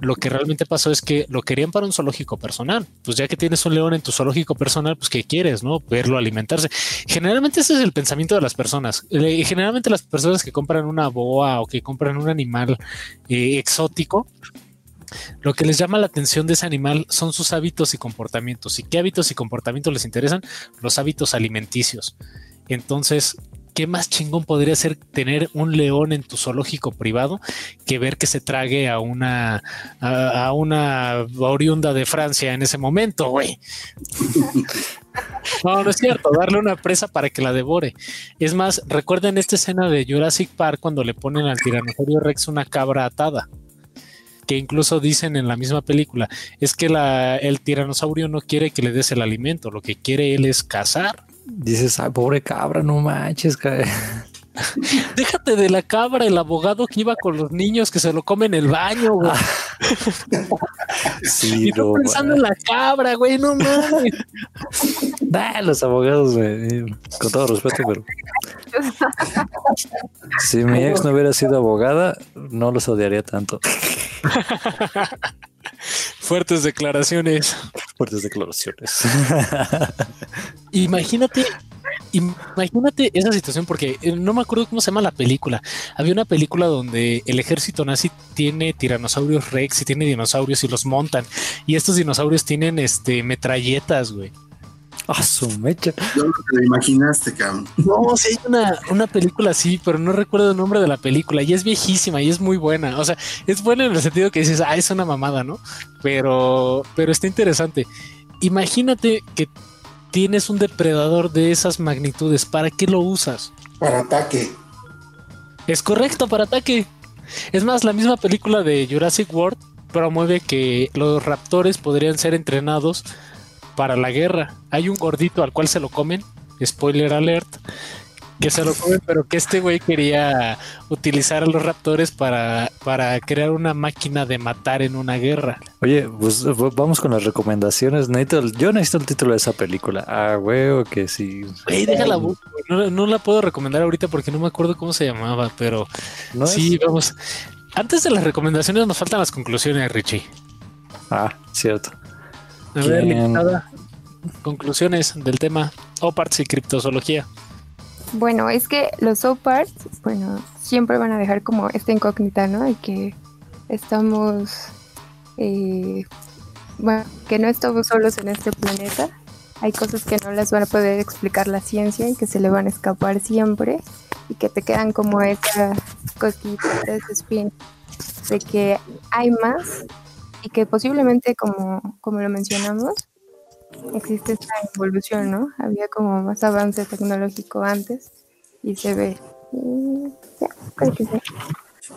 lo que realmente pasó es que lo querían para un zoológico personal. Pues ya que tienes un león en tu zoológico personal, pues ¿qué quieres? ¿No? Verlo alimentarse. Generalmente ese es el pensamiento de las personas. Eh, generalmente las personas que compran una boa o que compran un animal eh, exótico, lo que les llama la atención de ese animal son sus hábitos y comportamientos. ¿Y qué hábitos y comportamientos les interesan? Los hábitos alimenticios. Entonces, qué más chingón podría ser tener un león en tu zoológico privado que ver que se trague a una a, una oriunda de Francia en ese momento, güey. [LAUGHS] No, no es cierto, darle una presa para que la devore. Es más, recuerden esta escena de Jurassic Park cuando le ponen al tiranosaurio Rex una cabra atada que incluso dicen en la misma película, es que el tiranosaurio no quiere que le des el alimento, lo que quiere él es cazar dices, ay, pobre cabra, no manches. [LAUGHS] Déjate de la cabra, el abogado que iba con los niños que se lo comen en el baño, güey. [LAUGHS] Sí, y no, pensando en la cabra, güey, no mames. [LAUGHS] Los abogados, güey, con todo respeto, pero. Si mi ex no hubiera sido abogada, no los odiaría tanto. Fuertes declaraciones. Fuertes declaraciones. imagínate, imagínate esa situación, porque eh, no me acuerdo cómo se llama la película. Había una película donde el ejército nazi tiene tiranosaurios rex y tiene dinosaurios y los montan. Y estos dinosaurios tienen este metralletas, güey. A [LAUGHS] su mecha. Yo te lo imaginaste, cabrón. No, sí hay una, una película así, pero no recuerdo el nombre de la película y es viejísima y es muy buena. O sea, es buena en el sentido que dices, ah, es una mamada, ¿no? Pero, pero está interesante. Imagínate que tienes un depredador de esas magnitudes. ¿Para qué lo usas? Para ataque. Es correcto, para ataque. Es más, la misma película de Jurassic World promueve que los raptores podrían ser entrenados para la guerra. Hay un gordito al cual se lo comen, spoiler alert, que se lo comen, pero que este güey quería utilizar a los raptores para, para crear una máquina de matar en una guerra. Oye, pues vamos con las recomendaciones. Necesito, yo necesito el título de esa película. Ah, güey, que sí. Güey, déjala, no, no, la puedo recomendar ahorita porque no me acuerdo cómo se llamaba, pero sí, vamos. Antes de las recomendaciones nos faltan las conclusiones, Richie. Ah, cierto. A ver, limitada. Conclusiones del tema OPARTS y criptozoología. Bueno, es que los OPARTS, bueno, siempre van a dejar como esta incógnita, ¿no? Y que estamos, eh, bueno, que no estamos solos en este planeta. Hay cosas que no las van a poder explicar la ciencia y que se le van a escapar siempre y que te quedan como esa cosita, ese spin de que hay más y que posiblemente, como, como lo mencionamos, existe esta evolución, ¿no? Había como más avance tecnológico antes y se ve.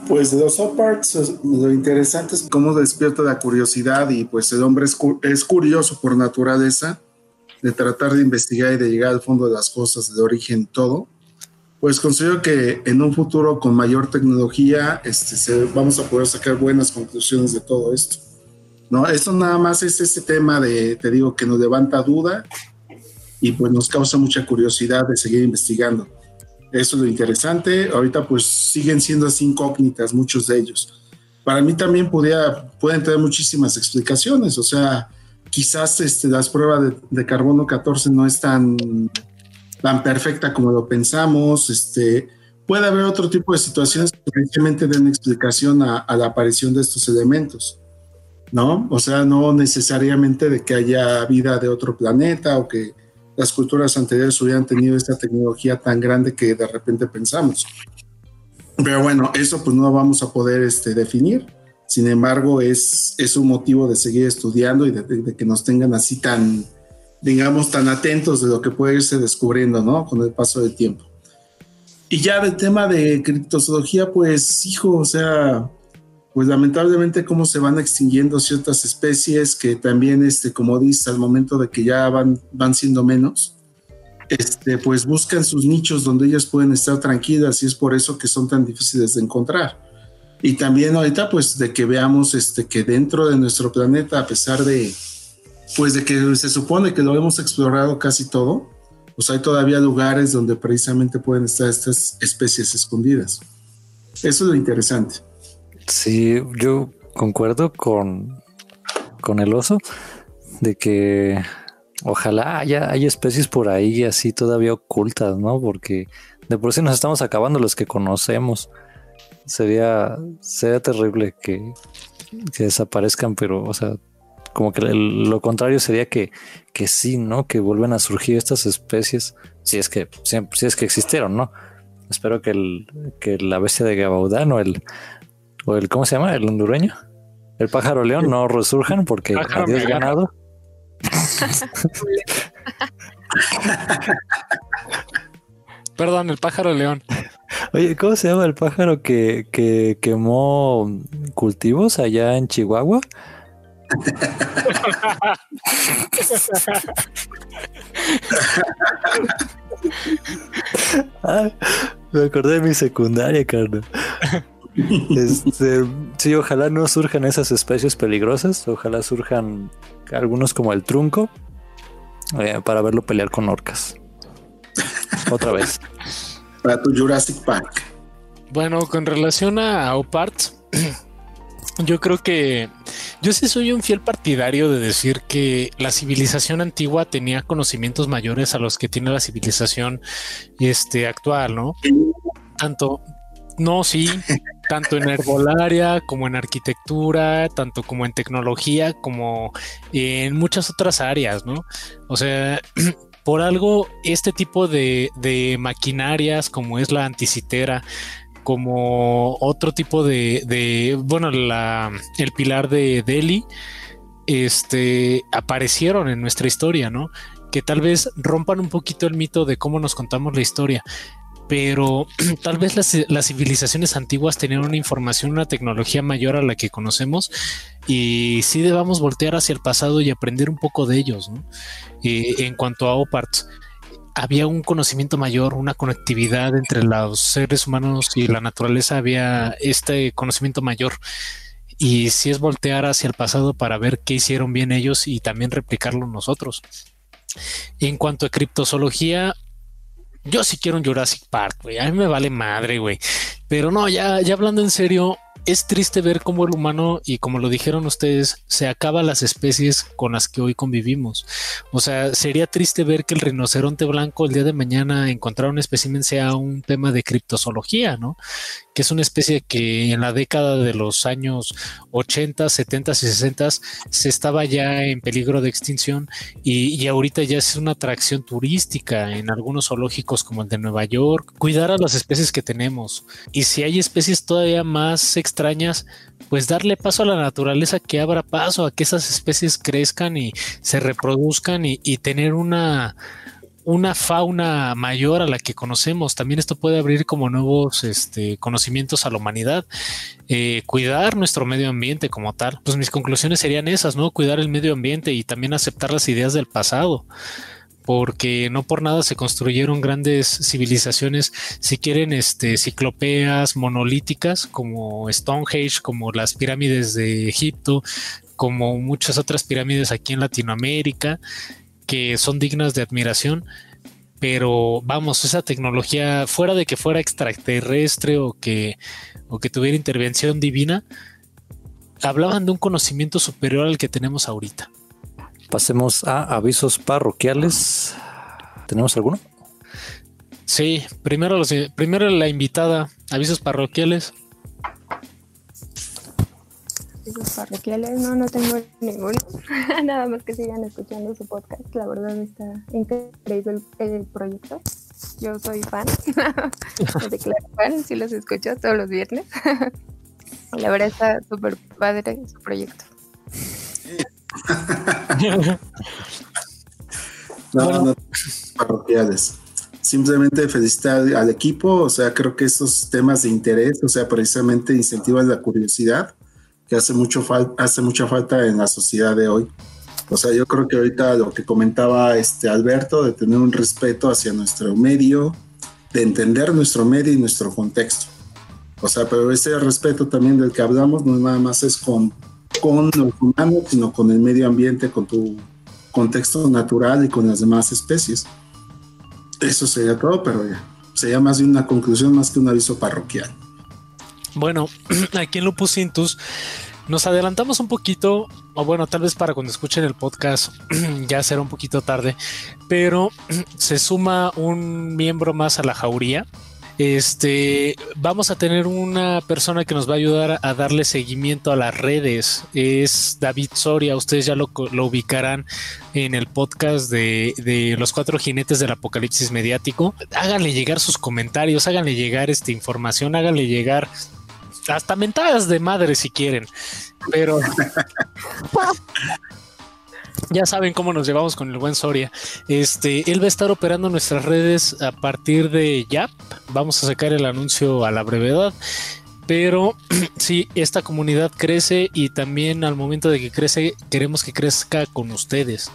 Pues de los Oparts, lo interesante es cómo despierta la curiosidad y pues el hombre es, es, curioso por naturaleza de tratar de investigar y de llegar al fondo de las cosas, de origen todo. Pues considero que en un futuro con mayor tecnología este, se, vamos a poder sacar buenas conclusiones de todo esto. ¿No? Esto nada más es ese tema de, te digo, que nos levanta duda y pues nos causa mucha curiosidad de seguir investigando. Eso es lo interesante. Ahorita pues siguen siendo así incógnitas muchos de ellos. Para mí también podía, pueden tener muchísimas explicaciones. O sea, quizás este, las pruebas de, carbono 14 no es tan, tan perfecta como lo pensamos. Este, puede haber otro tipo de situaciones que realmente den explicación a la aparición de estos elementos. ¿No? O sea, no necesariamente de que haya vida de otro planeta o que las culturas anteriores hubieran tenido esta tecnología tan grande que de repente pensamos. Pero bueno, eso pues no vamos a poder este, definir. Sin embargo, es, es un motivo de seguir estudiando y de, de, que nos tengan así tan, digamos, tan atentos de lo que puede irse descubriendo, ¿no? Con el paso del tiempo. Y ya del tema de criptozoología, pues, hijo, o sea, pues lamentablemente cómo se van extinguiendo ciertas especies que también, este, como dice, al momento de que ya van, van siendo menos, este, pues buscan sus nichos donde ellas pueden estar tranquilas y es por eso que son tan difíciles de encontrar. Y también ahorita, pues, de que veamos este, que dentro de nuestro planeta, a pesar de, pues, de que se supone que lo hemos explorado casi todo, pues hay todavía lugares donde precisamente pueden estar estas especies escondidas. Eso es lo interesante. Sí, yo concuerdo con, con el oso de que ojalá haya, especies por ahí así todavía ocultas, ¿no? Porque de por sí nos estamos acabando los que conocemos. Sería, sería terrible que, que desaparezcan, pero, o sea, como que lo contrario sería que, que sí, ¿no? Que vuelven a surgir estas especies, si es que, si, es que existieron, ¿no? Espero que, el, que la bestia de Gabaudán o el, o el, ¿cómo se llama? El hondureño. El pájaro león no resurjan porque adiós ganado. [LAUGHS] Perdón, el pájaro león. Oye, ¿cómo se llama el pájaro que, que quemó cultivos allá en Chihuahua? [LAUGHS] [LAUGHS] ah, me acordé de mi secundaria, Carlos. Este, sí, ojalá no surjan esas especies peligrosas. Ojalá surjan algunos como el trunco eh, para verlo pelear con orcas. Otra vez. Para tu Jurassic Park. Bueno, con relación a Oparts, [CLEARS THROAT] yo creo que yo sí soy un fiel partidario de decir que la civilización antigua tenía conocimientos mayores a los que tiene la civilización este, actual, ¿no? Tanto, no, sí, [LAUGHS] tanto en herbolaria como en arquitectura, tanto como en tecnología, como en muchas otras áreas, ¿no? O sea, [CLEARS THROAT] por algo, este tipo de, maquinarias como es la anticitera, como otro tipo de, de bueno, la, el pilar de Delhi, este, aparecieron en nuestra historia, ¿no? Que tal vez rompan un poquito el mito de cómo nos contamos la historia pero [CLEARS THROAT] tal vez las, civilizaciones antiguas tenían una información, una tecnología mayor a la que conocemos y sí debamos voltear hacia el pasado y aprender un poco de ellos. en cuanto a OPARTS, había un conocimiento mayor, una conectividad entre los seres humanos y la naturaleza, había este conocimiento mayor. Y sí es voltear hacia el pasado para ver qué hicieron bien ellos y también replicarlo nosotros. En cuanto a criptozoología, yo sí quiero un Jurassic Park, güey. A mí me vale madre, güey. Pero no, ya, ya hablando en serio, es triste ver cómo el humano, y como lo dijeron ustedes, se acaba las especies con las que hoy convivimos. O sea, sería triste ver que el rinoceronte blanco el día de mañana encontrar un espécimen sea un tema de criptozoología, ¿no? Que es una especie que en la década de los años 80, 70 y 60 se estaba ya en peligro de extinción y, y ahorita ya es una atracción turística en algunos zoológicos como el de Nueva York. Cuidar a las especies que tenemos. Y si hay especies todavía más extrañas, pues darle paso a la naturaleza que abra paso a que esas especies crezcan y se reproduzcan y, tener una, una fauna mayor a la que conocemos. También esto puede abrir como nuevos este, conocimientos a la humanidad. Eh, cuidar nuestro medio ambiente como tal. Pues mis conclusiones serían esas, ¿no? Cuidar el medio ambiente y también aceptar las ideas del pasado porque no por nada se construyeron grandes civilizaciones, si quieren, este, ciclopeas monolíticas como Stonehenge, como las pirámides de Egipto, como muchas otras pirámides aquí en Latinoamérica, que son dignas de admiración. Pero vamos, esa tecnología, fuera de que fuera extraterrestre o que, o que tuviera intervención divina, hablaban de un conocimiento superior al que tenemos ahorita. Pasemos a avisos parroquiales. ¿Tenemos alguno? Sí, primero, los, primero la invitada, avisos parroquiales. Avisos parroquiales, no, no tengo ninguno. [LAUGHS] Nada más que sigan escuchando su podcast. La verdad está increíble el, proyecto. Yo soy fan. [LAUGHS] Me declaro fan, si los escucho todos los viernes. [LAUGHS] La verdad está súper padre su proyecto. [LAUGHS] no, no, parroquiales. Simplemente felicitar al equipo, o sea, creo que estos temas de interés, o sea, precisamente incentivan la curiosidad, que hace, mucho hace mucha falta en la sociedad de hoy. O sea, yo creo que ahorita lo que comentaba este Alberto, de tener un respeto hacia nuestro medio, de entender nuestro medio y nuestro contexto. O sea, pero ese respeto también del que hablamos no nada más es con con los humanos, sino con el medio ambiente, con tu contexto natural y con las demás especies. Eso sería todo, pero ya sería más de una conclusión más que un aviso parroquial. Bueno, [CLEARS THROAT] aquí en Lupus Intus nos adelantamos un poquito, o bueno, tal vez para cuando escuchen el podcast [CLEARS THROAT] ya será un poquito tarde, pero [CLEARS THROAT] se suma un miembro más a la jauría este, vamos a tener una persona que nos va a ayudar a darle seguimiento a las redes. Es David Soria. Ustedes ya lo, ubicarán en el podcast de, los cuatro jinetes del apocalipsis mediático. Háganle llegar sus comentarios, háganle llegar esta información, háganle llegar hasta mentadas de madre si quieren. Pero [LAUGHS] ya saben cómo nos llevamos con el buen Soria. Este, él va a estar operando nuestras redes a partir de ya. Vamos a sacar el anuncio a la brevedad. Pero [CLEARS THROAT] sí, esta comunidad crece y también al momento de que crece, queremos que crezca con ustedes.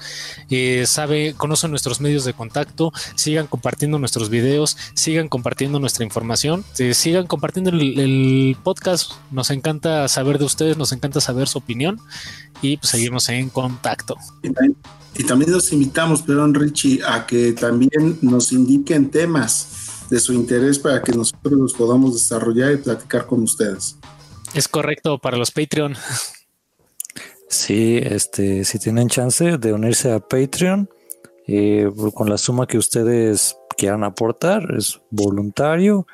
Eh, sabe, conocen nuestros medios de contacto, sigan compartiendo nuestros videos, sigan compartiendo nuestra información, eh, sigan compartiendo el, podcast. Nos encanta saber de ustedes, nos encanta saber su opinión y pues seguimos en contacto. Y también, los invitamos, perdón Richie, a que también nos indiquen temas de su interés para que nosotros los podamos desarrollar y platicar con ustedes. Es correcto para los Patreon. Sí, este, si tienen chance de unirse a Patreon, eh, con la suma que ustedes quieran aportar, es voluntario,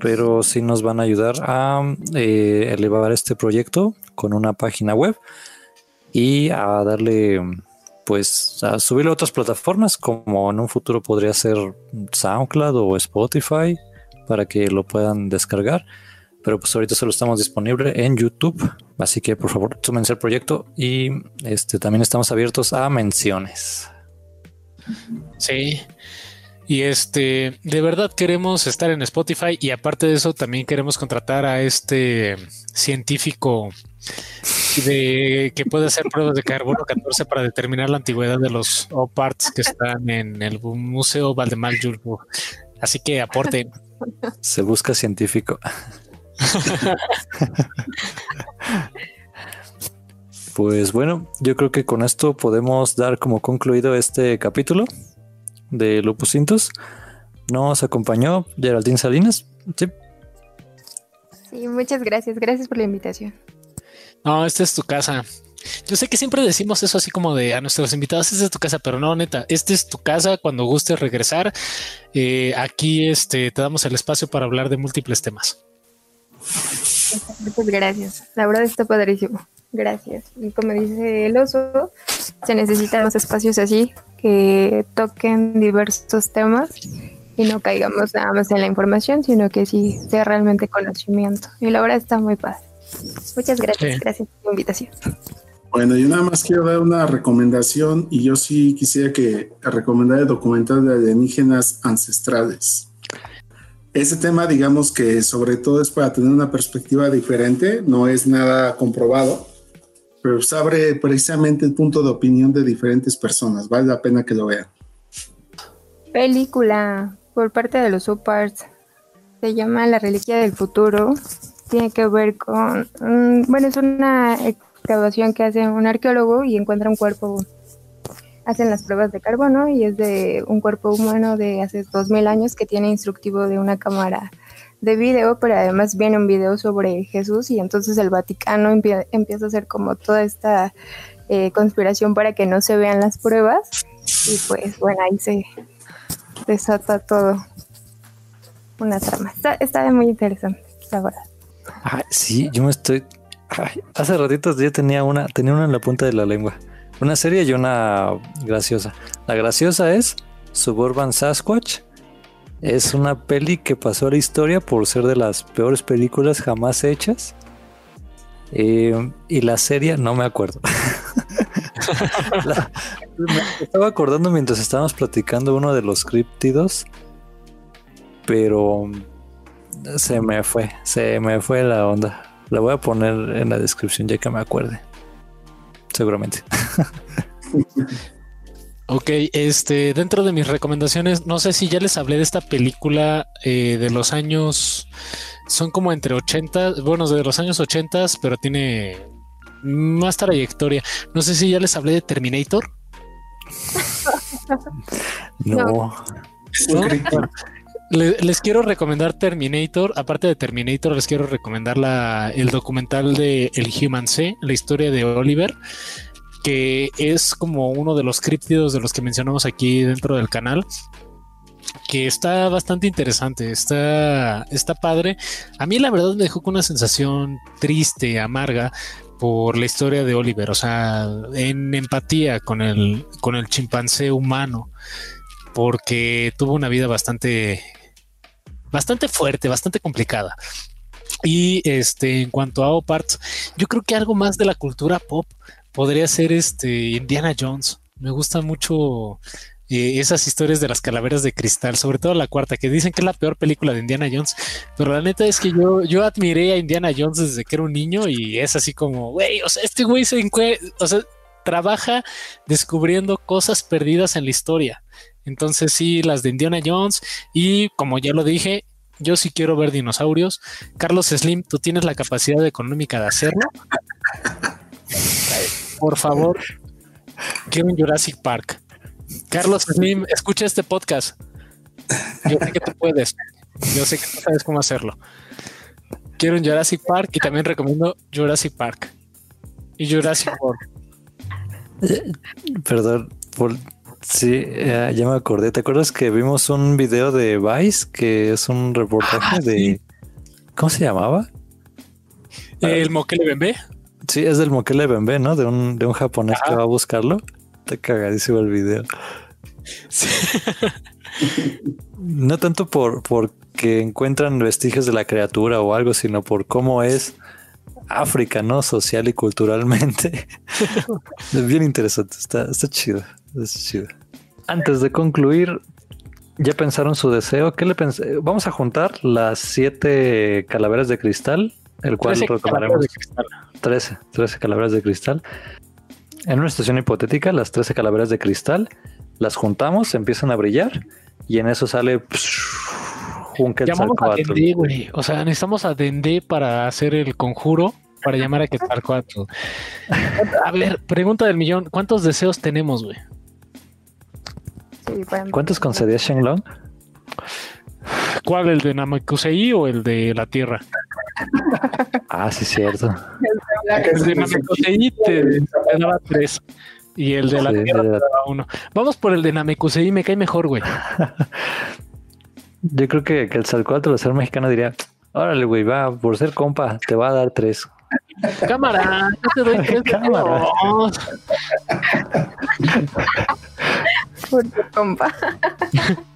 pero sí nos van a ayudar a eh, elevar este proyecto con una página web y a darle pues a subirlo a otras plataformas como en un futuro podría ser SoundCloud o Spotify para que lo puedan descargar. Pero pues ahorita solo estamos disponible en YouTube. Así que por favor, súmense al proyecto y este también estamos abiertos a menciones. Sí. Y este, de verdad queremos estar en Spotify y aparte de eso también queremos contratar a este científico de que puede hacer pruebas de carbono 14 para determinar la antigüedad de los parts que están en el Museo Valdemar Yulbu. Así que aporte. Se busca científico. pues bueno, yo creo que con esto podemos dar como concluido este capítulo de Lupus Intus. Nos acompañó Geraldine Salinas. Sí. Sí, muchas gracias. Gracias por la invitación. No, esta es tu casa. Yo sé que siempre decimos eso así como de a nuestros invitados, esta es tu casa, pero no, neta, esta es tu casa cuando gustes regresar. Eh, aquí este, te damos el espacio para hablar de múltiples temas. Muchas gracias. La verdad está padrísimo. Gracias. Y como dice el oso, se necesitan los espacios así que toquen diversos temas y no caigamos nada más en la información, sino que sí sea realmente conocimiento. Y la verdad está muy padre. Muchas gracias. Gracias por la invitación. Bueno, yo nada más quiero dar una recomendación y yo sí quisiera que recomendar el documental de alienígenas ancestrales. Ese tema, digamos que sobre todo es para tener una perspectiva diferente, no es nada comprobado, pero se abre precisamente el punto de opinión de diferentes personas. Vale la pena que lo vean. Película por parte de los Uparts se llama La Reliquia del Futuro. Tiene que ver con, bueno, es una excavación que hace un arqueólogo y encuentra un cuerpo. Hacen las pruebas de carbono y es de un cuerpo humano de hace dos mil años que tiene instructivo de una cámara de video, pero además viene un video sobre Jesús y entonces el Vaticano empieza a hacer como toda esta eh, conspiración para que no se vean las pruebas y pues bueno, ahí se desata todo una trama. Está, está muy interesante, la verdad. Sí, yo me estoy hace ratitos yo tenía una, tenía una en la punta de la lengua. Una serie y una graciosa. La graciosa es Suburban Sasquatch. Es una peli que pasó a la historia por ser de las peores películas jamás hechas. Eh, y la serie no me acuerdo. [LAUGHS] estaba acordando mientras estábamos platicando uno de los críptidos. Pero se me fue, se me fue la onda. La voy a poner en la descripción ya que me acuerde. Seguramente. ok, este, dentro de mis recomendaciones, no sé si ya les hablé de esta película eh, de los años, son como entre 80, bueno, de los años 80, pero tiene más trayectoria. No sé si ya les hablé de Terminator. [LAUGHS] no. ¿No? Les, quiero recomendar Terminator. Aparte de Terminator, les quiero recomendar el documental de El Human C, la historia de Oliver, que es como uno de los críptidos de los que mencionamos aquí dentro del canal. Que está bastante interesante, está, está padre. A mí, la verdad, me dejó con una sensación triste, amarga, por la historia de Oliver, o sea, en empatía con el, con el chimpancé humano porque tuvo una vida bastante, bastante fuerte, bastante complicada. Y este, en cuanto a Oparts, yo creo que algo más de la cultura pop podría ser este Indiana Jones. Me gustan mucho eh, esas historias de las calaveras de cristal, sobre todo la cuarta, que dicen que es la peor película de Indiana Jones. Pero la neta es que yo, yo admiré a Indiana Jones desde que era un niño y es así como, güey, este güey se o sea, trabaja descubriendo cosas perdidas en la historia. Entonces sí, las de Indiana Jones y como ya lo dije, yo sí quiero ver dinosaurios. Carlos Slim, tú tienes la capacidad económica de hacerlo. Por favor, quiero un Jurassic Park. Carlos Slim, escucha este podcast. Yo sé que tú puedes. Yo sé que tú sabes cómo hacerlo. Quiero un Jurassic Park y también recomiendo Jurassic Park y Jurassic World. Perdón, por, Sí, ya, me acordé. ¿Te acuerdas que vimos un video de Vice que es un reportaje ah, de. ¿Cómo se llamaba? El Mokele Bembe. Sí, es del Mokele Bembe, ¿no? De un, de un japonés que va a buscarlo. Te cagadísimo el video. [LAUGHS] no tanto por porque encuentran vestigios de la criatura o algo, sino por cómo es África, ¿no? Social y culturalmente. [LAUGHS] es bien interesante, está, está chido. Antes de concluir, ¿ya pensaron su deseo? ¿Qué le Vamos a juntar las siete calaveras de cristal, el cual retomaremos. 13, 13 calaveras de cristal. En una situación hipotética, las 13 calaveras de cristal las juntamos, empiezan a brillar y en eso sale Llamamos a Dendé, güey. O sea, necesitamos a Dendé para hacer el conjuro para llamar a Quetzalcoatl. A ver, pregunta del millón, ¿cuántos deseos tenemos, güey? ¿Cuántos concedía Shenlong? ¿Cuál? ¿El de Namakusei o el de la Tierra? [LAUGHS] Ah, sí, cierto. El de Namekusei te, te daba tres. Y el de la Sí, tierra de te la- daba uno. Vamos por el de Namekusei, me cae mejor, güey. [LAUGHS] Yo creo que, que el Salcuatro, la ser mexicano, diría: Órale, güey, va, por ser compa, te va a dar tres. Cámara, yo te doy tres Cámara. Por tu compa.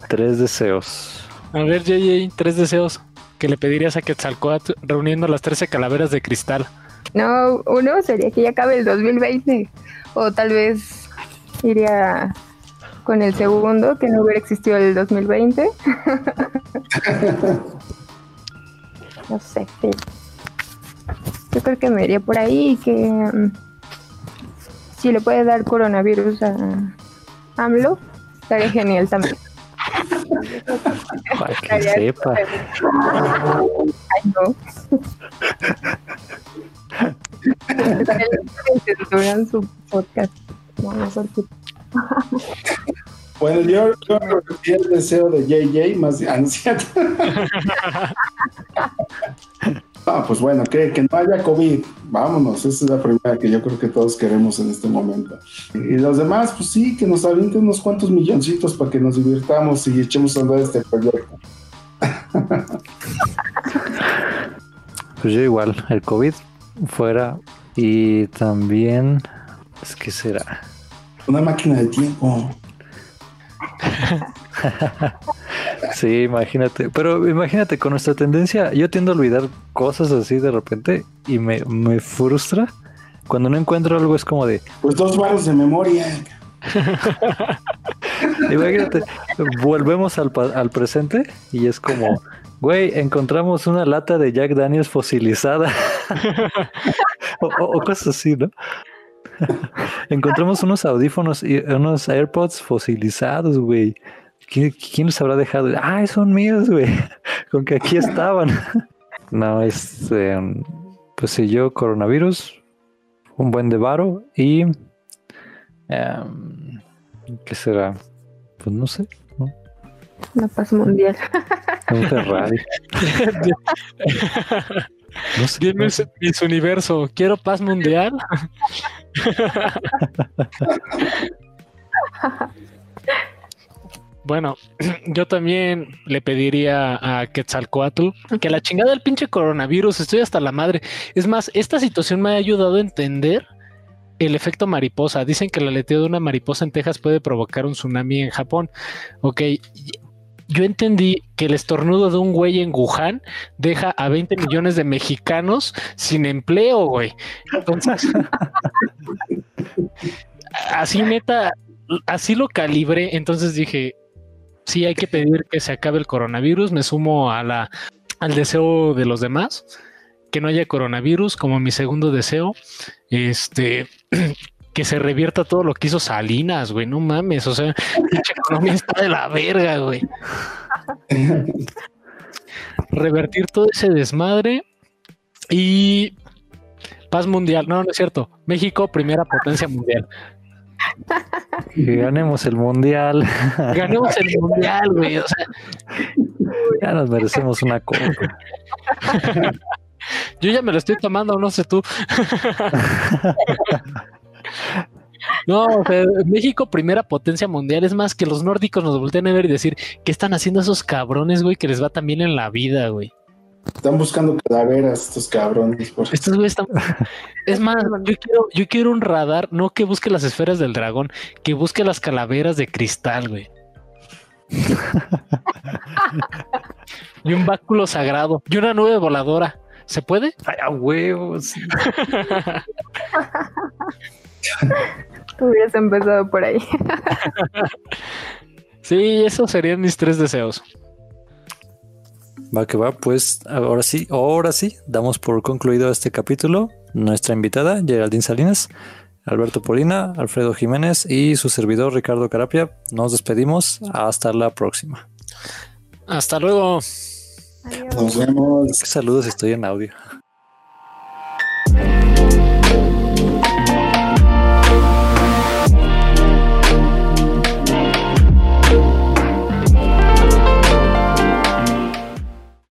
Tres deseos. A ver, JJ, tres deseos que le pedirías a Quetzalcoatl reuniendo las 13 calaveras de cristal. No, uno sería que ya acabe el 2020. O tal vez iría con el segundo, que no hubiera existido el 2020. [LAUGHS] no sé. sí. Yo creo que me iría por ahí y que mm, si le puede dar coronavirus a AMLO, estaría genial también. Para que Estaría sepa. Ay, no. [LAUGHS] Su podcast. No, no, porque- [LAUGHS] Bueno, yo, el deseo de JJ más de anciano. Ah, pues bueno, que, que no haya COVID. Vámonos, esa es la primera que yo creo que todos queremos en este momento. Y los demás, pues sí, que nos avienten unos cuantos milloncitos para que nos divirtamos y echemos a andar este proyecto. [LAUGHS] Pues yo igual, el COVID fuera y también, es que será. Una máquina de tiempo. [LAUGHS] Sí, imagínate. Pero imagínate, con nuestra tendencia, yo tiendo a olvidar cosas así de repente y me, me frustra. Cuando no encuentro algo es como de, Pues dos varos de memoria. [LAUGHS] imagínate, volvemos al, al presente y es como, güey, encontramos una lata de Jack Daniels fosilizada. [LAUGHS] o, o- o cosas así, ¿no? [LAUGHS] encontramos unos audífonos y unos AirPods fosilizados, güey. ¿Quién, los habrá dejado? Ah, son míos, güey. [LAUGHS] Con que aquí estaban. [LAUGHS] no, este, pues si yo coronavirus, un buen de varo y em, ¿qué será? Pues no sé, ¿no? La paz mundial. Un Ferrari. [LAUGHS] No sé. Dime no sé. Miss Universo, quiero paz mundial. [LAUGHS] Bueno, yo también le pediría a Quetzalcoatl que la chingada del pinche coronavirus, estoy hasta la madre. Es más, esta situación me ha ayudado a entender el efecto mariposa. Dicen que el aleteo de una mariposa en Texas puede provocar un tsunami en Japón. Ok, yo entendí que el estornudo de un güey en Wuhan deja a 20 millones de mexicanos sin empleo, güey. Entonces, [LAUGHS] así neta, así lo calibré. Entonces dije, sí, hay que pedir que se acabe el coronavirus. Me sumo a la, al deseo de los demás, que no haya coronavirus como mi segundo deseo. Este, [CLEARS THROAT] que se revierta todo lo que hizo Salinas, güey, no mames, o sea, pinche economía está de la verga, güey. Revertir todo ese desmadre y paz mundial. No, no es cierto. México, primera potencia mundial. Que ganemos el mundial. Ganemos el mundial, güey. O sea, ya nos merecemos una copa. yo ya me lo estoy tomando, no sé tú. [LAUGHS] No, o sea, México, primera potencia mundial. Es más que los nórdicos nos volteen a ver y decir, ¿qué están haciendo esos cabrones, güey? Que les va también en la vida, güey. Están buscando calaveras estos cabrones. Por... Estos güeyes están. [LAUGHS] Es más, yo quiero, yo quiero un radar, no que busque las esferas del dragón, que busque las calaveras de cristal, güey. y un báculo sagrado. Y una nube voladora. ¿Se puede? Ay, a huevos. [LAUGHS] [LAUGHS] Hubieras empezado por ahí. [LAUGHS] Sí, esos serían mis tres deseos. Va que va, pues ahora sí, ahora sí, damos por concluido este capítulo. Nuestra invitada, Geraldine Salinas, Alberto Polina, Alfredo Jiménez y su servidor Ricardo Carapia. Nos despedimos. Hasta la próxima. Hasta luego. Adiós. Nos vemos. Saludos, estoy en audio.